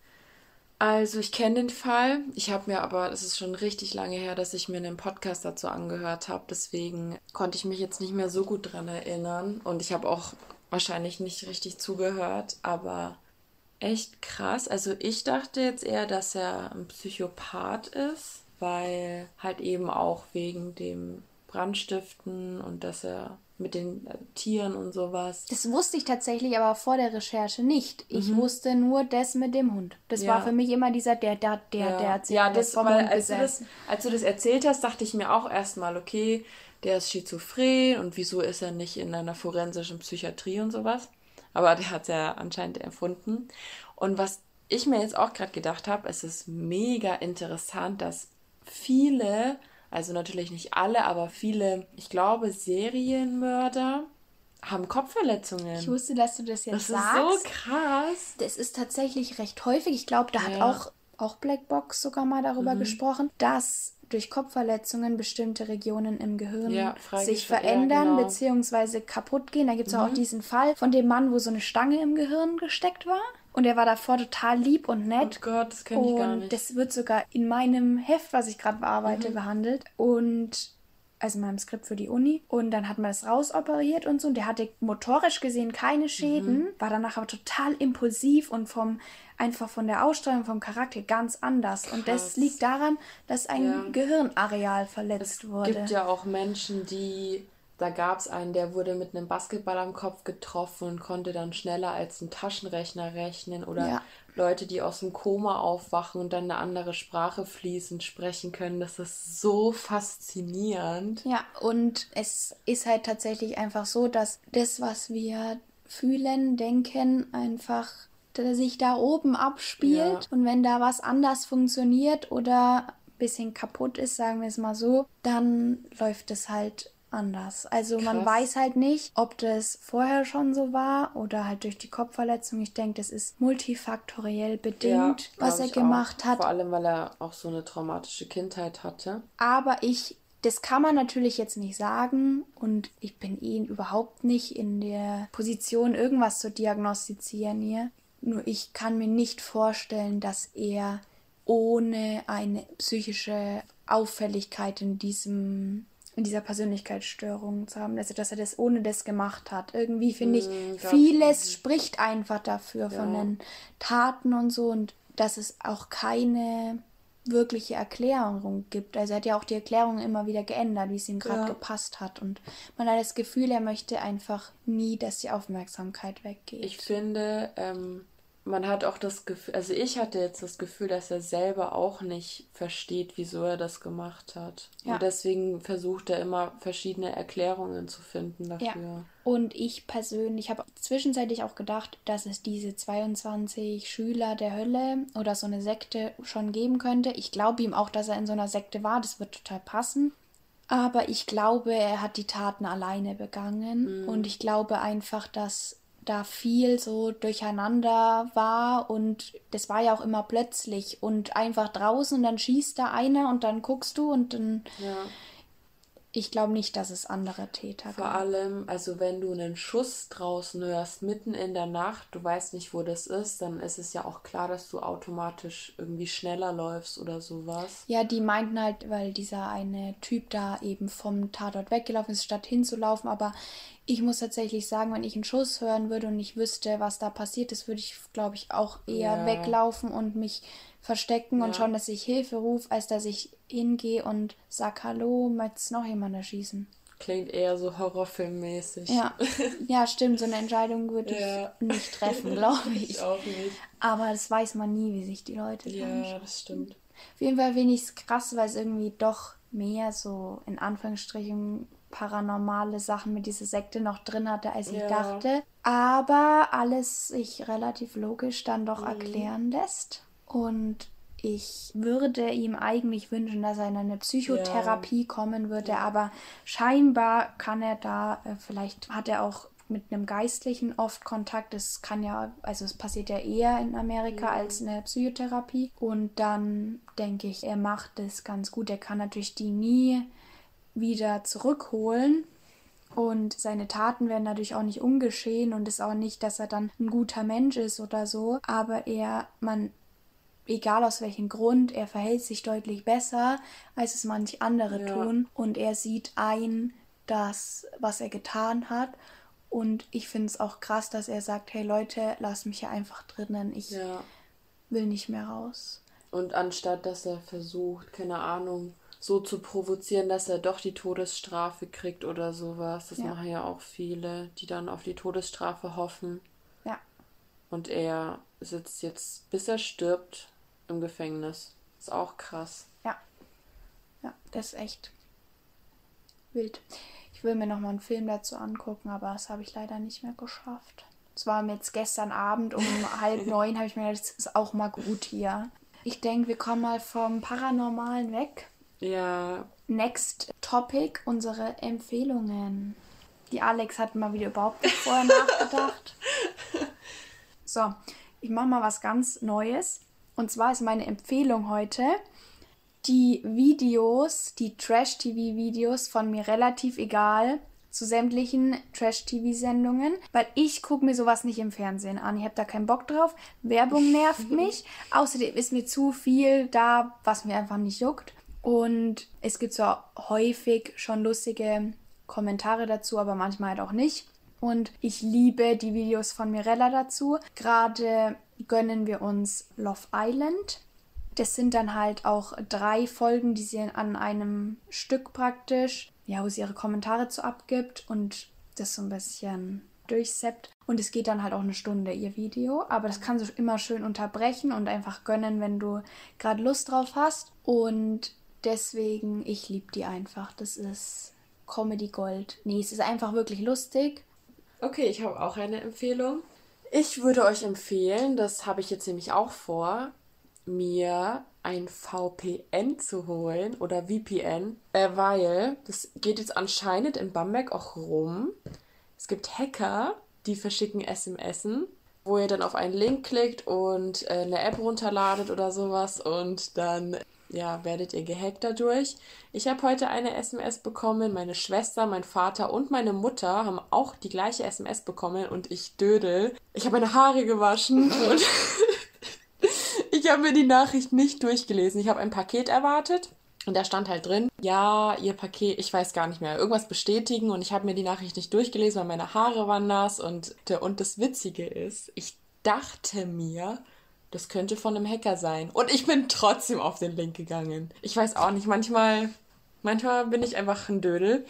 Also ich kenne den Fall. Ich habe mir aber, es ist schon richtig lange her, dass ich mir einen Podcast dazu angehört habe. Deswegen konnte ich mich jetzt nicht mehr so gut dran erinnern. Und ich habe auch wahrscheinlich nicht richtig zugehört. Aber echt krass. Also ich dachte jetzt eher, dass er ein Psychopath ist, weil halt eben auch wegen dem Brandstiften und dass er mit den äh, Tieren und sowas.
Das wusste ich tatsächlich aber vor der Recherche nicht. Ich mhm. wusste nur das mit dem Hund. Das ja. war für mich immer dieser, der, der, der, ja. der erzählt ja, das,
vom weil, als, du das, als du das erzählt hast, dachte ich mir auch erstmal, okay, der ist schizophren und wieso ist er nicht in einer forensischen Psychiatrie und sowas? Aber der hat es ja anscheinend erfunden. Und was ich mir jetzt auch gerade gedacht habe, es ist mega interessant, dass viele, also natürlich nicht alle, aber viele, ich glaube, Serienmörder haben Kopfverletzungen. Ich wusste, dass du das jetzt
das sagst. Das ist so krass. Das ist tatsächlich recht häufig. Ich glaube, da ja. hat auch, auch Blackbox sogar mal darüber mhm. gesprochen, dass durch Kopfverletzungen bestimmte Regionen im Gehirn ja, sich verändern ja, genau. bzw. kaputt gehen. Da gibt es mhm. auch diesen Fall von dem Mann, wo so eine Stange im Gehirn gesteckt war. Und er war davor total lieb und nett. Oh Gott, das kenne ich gar nicht. Das wird sogar in meinem Heft, was ich gerade bearbeite, mhm. behandelt. Und also in meinem Skript für die Uni. Und dann hat man es rausoperiert und so. Und der hatte motorisch gesehen keine Schäden, mhm. war danach aber total impulsiv und vom einfach von der Ausstrahlung, vom Charakter ganz anders. Krass. Und das liegt daran, dass ein ja. Gehirnareal verletzt es wurde.
Es gibt ja auch Menschen, die Da gab es einen, der wurde mit einem Basketball am Kopf getroffen und konnte dann schneller als ein Taschenrechner rechnen. Oder ja. Leute, die aus dem Koma aufwachen und dann eine andere Sprache fließend sprechen können. Das ist so faszinierend.
Ja, und es ist halt tatsächlich einfach so, dass das, was wir fühlen, denken, einfach sich da oben abspielt. Ja. Und wenn da was anders funktioniert oder ein bisschen kaputt ist, sagen wir es mal so, dann läuft es halt anders. Also Krass. man weiß halt nicht, ob das vorher schon so war oder halt durch die Kopfverletzung. Ich denke, das ist multifaktoriell bedingt, ja, was er
gemacht auch. hat. Vor allem, weil er auch so eine traumatische Kindheit hatte.
Aber ich das kann man natürlich jetzt nicht sagen und ich bin ihn überhaupt nicht in der Position, irgendwas zu diagnostizieren hier. Nur ich kann mir nicht vorstellen, dass er ohne eine psychische Auffälligkeit in diesem in dieser Persönlichkeitsstörung zu haben, also dass er das ohne das gemacht hat. Irgendwie finde ich, mm, vieles spricht einfach dafür ja. von den Taten und so und dass es auch keine wirkliche Erklärung gibt. Also er hat ja auch die Erklärung immer wieder geändert, wie es ihm gerade ja. gepasst hat. Und man hat das Gefühl, er möchte einfach nie, dass die Aufmerksamkeit weggeht.
Ich finde, ähm, man hat auch das Gefühl, also ich hatte jetzt das Gefühl, dass er selber auch nicht versteht, wieso er das gemacht hat. Ja. Und deswegen versucht er immer verschiedene Erklärungen zu finden dafür. Ja.
Und ich persönlich habe zwischenzeitlich auch gedacht, dass es diese 22 Schüler der Hölle oder so eine Sekte schon geben könnte. Ich glaube ihm auch, dass er in so einer Sekte war. Das wird total passen. Aber ich glaube, er hat die Taten alleine begangen. Mhm. Und ich glaube einfach, dass da viel so durcheinander war und das war ja auch immer plötzlich und einfach draußen und dann schießt da einer und dann guckst du und dann ja. Ich glaube nicht, dass es andere Täter
Vor gab. allem, also wenn du einen Schuss draußen hörst, mitten in der Nacht, du weißt nicht, wo das ist, dann ist es ja auch klar, dass du automatisch irgendwie schneller läufst oder sowas.
Ja, die meinten halt, weil dieser eine Typ da eben vom Tatort weggelaufen ist, statt hinzulaufen, aber ich muss tatsächlich sagen, wenn ich einen Schuss hören würde und ich wüsste, was da passiert ist, würde ich, glaube ich, auch eher ja. weglaufen und mich verstecken ja. und schauen, dass ich Hilfe rufe, als dass ich hingehe und sag Hallo, möchtest noch jemand erschießen?
Klingt eher so horrorfilmmäßig.
Ja. <laughs> ja, stimmt. So eine Entscheidung würde ja. ich nicht <laughs> treffen, glaube ich. ich auch nicht. Aber das weiß man nie, wie sich die Leute
Ja, anschauen. das stimmt.
Auf jeden Fall es krass, weil es irgendwie doch mehr so in Anführungsstrichen paranormale Sachen mit dieser Sekte noch drin hatte, als ich ja. dachte. Aber alles sich relativ logisch dann doch mhm. erklären lässt. Und ich würde ihm eigentlich wünschen, dass er in eine Psychotherapie ja. kommen würde, ja. aber scheinbar kann er da, äh, vielleicht hat er auch mit einem Geistlichen oft Kontakt. Das kann ja, also es passiert ja eher in Amerika mhm. als eine Psychotherapie. Und dann denke ich, er macht das ganz gut. Er kann natürlich die nie wieder zurückholen. Und seine Taten werden dadurch auch nicht ungeschehen und ist auch nicht, dass er dann ein guter Mensch ist oder so. Aber er, man egal aus welchem Grund, er verhält sich deutlich besser, als es manch andere ja. tun. Und er sieht ein, dass, was er getan hat. Und ich finde es auch krass, dass er sagt, hey Leute, lasst mich hier einfach drinnen. Ich ja. will nicht mehr raus.
Und anstatt dass er versucht, keine Ahnung, so zu provozieren, dass er doch die Todesstrafe kriegt oder sowas. Das ja. machen ja auch viele, die dann auf die Todesstrafe hoffen. Ja. Und er sitzt jetzt, bis er stirbt, im Gefängnis. Ist auch krass.
Ja. Ja, das ist echt wild. Ich will mir noch mal einen Film dazu angucken, aber das habe ich leider nicht mehr geschafft. Es war mir jetzt gestern Abend um <laughs> halb neun, habe ich mir gedacht, das ist auch mal gut hier. Ich denke, wir kommen mal vom Paranormalen weg. Ja. Next Topic, unsere Empfehlungen. Die Alex hat mal wieder überhaupt nicht vorher nachgedacht. <laughs> So, ich mache mal was ganz Neues. Und zwar ist meine Empfehlung heute die Videos, die Trash-TV-Videos von mir relativ egal zu sämtlichen Trash-TV-Sendungen, weil ich gucke mir sowas nicht im Fernsehen an. Ich habe da keinen Bock drauf. Werbung <laughs> nervt mich. Außerdem ist mir zu viel da, was mir einfach nicht juckt. Und es gibt so häufig schon lustige Kommentare dazu, aber manchmal halt auch nicht. Und ich liebe die Videos von Mirella dazu. Gerade gönnen wir uns Love Island. Das sind dann halt auch drei Folgen, die sie an einem Stück praktisch ja, wo sie ihre Kommentare zu abgibt und das so ein bisschen durchseppt. Und es geht dann halt auch eine Stunde ihr Video. Aber das kannst du immer schön unterbrechen und einfach gönnen, wenn du gerade Lust drauf hast. Und deswegen, ich liebe die einfach. Das ist Comedy Gold. Nee, es ist einfach wirklich lustig.
Okay, ich habe auch eine Empfehlung. Ich würde euch empfehlen, das habe ich jetzt nämlich auch vor, mir ein VPN zu holen oder VPN, äh, weil das geht jetzt anscheinend in Bamberg auch rum. Es gibt Hacker, die verschicken SMS, wo ihr dann auf einen Link klickt und äh, eine App runterladet oder sowas und dann ja, werdet ihr gehackt dadurch. Ich habe heute eine SMS bekommen. Meine Schwester, mein Vater und meine Mutter haben auch die gleiche SMS bekommen und ich dödel. Ich habe meine Haare gewaschen <laughs> und <laughs> ich habe mir die Nachricht nicht durchgelesen. Ich habe ein Paket erwartet. Und da stand halt drin, ja, ihr Paket, ich weiß gar nicht mehr, irgendwas bestätigen und ich habe mir die Nachricht nicht durchgelesen, weil meine Haare waren nass und, und das Witzige ist, ich dachte mir, das könnte von einem Hacker sein. Und ich bin trotzdem auf den Link gegangen. Ich weiß auch nicht, manchmal, manchmal bin ich einfach ein Dödel.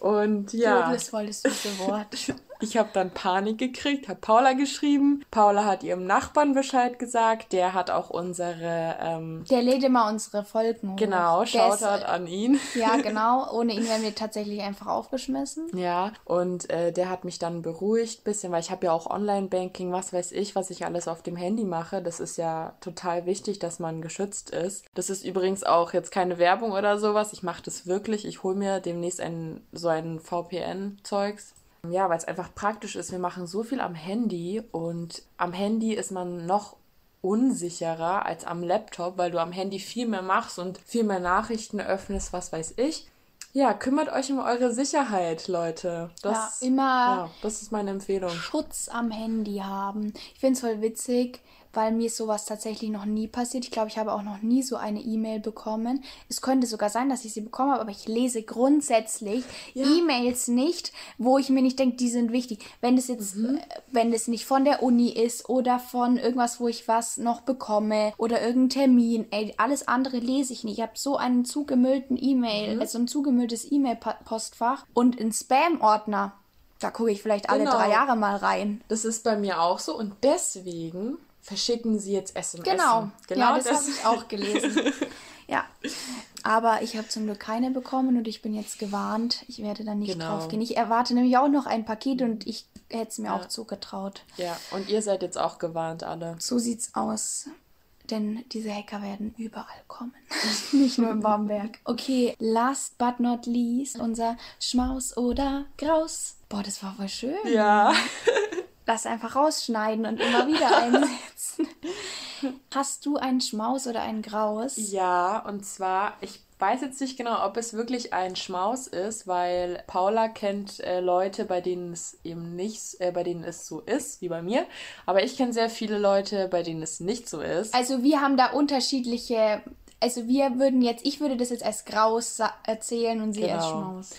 Und ja. Dödel ist voll das süße Wort. <laughs> Ich habe dann Panik gekriegt, habe Paula geschrieben. Paula hat ihrem Nachbarn Bescheid gesagt. Der hat auch unsere. Ähm,
der lädt immer unsere Folgen hoch. Genau, Shoutout an ihn. Ja, <laughs> genau. Ohne ihn wären wir tatsächlich einfach aufgeschmissen.
Ja, und äh, der hat mich dann beruhigt bisschen, weil ich habe ja auch Online-Banking, was weiß ich, was ich alles auf dem Handy mache. Das ist ja total wichtig, dass man geschützt ist. Das ist übrigens auch jetzt keine Werbung oder sowas. Ich mache das wirklich. Ich hole mir demnächst ein, so ein VPN-Zeugs ja, weil es einfach praktisch ist. Wir machen so viel am Handy und am Handy ist man noch unsicherer als am Laptop, weil du am Handy viel mehr machst und viel mehr Nachrichten öffnest, was weiß ich. Ja, kümmert euch um eure Sicherheit, Leute. Das, ja, immer
ja, das ist meine Empfehlung. Schutz am Handy haben. Ich finde es voll witzig weil mir sowas tatsächlich noch nie passiert. Ich glaube, ich habe auch noch nie so eine E-Mail bekommen. Es könnte sogar sein, dass ich sie bekommen habe, aber ich lese grundsätzlich ja. E-Mails nicht, wo ich mir nicht denke, die sind wichtig. Wenn das jetzt, mhm. äh, wenn das nicht von der Uni ist oder von irgendwas, wo ich was noch bekomme oder irgendein Termin, ey, alles andere lese ich nicht. Ich habe so einen zugemüllten E-Mail, mhm. also ein zugemülltes E-Mail-Postfach und einen Spam-Ordner. Da gucke ich vielleicht alle genau. drei Jahre mal rein.
Das ist bei mir auch so und deswegen verschicken sie jetzt SMS. Genau, genau
ja, das, das. habe ich auch gelesen. <laughs> ja, aber ich habe zum Glück keine bekommen und ich bin jetzt gewarnt. Ich werde da nicht genau. drauf gehen. Ich erwarte nämlich auch noch ein Paket und ich hätte es mir ja. auch zugetraut.
Ja, und ihr seid jetzt auch gewarnt, alle.
So sieht's aus. Denn diese Hacker werden überall kommen. <laughs> nicht nur in Bamberg. Okay, last but not least, unser Schmaus oder Graus. Boah, das war voll schön. Ja. <laughs> das einfach rausschneiden und immer wieder <laughs> einsetzen. Hast du einen Schmaus oder ein Graues?
Ja, und zwar, ich weiß jetzt nicht genau, ob es wirklich ein Schmaus ist, weil Paula kennt äh, Leute, bei denen es eben nicht, äh, bei denen es so ist, wie bei mir. Aber ich kenne sehr viele Leute, bei denen es nicht so ist.
Also wir haben da unterschiedliche, also wir würden jetzt, ich würde das jetzt als Graus erzählen und sie genau. als Schmaus.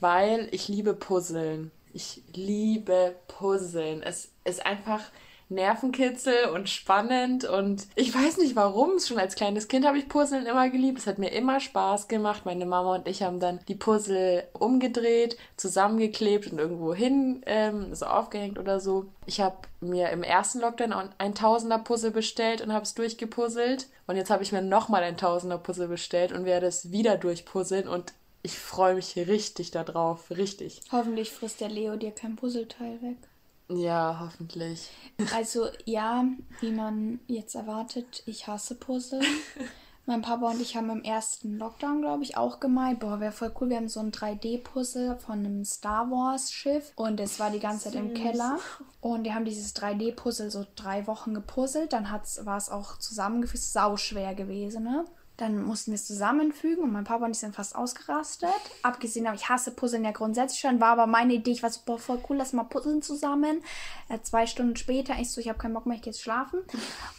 Weil ich liebe Puzzeln. Ich liebe Puzzeln. Es ist einfach Nervenkitzel und spannend und ich weiß nicht warum. Schon als kleines Kind habe ich Puzzeln immer geliebt. Es hat mir immer Spaß gemacht. Meine Mama und ich haben dann die Puzzle umgedreht, zusammengeklebt und irgendwo hin ähm, so aufgehängt oder so. Ich habe mir im ersten Lockdown ein Tausender Puzzle bestellt und habe es durchgepuzzelt. Und jetzt habe ich mir nochmal ein Tausender Puzzle bestellt und werde es wieder durchpuzzeln und ich freue mich richtig darauf. Richtig.
Hoffentlich frisst der Leo dir kein Puzzleteil weg.
Ja, hoffentlich.
Also ja, wie man jetzt erwartet, ich hasse Puzzle. <laughs> mein Papa und ich haben im ersten Lockdown, glaube ich, auch gemeint, boah, wäre voll cool. Wir haben so ein 3D-Puzzle von einem Star Wars-Schiff und es war die ganze Zeit im Keller. Und wir haben dieses 3D-Puzzle so drei Wochen gepuzzelt. Dann war es auch zusammengefügt, sau schwer gewesen, ne? Dann mussten wir es zusammenfügen und mein Papa und ich sind fast ausgerastet. Abgesehen, aber ich hasse Puzzeln ja grundsätzlich schon, war aber meine Idee, ich war super voll cool, lass mal puzzeln zusammen. Äh, zwei Stunden später, ich so, ich habe keinen Bock mehr, ich gehe jetzt schlafen.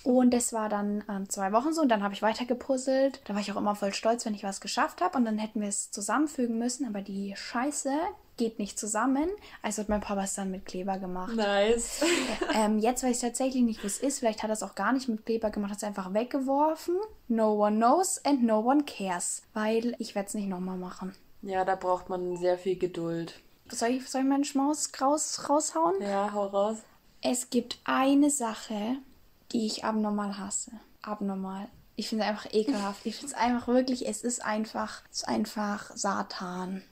Und das war dann äh, zwei Wochen so und dann habe ich weiter gepuzzelt. Da war ich auch immer voll stolz, wenn ich was geschafft habe und dann hätten wir es zusammenfügen müssen, aber die Scheiße geht nicht zusammen. Also hat mein Papa es dann mit Kleber gemacht. Nice. ähm, jetzt weiß ich tatsächlich nicht, wo es ist. Vielleicht hat er es auch gar nicht mit Kleber gemacht, hat es einfach weggeworfen. No one knows and no one cares. Weil ich werde es nicht nochmal machen.
Ja, da braucht man sehr viel Geduld.
Soll ich, soll ich meinen Schmaus raus, raushauen?
Ja, hau raus.
Es gibt eine Sache, die ich abnormal hasse. Abnormal. Ich finde es einfach ekelhaft. Ich finde es einfach wirklich, es ist einfach, es ist einfach Satan.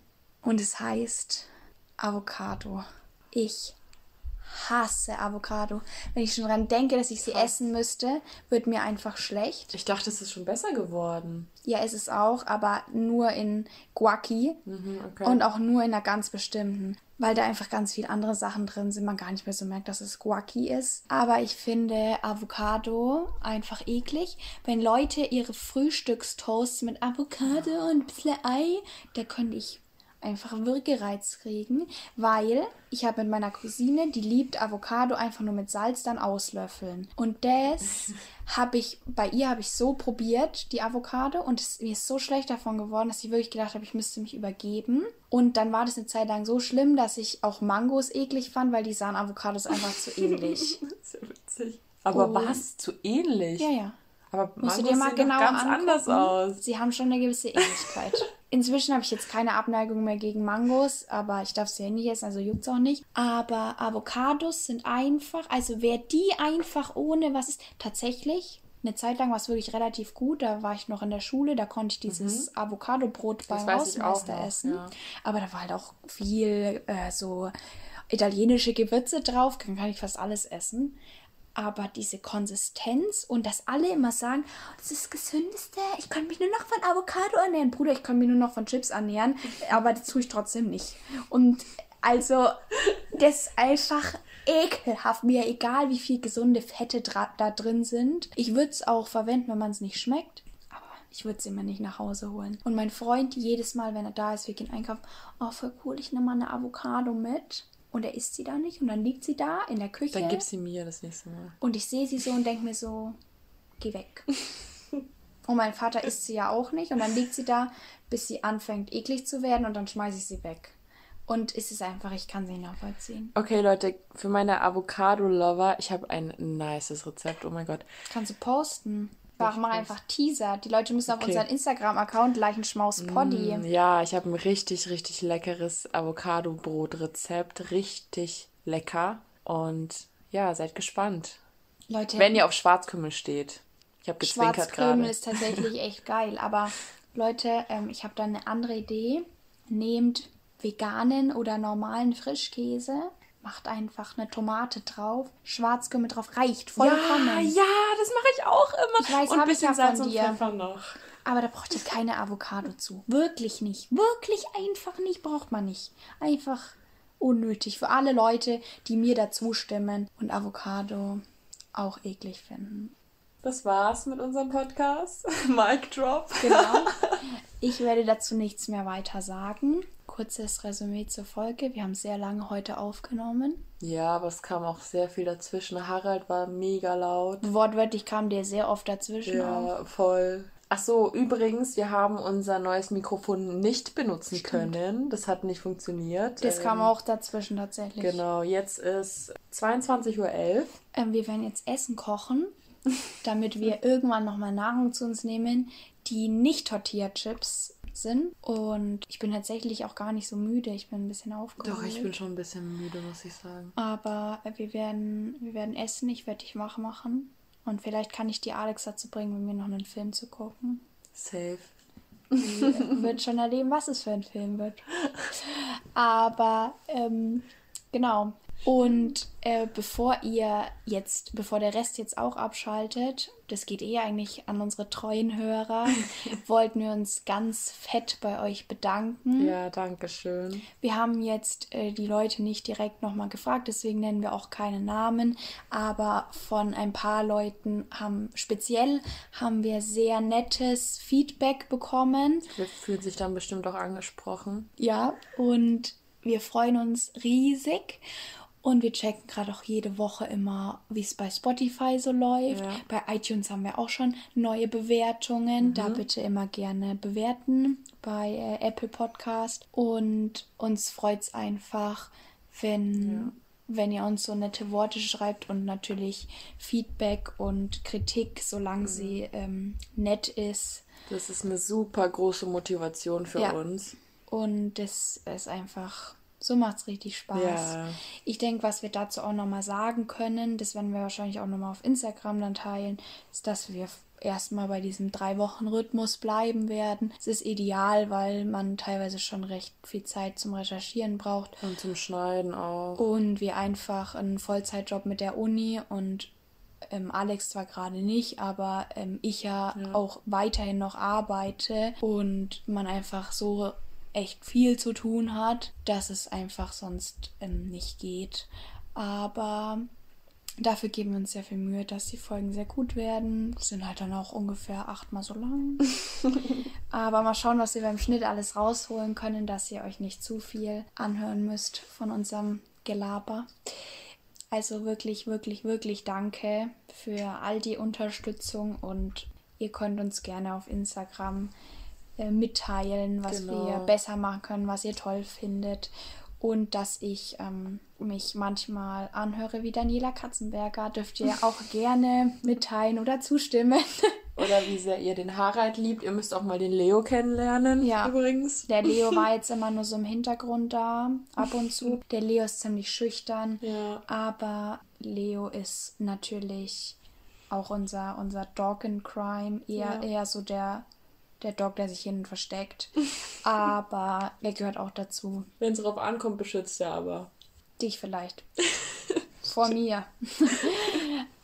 Und es heißt Avocado. Ich hasse Avocado. Wenn ich schon daran denke, dass ich sie Krass. essen müsste, wird mir einfach schlecht.
Ich dachte, es ist schon besser geworden.
Ja, es ist auch, aber nur in Guaki mhm, okay. und auch nur in einer ganz bestimmten, weil da einfach ganz viele andere Sachen drin sind, man gar nicht mehr so merkt, dass es Guaki ist. Aber ich finde Avocado einfach eklig. Wenn Leute ihre Frühstückstoasts mit Avocado und ein bisschen Ei, da könnte ich einfach Würgereiz kriegen, weil ich habe mit meiner Cousine, die liebt Avocado einfach nur mit Salz dann auslöffeln. Und das <laughs> habe ich, bei ihr habe ich so probiert, die Avocado, und es, mir ist so schlecht davon geworden, dass ich wirklich gedacht habe, ich müsste mich übergeben. Und dann war das eine Zeit lang so schlimm, dass ich auch Mangos eklig fand, weil die sahen Avocados einfach zu ähnlich. <laughs>
Sehr witzig. Aber oh. was? Zu ähnlich? Ja, ja. Aber Musst du dir mal genau
ganz angucken. anders aus. Sie haben schon eine gewisse Ähnlichkeit. <laughs> Inzwischen habe ich jetzt keine Abneigung mehr gegen Mangos, aber ich darf sie ja nicht essen, also juckt es auch nicht. Aber Avocados sind einfach, also wer die einfach ohne was ist, tatsächlich, eine Zeit lang war es wirklich relativ gut. Da war ich noch in der Schule, da konnte ich dieses mhm. Avocado-Brot beim Hausmeister essen. Ja. Aber da war halt auch viel äh, so italienische Gewürze drauf, dann kann ich fast alles essen aber diese Konsistenz und dass alle immer sagen, das ist das Gesündeste, ich kann mich nur noch von Avocado ernähren. Bruder, ich kann mich nur noch von Chips ernähren, aber das tue ich trotzdem nicht. Und also, das ist einfach ekelhaft. Mir egal, wie viel gesunde Fette da drin sind. Ich würde es auch verwenden, wenn man es nicht schmeckt. Aber ich würde es immer nicht nach Hause holen. Und mein Freund, jedes Mal, wenn er da ist, wir gehen einkaufen, oh, voll cool, ich nehme mal eine Avocado mit und er isst sie da nicht und dann liegt sie da in der Küche.
Dann gib sie mir das nächste Mal.
Und ich sehe sie so und denke mir so, geh weg. <laughs> und mein Vater isst sie ja auch nicht und dann liegt sie da, bis sie anfängt eklig zu werden und dann schmeiße ich sie weg. Und es ist einfach, ich kann sie nachvollziehen.
Okay, Leute, für meine Avocado-Lover, ich habe ein nices Rezept. Oh mein Gott.
Kannst du posten? Mach mal einfach Teaser. Die Leute müssen auf okay. unseren Instagram-Account Leichenschmaus Poddy.
Mm, ja, ich habe ein richtig, richtig leckeres Avocado-Brot-Rezept. Richtig lecker. Und ja, seid gespannt. Leute. Wenn ihr auf Schwarzkümmel steht. Ich habe gezwinkert gerade.
Schwarzkümmel ist tatsächlich echt geil. Aber Leute, ähm, ich habe da eine andere Idee. Nehmt veganen oder normalen Frischkäse macht einfach eine Tomate drauf, Schwarzkümmel drauf, reicht vollkommen.
Ja, ja, das mache ich auch immer. Ich weiß, und ein bisschen
ja Salz und Pfeffer noch. Aber da braucht ihr keine Avocado zu. Wirklich nicht. Wirklich einfach nicht. Braucht man nicht. Einfach unnötig. Für alle Leute, die mir dazu stimmen und Avocado auch eklig finden.
Das war's mit unserem Podcast. <laughs> Mic Drop. Genau. <laughs>
Ich werde dazu nichts mehr weiter sagen. Kurzes Resümee zur Folge. Wir haben sehr lange heute aufgenommen.
Ja, aber es kam auch sehr viel dazwischen. Harald war mega laut.
Wortwörtlich kam der sehr oft dazwischen.
Ja, auch. voll. Ach so, übrigens, wir haben unser neues Mikrofon nicht benutzen Stimmt. können. Das hat nicht funktioniert.
Das ähm, kam auch dazwischen tatsächlich.
Genau, jetzt ist 22.11 Uhr.
Ähm, wir werden jetzt Essen kochen, <laughs> damit wir irgendwann nochmal Nahrung zu uns nehmen, die nicht Tortilla-Chips sind. Und ich bin tatsächlich auch gar nicht so müde. Ich bin ein bisschen aufgeregt.
Doch, ich bin schon ein bisschen müde, muss ich sagen.
Aber wir werden, wir werden essen. Ich werde dich wach machen. Und vielleicht kann ich die Alex dazu bringen, mit mir noch einen Film zu gucken. Safe. Die wird schon erleben, was es für ein Film wird. <laughs> Aber ähm, genau. Und äh, bevor ihr jetzt, bevor der Rest jetzt auch abschaltet, das geht eh eigentlich an unsere treuen Hörer, <laughs> wollten wir uns ganz fett bei euch bedanken.
Ja, danke schön.
Wir haben jetzt äh, die Leute nicht direkt nochmal gefragt, deswegen nennen wir auch keine Namen, aber von ein paar Leuten haben, speziell haben wir sehr nettes Feedback bekommen.
Wir fühlen sich dann bestimmt auch angesprochen.
Ja, und wir freuen uns riesig. Und wir checken gerade auch jede Woche immer, wie es bei Spotify so läuft. Ja. Bei iTunes haben wir auch schon neue Bewertungen. Mhm. Da bitte immer gerne bewerten bei äh, Apple Podcast. Und uns freut es einfach, wenn, ja. wenn ihr uns so nette Worte schreibt und natürlich Feedback und Kritik, solange mhm. sie ähm, nett ist.
Das ist eine super große Motivation für ja. uns.
Und das ist einfach, so macht es richtig Spaß. Ja. Ich denke, was wir dazu auch nochmal sagen können, das werden wir wahrscheinlich auch nochmal auf Instagram dann teilen, ist, dass wir erstmal bei diesem drei Wochen Rhythmus bleiben werden. Es ist ideal, weil man teilweise schon recht viel Zeit zum Recherchieren braucht.
Und zum Schneiden auch.
Und wir einfach einen Vollzeitjob mit der Uni und ähm, Alex zwar gerade nicht, aber ähm, ich ja, ja auch weiterhin noch arbeite und man einfach so echt viel zu tun hat, dass es einfach sonst ähm, nicht geht. Aber dafür geben wir uns sehr viel Mühe, dass die Folgen sehr gut werden. Sind halt dann auch ungefähr achtmal so lang. <laughs> Aber mal schauen, was wir beim Schnitt alles rausholen können, dass ihr euch nicht zu viel anhören müsst von unserem Gelaber. Also wirklich, wirklich, wirklich danke für all die Unterstützung und ihr könnt uns gerne auf Instagram äh, mitteilen, was genau. wir besser machen können, was ihr toll findet. Und dass ich ähm, mich manchmal anhöre wie Daniela Katzenberger, dürft ihr auch <laughs> gerne mitteilen oder zustimmen. <laughs>
Oder wie sehr ihr den Harald liebt. Ihr müsst auch mal den Leo kennenlernen, ja. übrigens.
Der Leo <laughs> war jetzt immer nur so im Hintergrund da, ab und zu. Der Leo ist ziemlich schüchtern. Ja. Aber Leo ist natürlich auch unser, unser Dog in Crime. Eher, ja. eher so der der Dog, der sich hinten versteckt. <laughs> aber er gehört auch dazu.
Wenn es darauf ankommt, beschützt er aber.
Dich vielleicht. <laughs> Vor mir. <laughs>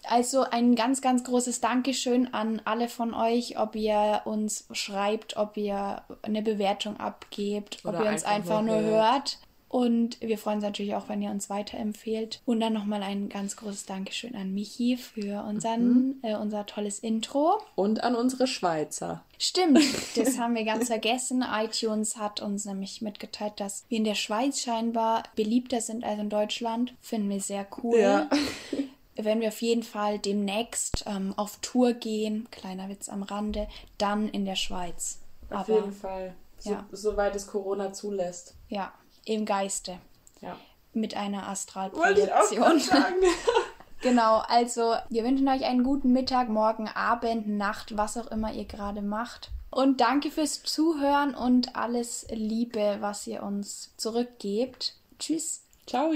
Also ein ganz, ganz großes Dankeschön an alle von euch, ob ihr uns schreibt, ob ihr eine Bewertung abgebt, Oder ob ihr uns einfach, einfach nur hört. Und wir freuen uns natürlich auch, wenn ihr uns weiterempfehlt. Und dann nochmal ein ganz großes Dankeschön an Michi für unseren, mhm. äh, unser tolles Intro.
Und an unsere Schweizer.
Stimmt, <laughs> das haben wir ganz vergessen. iTunes hat uns nämlich mitgeteilt, dass wir in der Schweiz scheinbar beliebter sind als in Deutschland. Finden wir sehr cool. Ja. <laughs> Wenn wir auf jeden Fall demnächst ähm, auf Tour gehen, kleiner Witz am Rande, dann in der Schweiz.
Auf Aber, jeden Fall. So, ja. Soweit es Corona zulässt.
Ja, im Geiste. Ja. Mit einer Astralprojektion. <laughs> genau, also wir wünschen euch einen guten Mittag, morgen, Abend, Nacht, was auch immer ihr gerade macht. Und danke fürs Zuhören und alles Liebe, was ihr uns zurückgebt. Tschüss.
Ciao.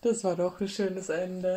Das war doch ein schönes Ende.